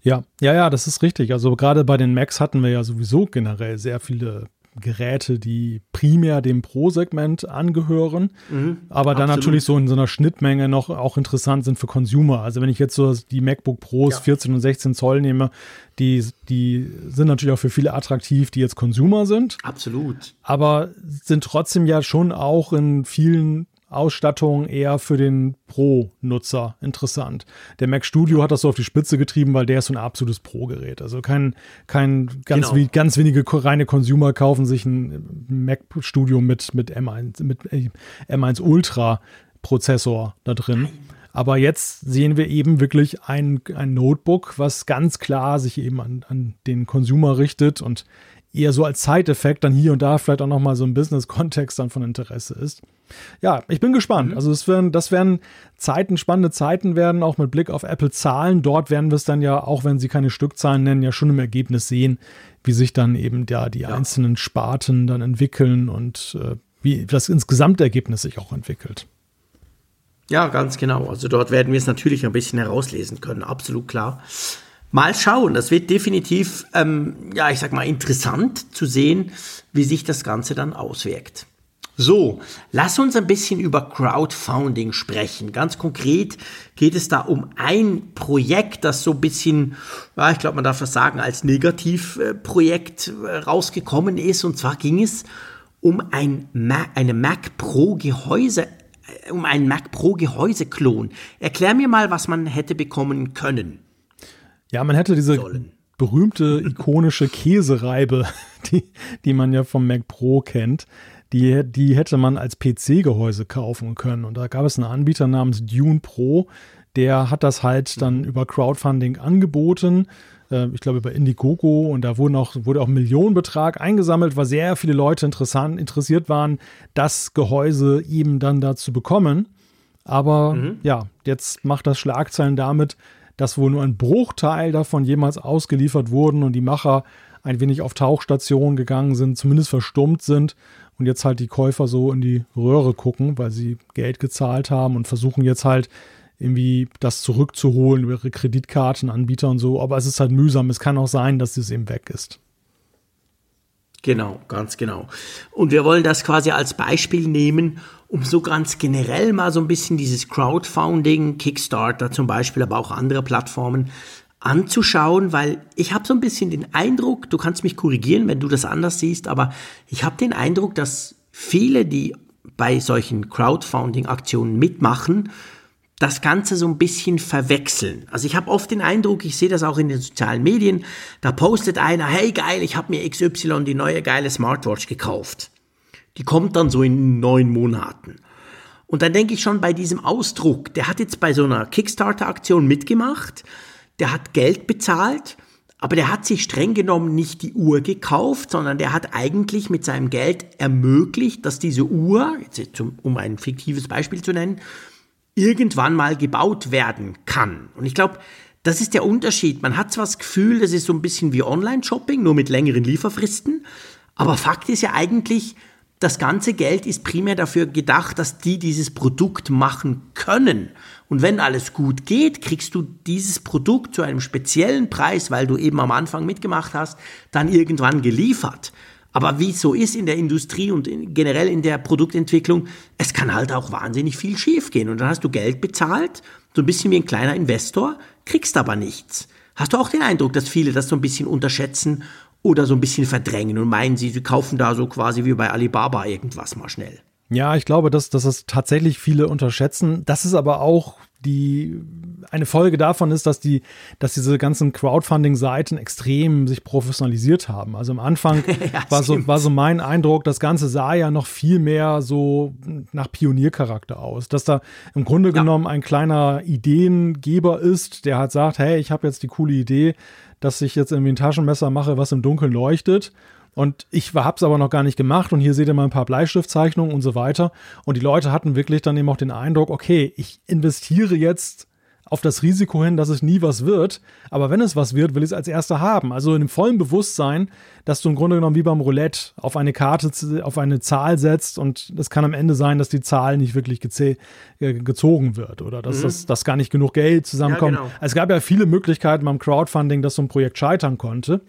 Ja, ja, ja, das ist richtig. Also gerade bei den Macs hatten wir ja sowieso generell sehr viele Geräte, die primär dem Pro-Segment angehören, mhm, aber dann absolut. natürlich so in so einer Schnittmenge noch auch interessant sind für Consumer. Also wenn ich jetzt so die MacBook Pros ja. 14 und 16 Zoll nehme, die, die sind natürlich auch für viele attraktiv, die jetzt Consumer sind. Absolut. Aber sind trotzdem ja schon auch in vielen Ausstattung eher für den Pro-Nutzer interessant. Der Mac Studio hat das so auf die Spitze getrieben, weil der ist so ein absolutes Pro-Gerät. Also kein, kein ganz, genau. wie, ganz wenige reine Consumer kaufen sich ein Mac Studio mit, mit M1, mit äh, M1 Ultra Prozessor da drin. Aber jetzt sehen wir eben wirklich ein, ein Notebook, was ganz klar sich eben an, an den Consumer richtet und eher so als Zeiteffekt dann hier und da vielleicht auch nochmal so ein Business-Kontext dann von Interesse ist. Ja, ich bin gespannt. Mhm. Also es werden, das werden Zeiten, spannende Zeiten werden, auch mit Blick auf Apple-Zahlen. Dort werden wir es dann ja, auch wenn sie keine Stückzahlen nennen, ja schon im Ergebnis sehen, wie sich dann eben ja die ja. einzelnen Sparten dann entwickeln und äh, wie das Insgesamtergebnis sich auch entwickelt. Ja, ganz genau. Also dort werden wir es natürlich ein bisschen herauslesen können, absolut klar. Mal schauen, das wird definitiv, ähm, ja, ich sag mal, interessant zu sehen, wie sich das Ganze dann auswirkt. So, lass uns ein bisschen über Crowdfunding sprechen. Ganz konkret geht es da um ein Projekt, das so ein bisschen, ja, ich glaube, man darf das sagen, als Negativprojekt äh, rausgekommen ist. Und zwar ging es um ein Mac, eine Mac Pro Gehäuse, äh, um einen Mac Pro Gehäuseklon. Erklär mir mal, was man hätte bekommen können. Ja, man hätte diese sollen. berühmte ikonische Käsereibe, *laughs* die, die man ja vom Mac Pro kennt, die, die hätte man als PC-Gehäuse kaufen können. Und da gab es einen Anbieter namens Dune Pro, der hat das halt dann mhm. über Crowdfunding angeboten. Äh, ich glaube über Indiegogo und da wurden auch, wurde auch ein Millionenbetrag eingesammelt, weil sehr viele Leute interessant, interessiert waren, das Gehäuse eben dann da zu bekommen. Aber mhm. ja, jetzt macht das Schlagzeilen damit, dass wohl nur ein Bruchteil davon jemals ausgeliefert wurden und die Macher ein wenig auf Tauchstationen gegangen sind, zumindest verstummt sind und jetzt halt die Käufer so in die Röhre gucken, weil sie Geld gezahlt haben und versuchen jetzt halt irgendwie das zurückzuholen über ihre Kreditkartenanbieter und so. Aber es ist halt mühsam. Es kann auch sein, dass es eben weg ist. Genau, ganz genau. Und wir wollen das quasi als Beispiel nehmen, um so ganz generell mal so ein bisschen dieses Crowdfunding, Kickstarter zum Beispiel, aber auch andere Plattformen anzuschauen, weil ich habe so ein bisschen den Eindruck, du kannst mich korrigieren, wenn du das anders siehst, aber ich habe den Eindruck, dass viele, die bei solchen Crowdfunding-Aktionen mitmachen, das Ganze so ein bisschen verwechseln. Also ich habe oft den Eindruck, ich sehe das auch in den sozialen Medien, da postet einer, hey geil, ich habe mir XY die neue geile Smartwatch gekauft. Die kommt dann so in neun Monaten. Und dann denke ich schon bei diesem Ausdruck, der hat jetzt bei so einer Kickstarter-Aktion mitgemacht, der hat Geld bezahlt, aber der hat sich streng genommen nicht die Uhr gekauft, sondern der hat eigentlich mit seinem Geld ermöglicht, dass diese Uhr, jetzt um ein fiktives Beispiel zu nennen, irgendwann mal gebaut werden kann. Und ich glaube, das ist der Unterschied. Man hat zwar das Gefühl, das ist so ein bisschen wie Online-Shopping, nur mit längeren Lieferfristen, aber Fakt ist ja eigentlich, das ganze Geld ist primär dafür gedacht, dass die dieses Produkt machen können. Und wenn alles gut geht, kriegst du dieses Produkt zu einem speziellen Preis, weil du eben am Anfang mitgemacht hast, dann irgendwann geliefert. Aber wie es so ist in der Industrie und generell in der Produktentwicklung, es kann halt auch wahnsinnig viel schiefgehen. Und dann hast du Geld bezahlt, so ein bisschen wie ein kleiner Investor, kriegst aber nichts. Hast du auch den Eindruck, dass viele das so ein bisschen unterschätzen oder so ein bisschen verdrängen und meinen, sie, sie kaufen da so quasi wie bei Alibaba irgendwas mal schnell? Ja, ich glaube, dass, dass das tatsächlich viele unterschätzen. Das ist aber auch die eine Folge davon ist, dass die, dass diese ganzen Crowdfunding-Seiten extrem sich professionalisiert haben. Also am Anfang *laughs* ja, war, so, war so mein Eindruck, das Ganze sah ja noch viel mehr so nach Pioniercharakter aus, dass da im Grunde ja. genommen ein kleiner Ideengeber ist, der halt sagt, hey, ich habe jetzt die coole Idee, dass ich jetzt irgendwie ein Taschenmesser mache, was im Dunkeln leuchtet und ich habe es aber noch gar nicht gemacht und hier seht ihr mal ein paar Bleistiftzeichnungen und so weiter. Und die Leute hatten wirklich dann eben auch den Eindruck, okay, ich investiere jetzt auf das Risiko hin, dass es nie was wird. Aber wenn es was wird, will ich es als erster haben. Also in dem vollen Bewusstsein, dass du im Grunde genommen wie beim Roulette auf eine Karte, auf eine Zahl setzt und es kann am Ende sein, dass die Zahl nicht wirklich äh, gezogen wird oder dass, mhm. das, dass gar nicht genug Geld zusammenkommt. Ja, genau. Es gab ja viele Möglichkeiten beim Crowdfunding, dass so ein Projekt scheitern konnte.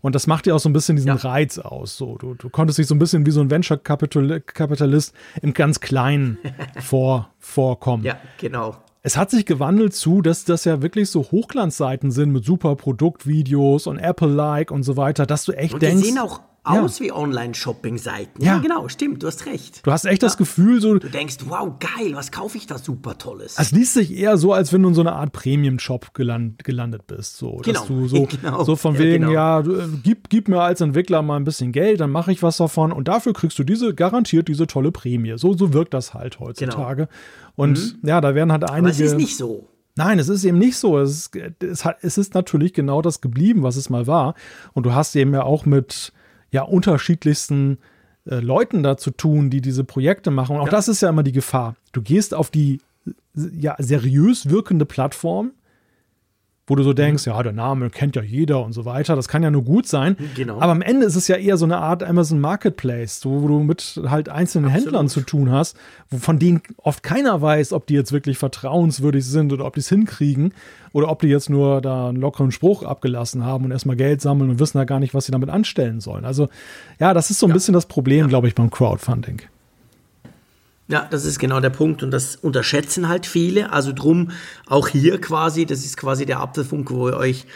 Und das macht ja auch so ein bisschen diesen ja. Reiz aus. So, du, du konntest dich so ein bisschen wie so ein Venture-Kapitalist im ganz Kleinen *laughs* vor, vorkommen. Ja, genau. Es hat sich gewandelt zu, dass das ja wirklich so Hochglanzseiten sind mit super Produktvideos und Apple-like und so weiter, dass du echt und die denkst. Sehen auch aus ja. wie Online-Shopping-Seiten. Ja. ja. genau, stimmt, du hast recht. Du hast echt ja. das Gefühl, so. Du denkst, wow, geil, was kaufe ich da super Tolles? Es liest sich eher so, als wenn du in so einer Art Premium-Shop geland, gelandet bist. So, genau. Dass du so, *laughs* genau. so von wegen, genau. ja, du, äh, gib, gib mir als Entwickler mal ein bisschen Geld, dann mache ich was davon und dafür kriegst du diese, garantiert diese tolle Prämie. So, so wirkt das halt heutzutage. Genau. Und mhm. ja, da werden halt einige. Aber es ist nicht so. Nein, es ist eben nicht so. Es ist, es, hat, es ist natürlich genau das geblieben, was es mal war. Und du hast eben ja auch mit ja unterschiedlichsten äh, Leuten da zu tun, die diese Projekte machen. Und auch ja. das ist ja immer die Gefahr. Du gehst auf die ja seriös wirkende Plattform wo du so mhm. denkst, mhm. ja, der Name kennt ja jeder und so weiter. Das kann ja nur gut sein. Genau. Aber am Ende ist es ja eher so eine Art Amazon Marketplace, wo du mit halt einzelnen Absolut. Händlern zu tun hast, von denen oft keiner weiß, ob die jetzt wirklich vertrauenswürdig sind oder ob die es hinkriegen oder ob die jetzt nur da einen lockeren Spruch abgelassen haben und erstmal Geld sammeln und wissen da gar nicht, was sie damit anstellen sollen. Also ja, das ist so ein ja. bisschen das Problem, ja. glaube ich, beim Crowdfunding. Ja, das ist genau der Punkt und das unterschätzen halt viele. Also drum auch hier quasi, das ist quasi der Apfelfunk, wo wir euch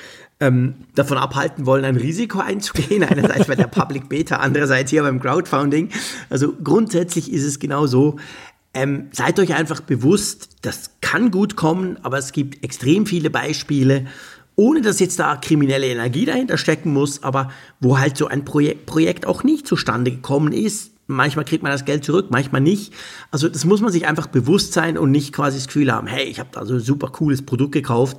ähm, davon abhalten wollen, ein Risiko einzugehen. *laughs* Einerseits bei der Public Beta, andererseits hier beim Crowdfunding. Also grundsätzlich ist es genau so. Ähm, seid euch einfach bewusst, das kann gut kommen, aber es gibt extrem viele Beispiele, ohne dass jetzt da kriminelle Energie dahinter stecken muss, aber wo halt so ein Projekt, Projekt auch nicht zustande gekommen ist, Manchmal kriegt man das Geld zurück, manchmal nicht. Also das muss man sich einfach bewusst sein und nicht quasi das Gefühl haben, hey, ich habe da so ein super cooles Produkt gekauft.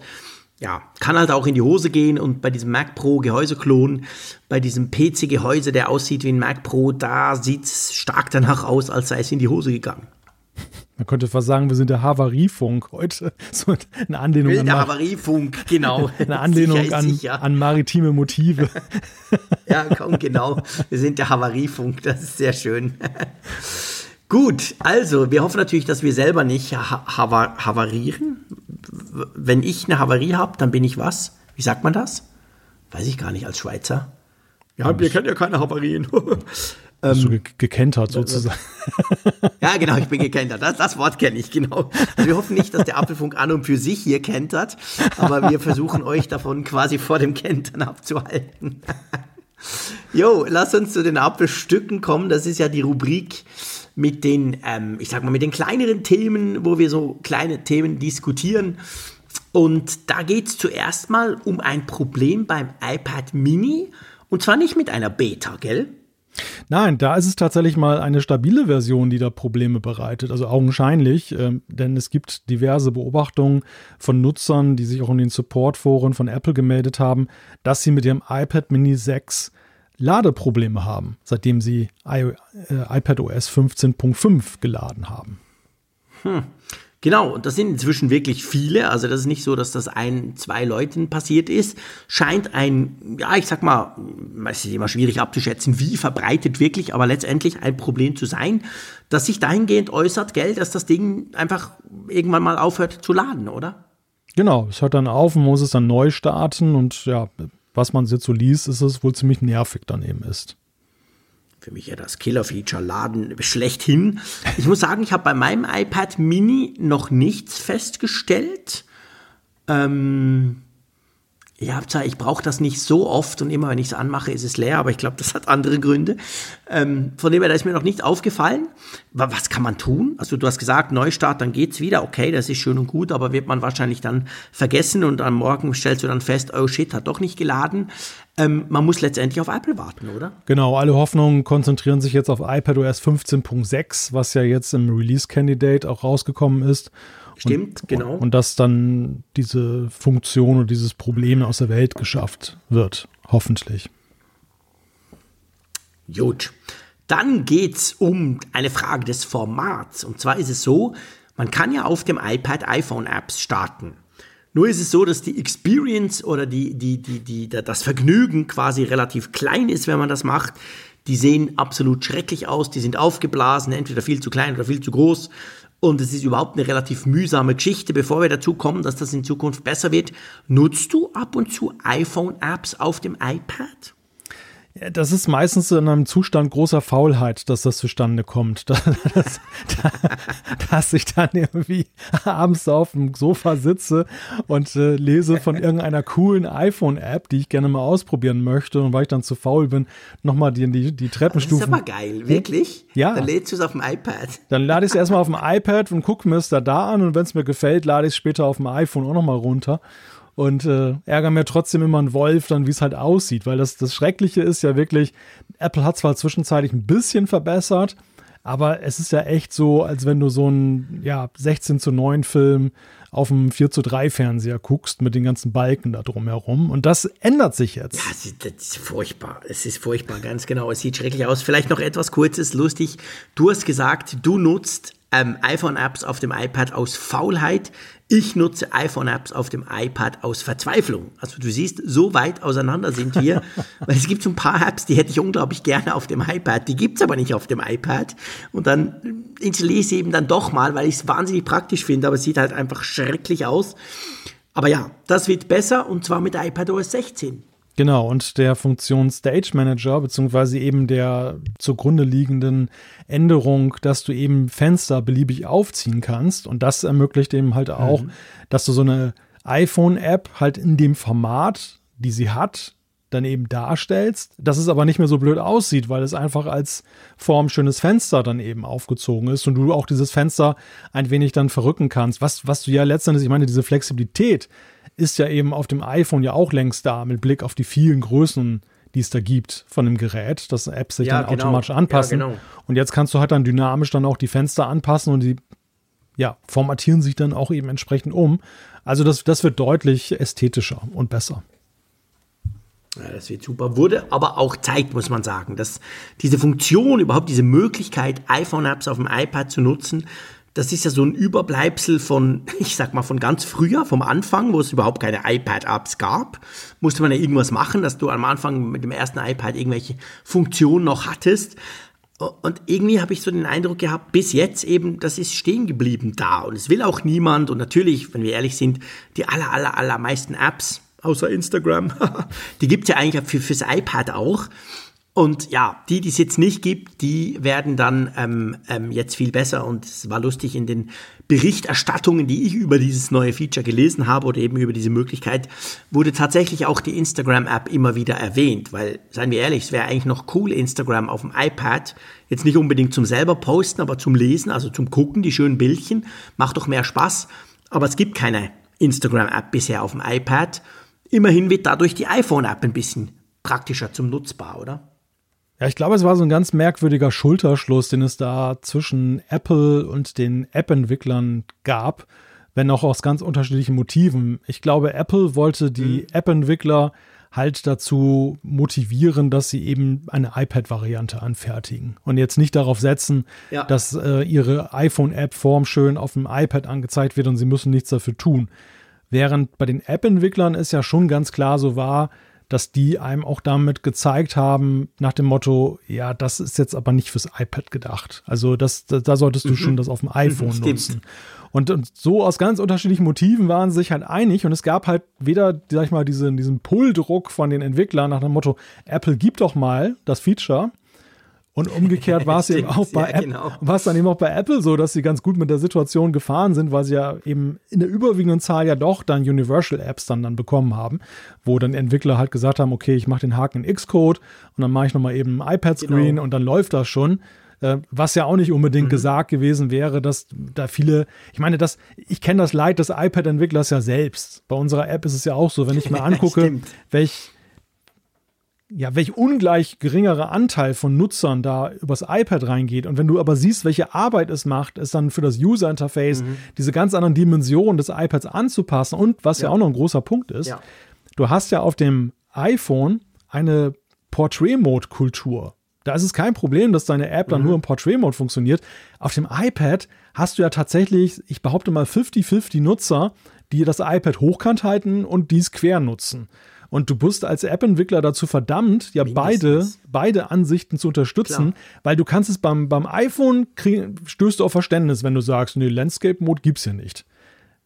Ja, kann halt auch in die Hose gehen und bei diesem Mac Pro Gehäuseklon, bei diesem PC Gehäuse, der aussieht wie ein Mac Pro, da sieht es stark danach aus, als sei es in die Hose gegangen. Man könnte fast sagen, wir sind der Havariefunk heute. *laughs* So eine Anlehnung an der Havariefunk, genau. *laughs* eine Anlehnung an, an, maritime Motive. *laughs* ja, komm, genau. Wir sind der Havariefunk, das ist sehr schön. Gut, also wir hoffen natürlich, dass wir selber nicht ha havarieren. Wenn ich eine Havarie habe, dann bin ich was? Wie sagt man das? Weiß ich gar nicht als Schweizer. Ja, wir kennen ja keine Havarien. Bist ähm, du gekentert sozusagen. *laughs* Ja, genau, ich bin gekentert. Das, das Wort kenne ich, genau. Also wir hoffen nicht, dass der Apfelfunk an und für sich hier kentert, aber wir versuchen euch davon quasi vor dem Kentern abzuhalten. *laughs* Jo, lass uns zu den Apfelstücken kommen. Das ist ja die Rubrik mit den, ähm, ich sag mal, mit den kleineren Themen, wo wir so kleine Themen diskutieren. Und da geht es zuerst mal um ein Problem beim iPad Mini. Und zwar nicht mit einer Beta, gell? Nein, da ist es tatsächlich mal eine stabile Version, die da Probleme bereitet. Also augenscheinlich, äh, denn es gibt diverse Beobachtungen von Nutzern, die sich auch in den Supportforen von Apple gemeldet haben, dass sie mit ihrem iPad Mini 6 Ladeprobleme haben, seitdem sie I, äh, iPadOS 15.5 geladen haben. Hm. Genau, und das sind inzwischen wirklich viele. Also das ist nicht so, dass das ein, zwei Leuten passiert ist. Scheint ein, ja, ich sag mal, es ist immer schwierig abzuschätzen, wie verbreitet wirklich, aber letztendlich ein Problem zu sein, das sich dahingehend äußert, gell, dass das Ding einfach irgendwann mal aufhört zu laden, oder? Genau, es hört dann auf und muss es dann neu starten und ja, was man jetzt so liest, ist es wohl ziemlich nervig dann eben ist für mich ja das Killer-Feature-Laden schlechthin. Ich muss sagen, ich habe bei meinem iPad Mini noch nichts festgestellt. Ähm, Ja, ich brauche das nicht so oft und immer, wenn ich es anmache, ist es leer, aber ich glaube, das hat andere Gründe. Ähm, von dem her, da ist mir noch nicht aufgefallen. Was kann man tun? Also du hast gesagt, Neustart, dann geht's wieder. Okay, das ist schön und gut, aber wird man wahrscheinlich dann vergessen und am Morgen stellst du dann fest, oh shit, hat doch nicht geladen. Ähm, man muss letztendlich auf Apple warten, oder? Genau, alle Hoffnungen konzentrieren sich jetzt auf iPadOS 15.6, was ja jetzt im Release Candidate auch rausgekommen ist. Stimmt, und, genau. Und dass dann diese Funktion und dieses Problem aus der Welt geschafft wird, hoffentlich. Gut. Dann geht es um eine Frage des Formats. Und zwar ist es so, man kann ja auf dem iPad iPhone-Apps starten. Nur ist es so, dass die Experience oder die, die, die, die, das Vergnügen quasi relativ klein ist, wenn man das macht. Die sehen absolut schrecklich aus, die sind aufgeblasen, entweder viel zu klein oder viel zu groß. Und es ist überhaupt eine relativ mühsame Geschichte. Bevor wir dazu kommen, dass das in Zukunft besser wird, nutzt du ab und zu iPhone-Apps auf dem iPad? Das ist meistens in einem Zustand großer Faulheit, dass das zustande kommt. *laughs* Dass, dass, dass ich dann irgendwie abends auf dem Sofa sitze und äh, lese von irgendeiner coolen iPhone-App, die ich gerne mal ausprobieren möchte. Und weil ich dann zu faul bin, nochmal die, die, die Treppenstufen. Das ist aber geil, wirklich? Ja. Dann lädst du es auf dem iPad. Dann lade ich es erstmal auf dem iPad und gucke mir es da, da an. Und wenn es mir gefällt, lade ich es später auf dem iPhone auch nochmal runter und äh, ärgere mir trotzdem immer einen Wolf, dann wie es halt aussieht, weil das, das Schreckliche ist ja wirklich, Apple hat zwar zwischenzeitlich ein bisschen verbessert, aber es ist ja echt so, als wenn du so einen ja, 16 zu 9 Film auf einem 4 zu 3 Fernseher guckst mit den ganzen Balken da drumherum. Und das ändert sich jetzt. Ja, das ist furchtbar. Es ist furchtbar, ganz genau. Es sieht schrecklich aus. Vielleicht noch etwas Kurzes, lustig. Du hast gesagt, du nutzt ähm, iPhone-Apps auf dem iPad aus Faulheit. Ich nutze iPhone-Apps auf dem iPad aus Verzweiflung. Also du siehst, so weit auseinander sind wir. *laughs* weil es gibt so ein paar Apps, die hätte ich unglaublich gerne auf dem iPad. Die gibt's aber nicht auf dem iPad. Und dann installiere ich sie eben dann doch mal, weil ich es wahnsinnig praktisch finde. Aber es sieht halt einfach schrecklich aus. Aber ja, das wird besser und zwar mit iPadOS 16. Genau, und der Funktion Stage Manager, beziehungsweise eben der zugrunde liegenden Änderung, dass du eben Fenster beliebig aufziehen kannst. Und das ermöglicht eben halt auch, mhm. dass du so eine iPhone-App halt in dem Format, die sie hat, dann eben darstellst, dass es aber nicht mehr so blöd aussieht, weil es einfach als formschönes Fenster dann eben aufgezogen ist und du auch dieses Fenster ein wenig dann verrücken kannst. Was, was du ja letztendlich, ich meine, diese Flexibilität, ist ja eben auf dem iPhone ja auch längst da, mit Blick auf die vielen Größen, die es da gibt von dem Gerät, dass Apps sich ja, dann genau. automatisch anpassen. Ja, genau. Und jetzt kannst du halt dann dynamisch dann auch die Fenster anpassen und die ja, formatieren sich dann auch eben entsprechend um. Also das, das wird deutlich ästhetischer und besser. Ja, das wird super. Wurde aber auch Zeit, muss man sagen, dass diese Funktion, überhaupt diese Möglichkeit, iPhone-Apps auf dem iPad zu nutzen, das ist ja so ein Überbleibsel von, *laughs* ich sag mal, von ganz früher, vom Anfang, wo es überhaupt keine iPad-Apps gab. Musste man ja irgendwas machen, dass du am Anfang mit dem ersten iPad irgendwelche Funktionen noch hattest. Und irgendwie habe ich so den Eindruck gehabt, bis jetzt eben, das ist stehen geblieben da. Und es will auch niemand. Und natürlich, wenn wir ehrlich sind, die aller, aller, allermeisten Apps, außer Instagram, *laughs* die gibt's ja eigentlich für, fürs iPad auch. Und ja, die, die es jetzt nicht gibt, die werden dann ähm, ähm, jetzt viel besser. Und es war lustig in den Berichterstattungen, die ich über dieses neue Feature gelesen habe oder eben über diese Möglichkeit, wurde tatsächlich auch die Instagram-App immer wieder erwähnt. Weil, seien wir ehrlich, es wäre eigentlich noch cool, Instagram auf dem iPad. Jetzt nicht unbedingt zum selber posten, aber zum Lesen, also zum Gucken, die schönen Bildchen. Macht doch mehr Spaß. Aber es gibt keine Instagram-App bisher auf dem iPad. Immerhin wird dadurch die iPhone-App ein bisschen praktischer zum Nutzbar, oder? Ja, ich glaube, es war so ein ganz merkwürdiger Schulterschluss, den es da zwischen Apple und den App-Entwicklern gab, wenn auch aus ganz unterschiedlichen Motiven. Ich glaube, Apple wollte die mhm. App-Entwickler halt dazu motivieren, dass sie eben eine iPad-Variante anfertigen und jetzt nicht darauf setzen, ja. dass äh, ihre iPhone-App formschön auf dem iPad angezeigt wird und sie müssen nichts dafür tun. Während bei den App-Entwicklern es ja schon ganz klar so war, dass die einem auch damit gezeigt haben, nach dem Motto, ja, das ist jetzt aber nicht fürs iPad gedacht. Also das, da, da solltest du mhm. schon das auf dem iPhone mhm, nutzen. Und, und, so aus ganz unterschiedlichen Motiven waren sie sich halt einig und es gab halt weder, sag ich mal, diesen, diesen Pulldruck von den Entwicklern nach dem Motto, Apple gibt doch mal das Feature Und umgekehrt war es *laughs* eben auch bei ja, genau. war es dann eben auch bei Apple so, dass sie ganz gut mit der Situation gefahren sind, weil sie ja eben in der überwiegenden Zahl ja doch dann Universal Apps dann, dann bekommen haben, wo dann Entwickler halt gesagt haben, okay, ich mache den Haken in Xcode und dann mache ich nochmal eben ein iPad-Screen genau. und dann läuft das schon. Äh, was ja auch nicht unbedingt mhm. gesagt gewesen wäre, dass da viele, ich meine, das, ich kenne das Leid des iPad-Entwicklers ja selbst. Bei unserer App ist es ja auch so, wenn ich mir *laughs* angucke, welch ja, welch ungleich geringerer Anteil von Nutzern da übers iPad reingeht. Und wenn du aber siehst, welche Arbeit es macht, es dann für das User-Interface mhm. diese ganz anderen Dimensionen des iPads anzupassen und was ja, ja auch noch ein großer Punkt ist, ja. du hast ja auf dem iPhone eine Portrait-Mode-Kultur. Da ist es kein Problem, dass deine App dann mhm. nur im Portrait-Mode funktioniert. Auf dem iPad hast du ja tatsächlich, ich behaupte mal, 50-50 Nutzer, die das iPad hochkant halten und dies quer nutzen. Und du bist als App-Entwickler dazu verdammt, ja beide, beide Ansichten zu unterstützen, Klar. weil du kannst es beim, beim iPhone krieg, stößt du auf Verständnis, wenn du sagst, nee, Landscape-Mode gibt's ja nicht.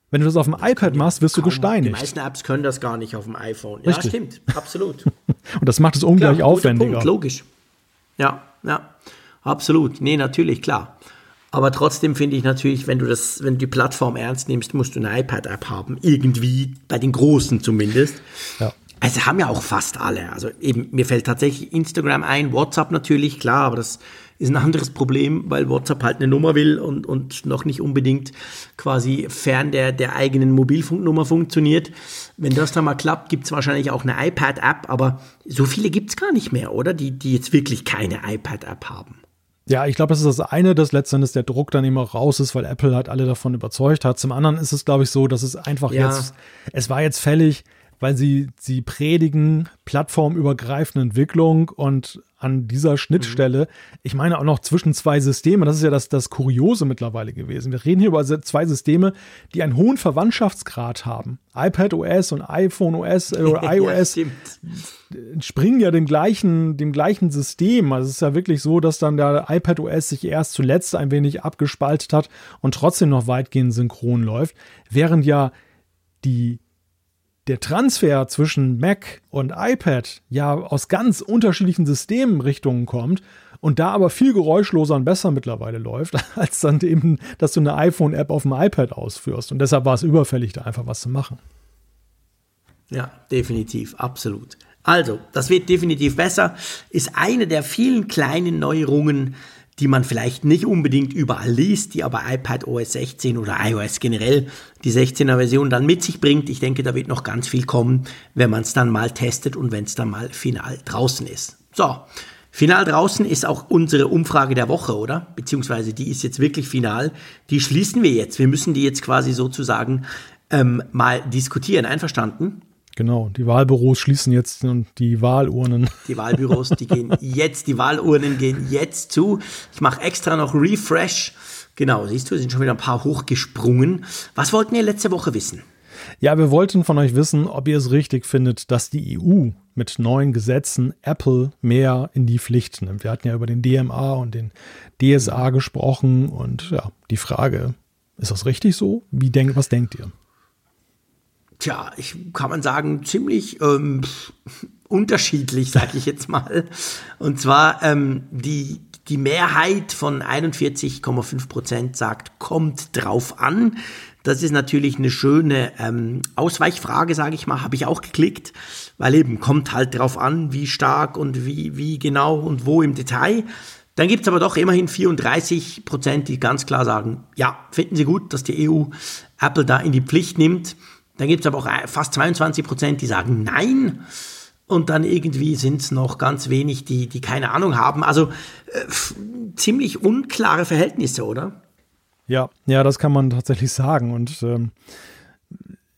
Wenn du das auf dem das iPad machst, wirst du gesteinigt. Die meisten Apps können das gar nicht auf dem iPhone. Ja, Richtig. stimmt, absolut. *laughs* Und das macht es ungleich klar, aufwendiger. Punkt, logisch. Ja, ja, absolut. Nee, natürlich, klar. Aber trotzdem finde ich natürlich, wenn du das, wenn du die Plattform ernst nimmst, musst du eine iPad-App haben. Irgendwie, bei den Großen zumindest. Ja. Also haben ja auch fast alle. Also eben, mir fällt tatsächlich Instagram ein, WhatsApp natürlich, klar, aber das ist ein anderes Problem, weil WhatsApp halt eine Nummer will und, und noch nicht unbedingt quasi fern der, der eigenen Mobilfunknummer funktioniert. Wenn das dann mal klappt, gibt es wahrscheinlich auch eine iPad-App, aber so viele gibt es gar nicht mehr, oder? Die, die jetzt wirklich keine iPad-App haben. Ja, ich glaube, das ist das eine, dass letztendlich der Druck dann immer raus ist, weil Apple halt alle davon überzeugt hat. Zum anderen ist es, glaube ich, so, dass es einfach ja. jetzt, es war jetzt fällig, weil sie, sie predigen plattformübergreifende Entwicklung und an dieser Schnittstelle, mhm. ich meine auch noch zwischen zwei Systemen, das ist ja das, das Kuriose mittlerweile gewesen. Wir reden hier über zwei Systeme, die einen hohen Verwandtschaftsgrad haben. iPad OS und iPhone OS äh, oder *laughs* iOS ja, springen ja dem gleichen, dem gleichen System. Also es ist ja wirklich so, dass dann der iPad OS sich erst zuletzt ein wenig abgespaltet hat und trotzdem noch weitgehend synchron läuft, während ja die der Transfer zwischen Mac und iPad ja aus ganz unterschiedlichen Systemrichtungen kommt und da aber viel geräuschloser und besser mittlerweile läuft, *laughs* als dann eben, dass du eine iPhone-App auf dem iPad ausführst. Und deshalb war es überfällig, da einfach was zu machen. Ja, definitiv, absolut. Also, das wird definitiv besser, ist eine der vielen kleinen Neuerungen, die man vielleicht nicht unbedingt überall liest, die aber iPad OS 16 oder iOS generell die 16er Version dann mit sich bringt. Ich denke, da wird noch ganz viel kommen, wenn man es dann mal testet und wenn es dann mal final draußen ist. So, final draußen ist auch unsere Umfrage der Woche, oder? Beziehungsweise die ist jetzt wirklich final. Die schließen wir jetzt. Wir müssen die jetzt quasi sozusagen ähm, mal diskutieren. Einverstanden? Genau, die Wahlbüros schließen jetzt die Wahlurnen. Die Wahlbüros, die gehen jetzt, die Wahlurnen gehen jetzt zu. Ich mache extra noch Refresh. Genau, siehst du, sind schon wieder ein paar hochgesprungen. Was wollten ihr letzte Woche wissen? Ja, wir wollten von euch wissen, ob ihr es richtig findet, dass die EU mit neuen Gesetzen Apple mehr in die Pflicht nimmt. Wir hatten ja über den DMA und den DSA gesprochen und ja, die Frage, ist das richtig so? Wie denk, was denkt ihr? Tja, ich kann man sagen, ziemlich ähm, unterschiedlich, sage ich jetzt mal. Und zwar ähm, die, die Mehrheit von 41,5 Prozent sagt, kommt drauf an. Das ist natürlich eine schöne ähm, Ausweichfrage, sage ich mal, habe ich auch geklickt, weil eben kommt halt drauf an, wie stark und wie, wie genau und wo im Detail. Dann gibt's aber doch immerhin 34 Prozent, die ganz klar sagen, ja, finden Sie gut, dass die EU Apple da in die Pflicht nimmt. Dann gibt es aber auch fast 22 Prozent, die sagen Nein. Und dann irgendwie sind es noch ganz wenig, die, die keine Ahnung haben. Also äh, ziemlich unklare Verhältnisse, oder? Ja, ja, das kann man tatsächlich sagen. Und ähm,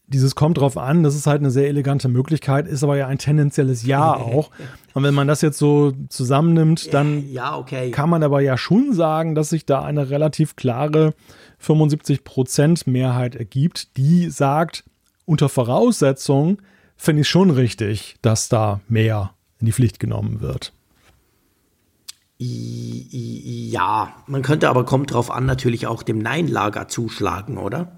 dieses kommt drauf an, das ist halt eine sehr elegante Möglichkeit, ist aber ja ein tendenzielles Ja *laughs* auch. Und wenn man das jetzt so zusammennimmt, dann ja, okay. kann man aber ja schon sagen, dass sich da eine relativ klare 75 Prozent Mehrheit ergibt, die sagt, unter Voraussetzung finde ich schon richtig, dass da mehr in die Pflicht genommen wird. Ja, man könnte aber, kommt drauf an, natürlich auch dem Nein-Lager zuschlagen, oder?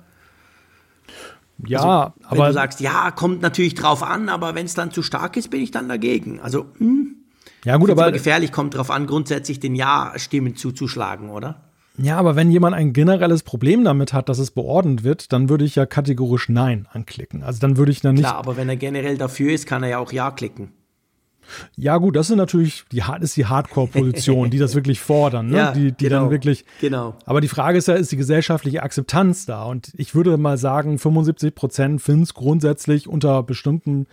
Ja, also, wenn aber. Wenn du sagst, ja, kommt natürlich drauf an, aber wenn es dann zu stark ist, bin ich dann dagegen. Also, hm, Ja, gut, aber. gefährlich kommt darauf an, grundsätzlich den Ja-Stimmen zuzuschlagen, oder? Ja, aber wenn jemand ein generelles Problem damit hat, dass es beordnet wird, dann würde ich ja kategorisch Nein anklicken. Also dann würde ich dann nicht. Klar, aber wenn er generell dafür ist, kann er ja auch Ja klicken. Ja, gut, das ist natürlich die, ist die Hardcore-Position, die das *laughs* wirklich fordern, ne? Ja, die, die genau, dann wirklich. Genau. Aber die Frage ist ja, ist die gesellschaftliche Akzeptanz da? Und ich würde mal sagen, 75 Prozent finden es grundsätzlich unter bestimmten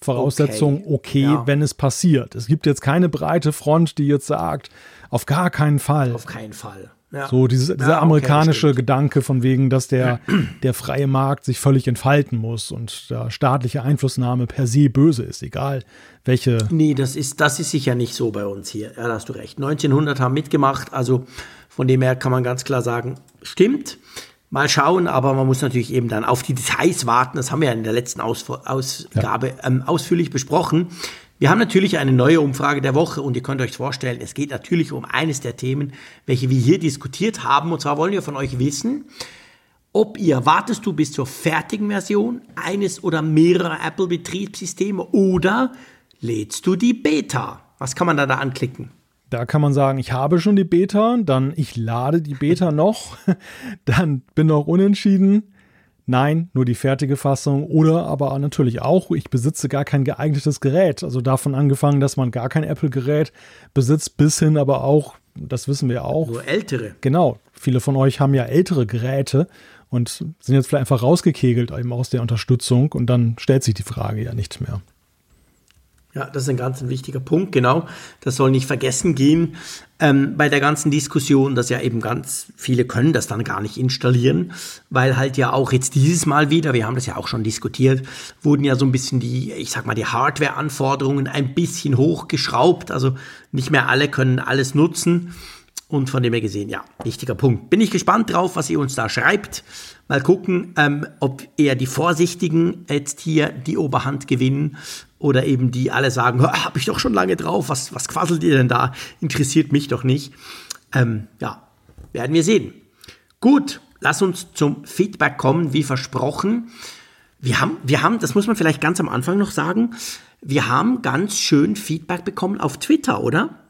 Voraussetzungen okay, okay ja. wenn es passiert. Es gibt jetzt keine breite Front, die jetzt sagt, auf gar keinen Fall. Auf keinen Fall. Ja. So dieses, dieser ja, amerikanische Gedanke von wegen, dass der, *clears throat* der freie Markt sich völlig entfalten muss und da staatliche Einflussnahme per se böse ist, egal welche. Nee, das ist, das ist sicher nicht so bei uns hier. Ja, da hast du recht. 1900 haben mitgemacht, also von dem her kann man ganz klar sagen, stimmt. Mal schauen, aber man muss natürlich eben dann auf die Details warten. Das haben wir ja in der letzten Aus Ausgabe ja. ähm, ausführlich besprochen. Wir haben natürlich eine neue Umfrage der Woche und ihr könnt euch vorstellen, es geht natürlich um eines der Themen, welche wir hier diskutiert haben. Und zwar wollen wir von euch wissen, ob ihr wartest du bis zur fertigen Version eines oder mehrerer Apple-Betriebssysteme oder lädst du die Beta? Was kann man da, da anklicken? Da kann man sagen, ich habe schon die Beta, dann ich lade die Beta noch, *laughs* dann bin noch unentschieden Nein, nur die fertige Fassung oder aber natürlich auch, ich besitze gar kein geeignetes Gerät. Also davon angefangen, dass man gar kein Apple-Gerät besitzt, bis hin aber auch, das wissen wir auch. Nur ältere. Genau. Viele von euch haben ja ältere Geräte und sind jetzt vielleicht einfach rausgekegelt eben aus der Unterstützung und dann stellt sich die Frage ja nicht mehr. Ja, das ist ein ganz wichtiger Punkt, genau. Das soll nicht vergessen gehen ähm, bei der ganzen Diskussion, dass ja eben ganz viele können das dann gar nicht installieren, weil halt ja auch jetzt dieses Mal wieder, wir haben das ja auch schon diskutiert, wurden ja so ein bisschen die, ich sag mal, die Hardware-Anforderungen ein bisschen hochgeschraubt. Also nicht mehr alle können alles nutzen. Und von dem her gesehen, ja, wichtiger Punkt. Bin ich gespannt drauf, was ihr uns da schreibt. Mal gucken, ähm, ob eher die Vorsichtigen jetzt hier die Oberhand gewinnen oder eben die alle sagen, habe ich doch schon lange drauf, was, was quasselt ihr denn da? Interessiert mich doch nicht. Ähm, ja, werden wir sehen. Gut, lass uns zum Feedback kommen, wie versprochen. Wir haben, wir haben, das muss man vielleicht ganz am Anfang noch sagen, wir haben ganz schön Feedback bekommen auf Twitter, oder?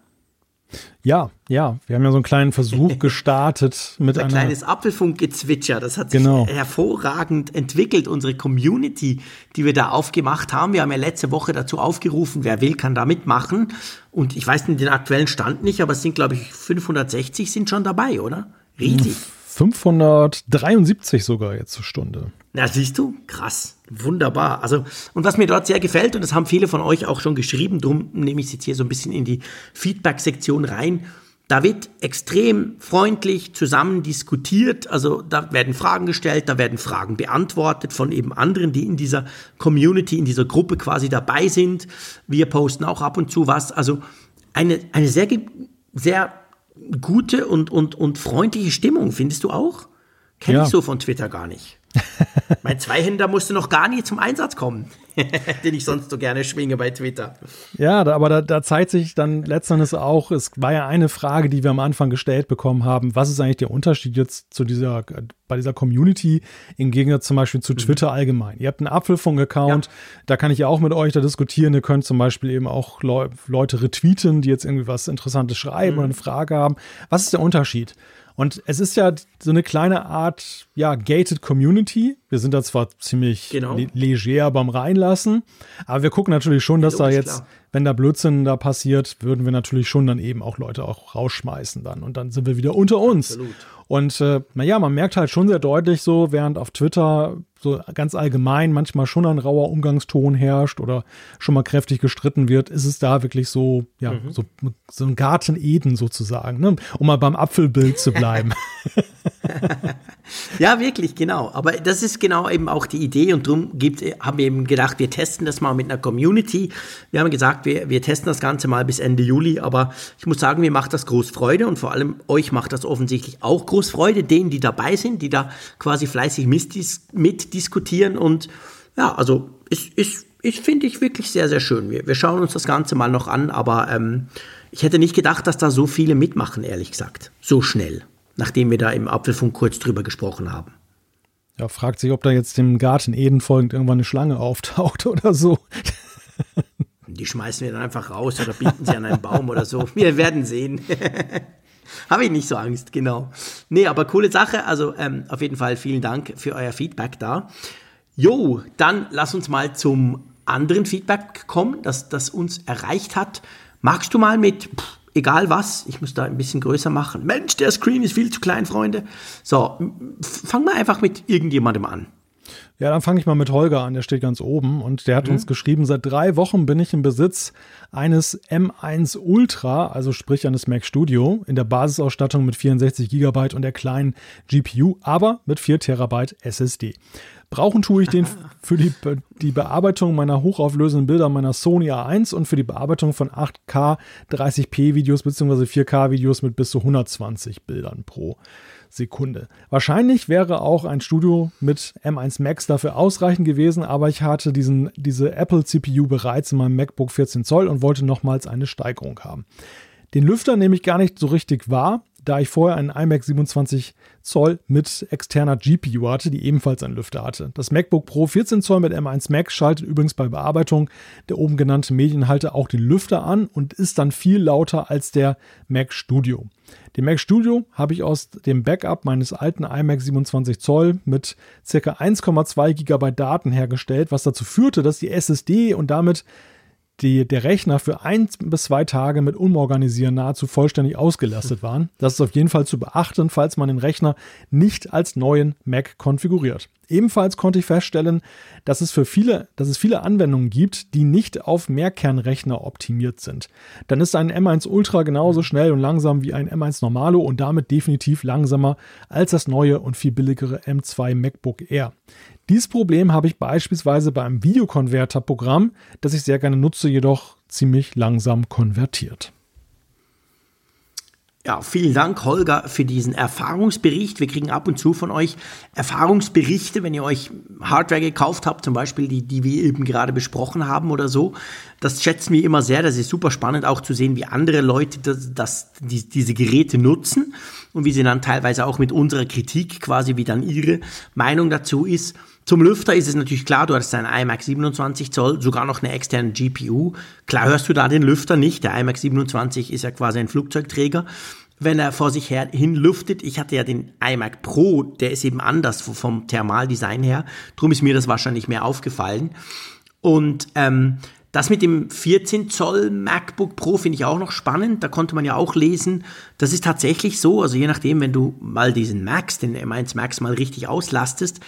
Ja, ja, wir haben ja so einen kleinen Versuch *laughs* gestartet mit ein kleines Apfelfunkgezwitscher. Das hat sich genau. hervorragend entwickelt, unsere Community, die wir da aufgemacht haben. Wir haben ja letzte Woche dazu aufgerufen, wer will, kann da mitmachen. Und ich weiß den aktuellen Stand nicht, aber es sind, glaube ich, 560 sind schon dabei, oder? Riesig. 573 sogar jetzt zur Stunde. Na, siehst du? Krass. Wunderbar. Also, und was mir dort sehr gefällt, und das haben viele von euch auch schon geschrieben, darum nehme ich es jetzt hier so ein bisschen in die Feedback-Sektion rein. Da wird extrem freundlich zusammen diskutiert. Also da werden Fragen gestellt, da werden Fragen beantwortet von eben anderen, die in dieser Community, in dieser Gruppe quasi dabei sind. Wir posten auch ab und zu was. Also eine, eine sehr, sehr gute und, und, und freundliche Stimmung, findest du auch? Kenne ja. ich so von Twitter gar nicht. *laughs* mein Zweihänder musste noch gar nie zum Einsatz kommen, *laughs* den ich sonst so gerne schwinge bei Twitter. Ja, aber da, da, zeigt sich dann letztendlich auch, es war ja eine Frage, die wir am Anfang gestellt bekommen haben, was ist eigentlich der Unterschied jetzt zu dieser, bei dieser Community im Gegensatz zum Beispiel zu mhm. Twitter mhm. allgemein? Ihr habt einen Apfelfunk-Account, ja. da kann ich ja auch mit euch da diskutieren, ihr könnt zum Beispiel eben auch Le Leute retweeten, die jetzt irgendwie was Interessantes schreiben mhm. oder eine Frage haben. Was ist der Unterschied? Und es ist ja so eine kleine Art, ja, gated Community. Wir sind da zwar ziemlich genau. le leger beim Reinlassen, aber wir gucken natürlich schon, dass da jetzt, klar. wenn da Blödsinn da passiert, würden wir natürlich schon dann eben auch Leute auch rausschmeißen dann. Und dann sind wir wieder unter uns. Absolut. Und äh, naja, man merkt halt schon sehr deutlich so, während auf Twitter so ganz allgemein manchmal schon ein rauer Umgangston herrscht oder schon mal kräftig gestritten wird, ist es da wirklich so, ja, mhm. so, so ein Garten Eden sozusagen, ne? um mal beim Apfelbild zu bleiben. *laughs* ja, wirklich, genau. Aber das ist genau eben auch die Idee und darum gibt, haben wir eben gedacht, wir testen das mal mit einer Community. Wir haben gesagt, wir, wir testen das Ganze mal bis Ende Juli, aber ich muss sagen, mir macht das groß Freude und vor allem euch macht das offensichtlich auch groß Freude, denen, die dabei sind, die da quasi fleißig mitdiskutieren und ja, also ist, ist, ist finde ich wirklich sehr, sehr schön. Wir, wir schauen uns das Ganze mal noch an, aber ähm, ich hätte nicht gedacht, dass da so viele mitmachen, ehrlich gesagt. So schnell nachdem wir da im Apfelfunk kurz drüber gesprochen haben. Ja, fragt sich, ob da jetzt dem Garten Eden folgend irgendwann eine Schlange auftaucht oder so. *laughs* die schmeißen wir dann einfach raus oder binden sie an einen Baum oder so. Wir werden sehen. *laughs* Habe ich nicht so Angst, genau. Nee, aber coole Sache. Also ähm, auf jeden Fall vielen Dank für euer Feedback da. Jo, dann lass uns mal zum anderen Feedback kommen, das, das uns erreicht hat. Magst du mal mit, pff, egal was, ich muss da ein bisschen größer machen. Mensch, der Screen ist viel zu klein, Freunde. So, fang mal einfach mit irgendjemandem an. Ja, dann fange ich mal mit Holger an, der steht ganz oben und der hat mhm. uns geschrieben, seit drei Wochen bin ich im Besitz eines M1 Ultra, also sprich eines Mac Studio, in der Basisausstattung mit 64 GB und der kleinen GPU, aber mit 4 Terabyte SSD. Brauchen tue ich den *laughs* für die, die Bearbeitung meiner hochauflösenden Bilder meiner Sony A1 und für die Bearbeitung von 8K 30p Videos bzw. 4K Videos mit bis zu 120 Bildern pro Sekunde. Wahrscheinlich wäre auch ein Studio mit M1 Max dafür ausreichend gewesen, aber ich hatte diesen, diese Apple CPU bereits in meinem MacBook 14 Zoll und wollte nochmals eine Steigerung haben. Den Lüfter nehme ich gar nicht so richtig wahr, da ich vorher einen iMac 27 Zoll mit externer GPU hatte, die ebenfalls einen Lüfter hatte. Das MacBook Pro 14 Zoll mit M1 Max schaltet übrigens bei Bearbeitung der oben genannten Medienhalter auch den Lüfter an und ist dann viel lauter als der Mac Studio. Den Mac Studio habe ich aus dem Backup meines alten iMac 27 Zoll mit ca. 1,2 GB Daten hergestellt, was dazu führte, dass die SSD und damit die, der Rechner für ein bis zwei Tage mit Umorganisieren nahezu vollständig ausgelastet waren. Das ist auf jeden Fall zu beachten, falls man den Rechner nicht als neuen Mac konfiguriert. Ebenfalls konnte ich feststellen, dass es für viele, dass es viele Anwendungen gibt, die nicht auf Mehrkernrechner optimiert sind. Dann ist ein M1 Ultra genauso schnell und langsam wie ein M1 Normalo und damit definitiv langsamer als das neue und viel billigere M2 MacBook Air. Dieses Problem habe ich beispielsweise beim Videokonverterprogramm, das ich sehr gerne nutze, jedoch ziemlich langsam konvertiert. Ja, vielen Dank, Holger, für diesen Erfahrungsbericht. Wir kriegen ab und zu von euch Erfahrungsberichte, wenn ihr euch Hardware gekauft habt, zum Beispiel die, die wir eben gerade besprochen haben oder so. Das schätzen wir immer sehr. Das ist super spannend, auch zu sehen, wie andere Leute das, das, die, diese Geräte nutzen und wie sie dann teilweise auch mit unserer Kritik quasi, wie dann ihre Meinung dazu ist. Zum Lüfter ist es natürlich klar, du hast einen iMac 27 Zoll, sogar noch eine externe GPU. Klar hörst du da den Lüfter nicht. Der iMac 27 ist ja quasi ein Flugzeugträger, wenn er vor sich her hin lüftet. Ich hatte ja den iMac Pro, der ist eben anders vom Thermaldesign her. Drum ist mir das wahrscheinlich mehr aufgefallen. Und ähm, das mit dem 14 Zoll MacBook Pro finde ich auch noch spannend. Da konnte man ja auch lesen, das ist tatsächlich so. Also je nachdem, wenn du mal diesen Max, den M1 Max mal richtig auslastest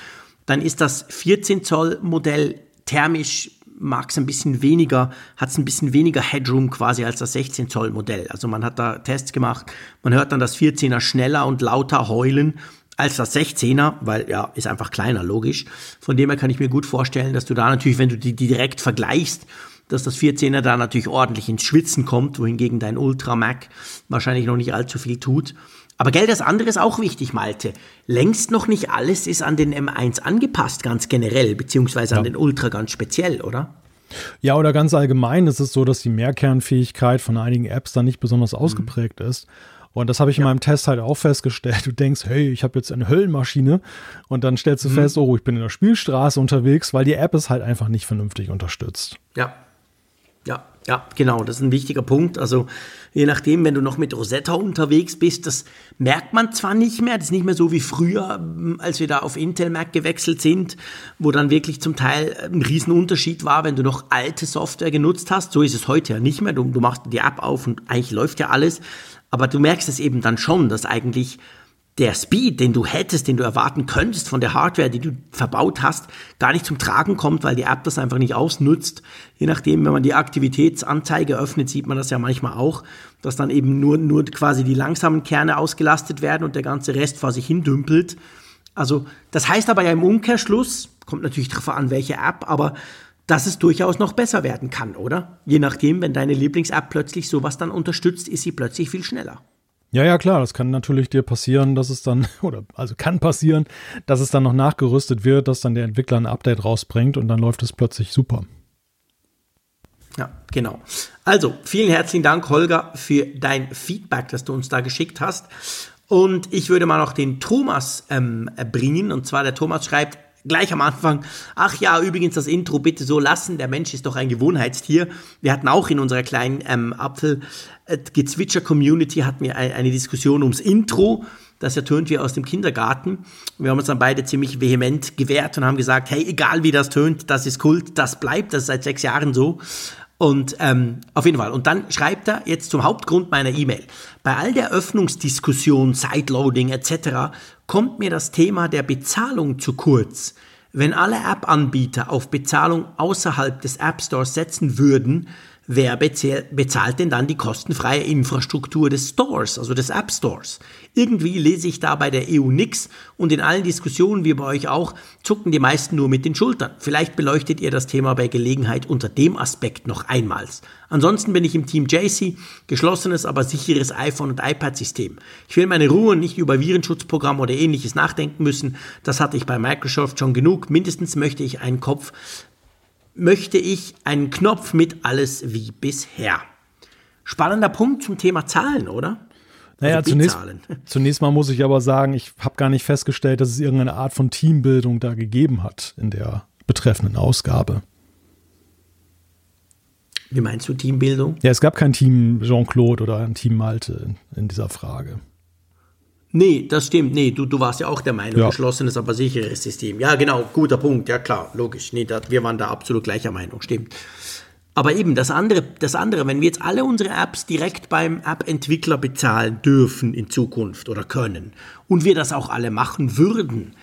dann ist das 14 Zoll Modell thermisch mag es ein bisschen weniger, hat es ein bisschen weniger Headroom quasi als das 16 Zoll Modell. Also man hat da Tests gemacht, man hört dann das 14er schneller und lauter heulen als das 16er, weil ja, ist einfach kleiner, logisch. Von dem her kann ich mir gut vorstellen, dass du da natürlich, wenn du die, direkt vergleichst, dass das 14er da natürlich ordentlich ins Schwitzen kommt, wohingegen dein Ultra Mac wahrscheinlich noch nicht allzu viel tut. Aber Geld, das andere ist auch wichtig, Malte. Längst noch nicht alles ist an den M1 angepasst, ganz generell, beziehungsweise ja. an den Ultra ganz speziell, oder? Ja, oder ganz allgemein ist es so, dass die Mehrkernfähigkeit von einigen Apps da nicht besonders mhm. ausgeprägt ist. Und das habe ich ja. in meinem Test halt auch festgestellt. Du denkst, hey, ich habe jetzt eine Höllenmaschine und dann stellst du mhm. fest, oh, ich bin in der Spielstraße unterwegs, weil die App es halt einfach nicht vernünftig unterstützt. Ja. Ja, ja, genau, das ist ein wichtiger Punkt. Also je nachdem, wenn du noch mit Rosetta unterwegs bist, das merkt man zwar nicht mehr, das ist nicht mehr so wie früher, ähm, als wir da auf Intel Mac gewechselt sind, wo dann wirklich zum Teil ein Riesenunterschied war, wenn du noch alte Software genutzt hast. So ist es heute ja nicht mehr. Du, du machst die App auf und eigentlich läuft ja alles. Aber du merkst es eben dann schon, dass eigentlich der Speed, den du hättest, den du erwarten könntest von der Hardware, die du verbaut hast, gar nicht zum Tragen kommt, weil die App das einfach nicht ausnutzt. Je nachdem, wenn man die Aktivitätsanzeige öffnet, sieht man das ja manchmal auch, dass dann eben nur, nur quasi die langsamen Kerne ausgelastet werden und der ganze Rest vor sich hin dümpelt. Also, das heißt aber ja im Umkehrschluss, kommt natürlich darauf an, welche App, aber dass es durchaus noch besser werden kann, oder? Je nachdem, wenn deine Lieblings-App plötzlich sowas dann unterstützt, ist sie plötzlich viel schneller. Ja, ja, klar, das kann natürlich dir passieren, dass es dann, *laughs* oder also kann passieren, dass es dann noch nachgerüstet wird, dass dann der Entwickler ein Update rausbringt und dann läuft es plötzlich super. Ja, genau. Also, vielen herzlichen Dank, Holger, für dein Feedback, das du uns da geschickt hast. Und ich würde mal noch den Thomas ähm, bringen. Und zwar der Thomas schreibt, gleich am Anfang, ach ja, übrigens das Intro bitte so lassen, der Mensch ist doch ein Gewohnheitstier. Wir hatten auch in unserer kleinen ähm, Apfel-Gezwitscher-Community hatten wir eine Diskussion ums Intro. Das ertönt wie aus dem Kindergarten. Wir haben uns dann beide ziemlich vehement gewehrt und haben gesagt, hey, egal wie das tönt, das ist Kult, das bleibt, das ist seit sechs Jahren so. Und ähm, auf jeden Fall. Und dann schreibt er jetzt zum Hauptgrund meiner E-Mail. Bei all der Öffnungsdiskussion, Sideloading etc. kommt mir das Thema der Bezahlung zu kurz. Wenn alle App-Anbieter auf Bezahlung außerhalb des App Stores setzen würden, wer bezahlt denn dann die kostenfreie Infrastruktur des Stores, also des App Stores? Irgendwie lese ich da bei der EU nix und in allen Diskussionen, wie bei euch auch, zucken die meisten nur mit den Schultern. Vielleicht beleuchtet ihr das Thema bei Gelegenheit unter dem Aspekt noch einmals. Ansonsten bin ich im Team JC, geschlossenes, aber sicheres iPhone- und iPad-System. Ich will meine Ruhe nicht über Virenschutzprogramm oder ähnliches nachdenken müssen. Das hatte ich bei Microsoft schon genug. Mindestens möchte ich einen Kopf möchte ich einen Knopf mit alles wie bisher. Spannender Punkt zum Thema Zahlen, oder? Naja, also zunächst, *laughs* zunächst mal muss ich aber sagen, ich habe gar nicht festgestellt, dass es irgendeine Art von Teambildung da gegeben hat in der betreffenden Ausgabe. Wie meinst du Teambildung? Ja, es gab kein Team Jean-Claude oder ein Team Malte in, in dieser Frage. Nee, das stimmt. Nee, du, du warst ja auch der Meinung, ja. geschlossenes, aber sicheres System. Ja, genau, guter Punkt. Ja, klar, logisch. Nee, das, wir waren da absolut gleicher Meinung, stimmt. Aber eben das andere, das andere, wenn wir jetzt alle unsere Apps direkt beim App-Entwickler bezahlen dürfen in Zukunft oder können und wir das auch alle machen würden,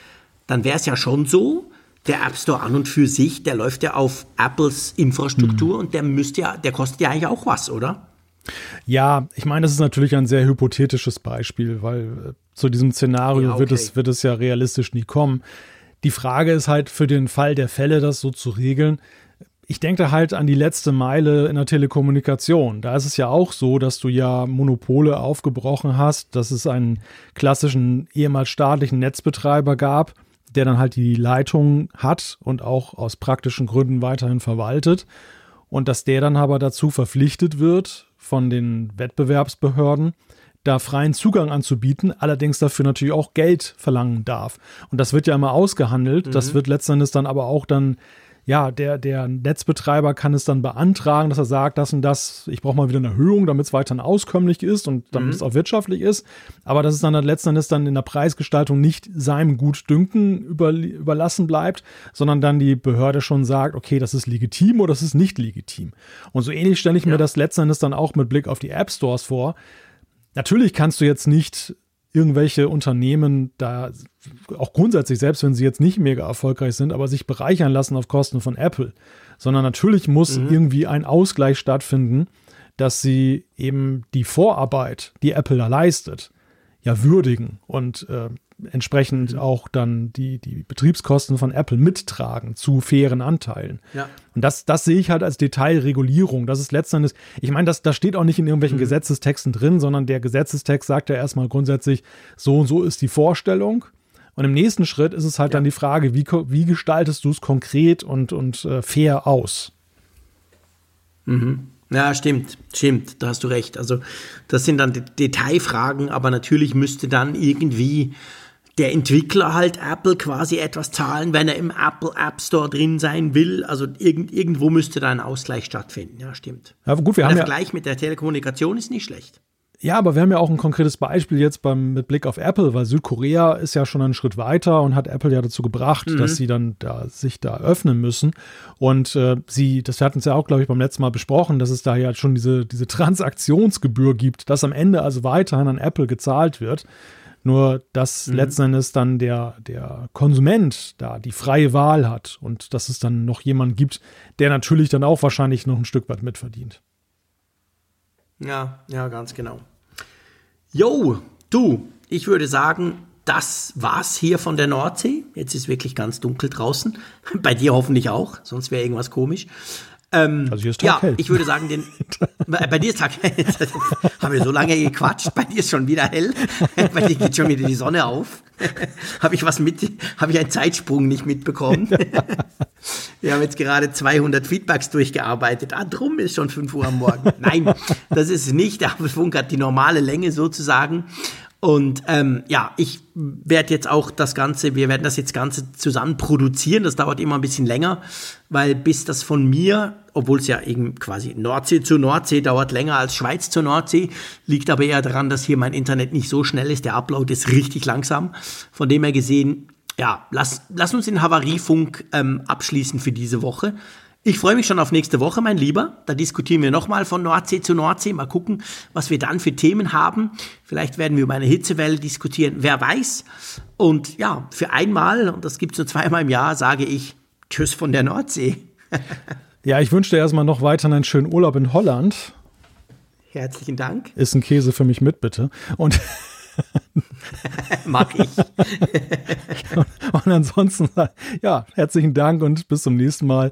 dann wäre es ja schon so, der App Store an und für sich, der läuft ja auf Apples Infrastruktur mhm. und der müsste ja, der kostet ja eigentlich auch was, oder? Ja, ich meine, das ist natürlich ein sehr hypothetisches Beispiel, weil äh, zu diesem Szenario ja, okay. wird, es, wird es ja realistisch nie kommen. Die Frage ist halt für den Fall der Fälle, das so zu regeln. Ich denke halt an die letzte Meile in der Telekommunikation. Da ist es ja auch so, dass du ja Monopole aufgebrochen hast, dass es einen klassischen ehemals staatlichen Netzbetreiber gab, der dann halt die Leitung hat und auch aus praktischen Gründen weiterhin verwaltet. Und dass der dann aber dazu verpflichtet wird, von den Wettbewerbsbehörden, da freien Zugang anzubieten, allerdings dafür natürlich auch Geld verlangen darf. Und das wird ja immer ausgehandelt. Mhm. Das wird letztendlich dann aber auch dann ja, der, der Netzbetreiber kann es dann beantragen, dass er sagt, das und das, ich brauche mal wieder eine Erhöhung, damit es weiterhin auskömmlich ist und damit mhm. es auch wirtschaftlich ist. Aber dass es dann letzten Endes dann in der Preisgestaltung nicht seinem Gutdünken über, überlassen bleibt, sondern dann die Behörde schon sagt, okay, das ist legitim oder das ist nicht legitim. Und so ähnlich stelle ich ja. mir das letzten Endes dann auch mit Blick auf die App Stores vor. Natürlich kannst du jetzt nicht irgendwelche Unternehmen da auch grundsätzlich, selbst wenn sie jetzt nicht mega erfolgreich sind, aber sich bereichern lassen auf Kosten von Apple, sondern natürlich muss mhm. irgendwie ein Ausgleich stattfinden, dass sie eben die Vorarbeit, die Apple da leistet, ja würdigen und äh, entsprechend mhm. auch dann die, die Betriebskosten von Apple mittragen zu fairen Anteilen. Ja. Und das, das sehe ich halt als Detailregulierung. Das ist letztendlich, ich meine, das, das steht auch nicht in irgendwelchen mhm. Gesetzestexten drin, sondern der Gesetzestext sagt ja erstmal grundsätzlich, so und so ist die Vorstellung. Und im nächsten Schritt ist es halt ja. dann die Frage, wie, wie gestaltest du es konkret und, und äh, fair aus? Mhm. Ja, stimmt, stimmt, da hast du recht. Also das sind dann Detailfragen, aber natürlich müsste dann irgendwie der Entwickler halt Apple quasi etwas zahlen, wenn er im Apple App Store drin sein will. Also irgend, irgendwo müsste da ein Ausgleich stattfinden. Ja, stimmt. Ja, gut, wir haben der Vergleich mit der Telekommunikation ist nicht schlecht. Ja, aber wir haben ja auch ein konkretes Beispiel jetzt beim, mit Blick auf Apple, weil Südkorea ist ja schon einen Schritt weiter und hat Apple ja dazu gebracht, mhm. dass sie dann da, sich da öffnen müssen. Und äh, sie, das hatten sie ja auch, glaube ich, beim letzten Mal besprochen, dass es da ja schon diese, diese Transaktionsgebühr gibt, dass am Ende also weiterhin an Apple gezahlt wird. Nur, dass mhm. letzten Endes dann der, der Konsument da die freie Wahl hat und dass es dann noch jemanden gibt, der natürlich dann auch wahrscheinlich noch ein Stück weit mitverdient. Ja, ja, ganz genau. Jo, du, ich würde sagen, das war's hier von der Nordsee. Jetzt ist wirklich ganz dunkel draußen. *laughs* Bei dir hoffentlich auch, sonst wäre irgendwas komisch. Ähm, also hier ist Tag ja, hell. ich würde sagen, den, *laughs* bei dir ist Tag hell. Haben wir so lange gequatscht, bei dir ist schon wieder hell. *laughs* bei dir geht schon wieder die Sonne auf. *laughs* habe ich was mit, habe ich einen Zeitsprung nicht mitbekommen. wir haben jetzt gerade 200 Feedbacks durchgearbeitet. Ah, drum ist schon 5 Uhr am Morgen. Nein, das ist nicht. Der Funk hat die normale Länge sozusagen. Und ähm, ja, ich werde jetzt auch das Ganze, wir werden das jetzt Ganze zusammen produzieren. Das dauert immer ein bisschen länger, weil bis das von mir, obwohl es ja eben quasi Nordsee zu Nordsee dauert länger als Schweiz zur Nordsee, liegt aber eher daran, dass hier mein Internet nicht so schnell ist. Der Upload ist richtig langsam. Von dem her gesehen, ja, lass, lass uns den Havariefunk ähm, abschließen für diese Woche. Ich freue mich schon auf nächste Woche, mein Lieber. Da diskutieren wir nochmal von Nordsee zu Nordsee. Mal gucken, was wir dann für Themen haben. Vielleicht werden wir über eine Hitzewelle diskutieren. Wer weiß. Und ja, für einmal, und das gibt es nur zweimal im Jahr, sage ich Tschüss von der Nordsee. *laughs* ja, ich wünsche dir erstmal noch weiter einen schönen Urlaub in Holland. Herzlichen Dank. Ist ein Käse für mich mit, bitte. Und *laughs* Mag ich. *laughs* und ansonsten, ja, herzlichen Dank und bis zum nächsten Mal.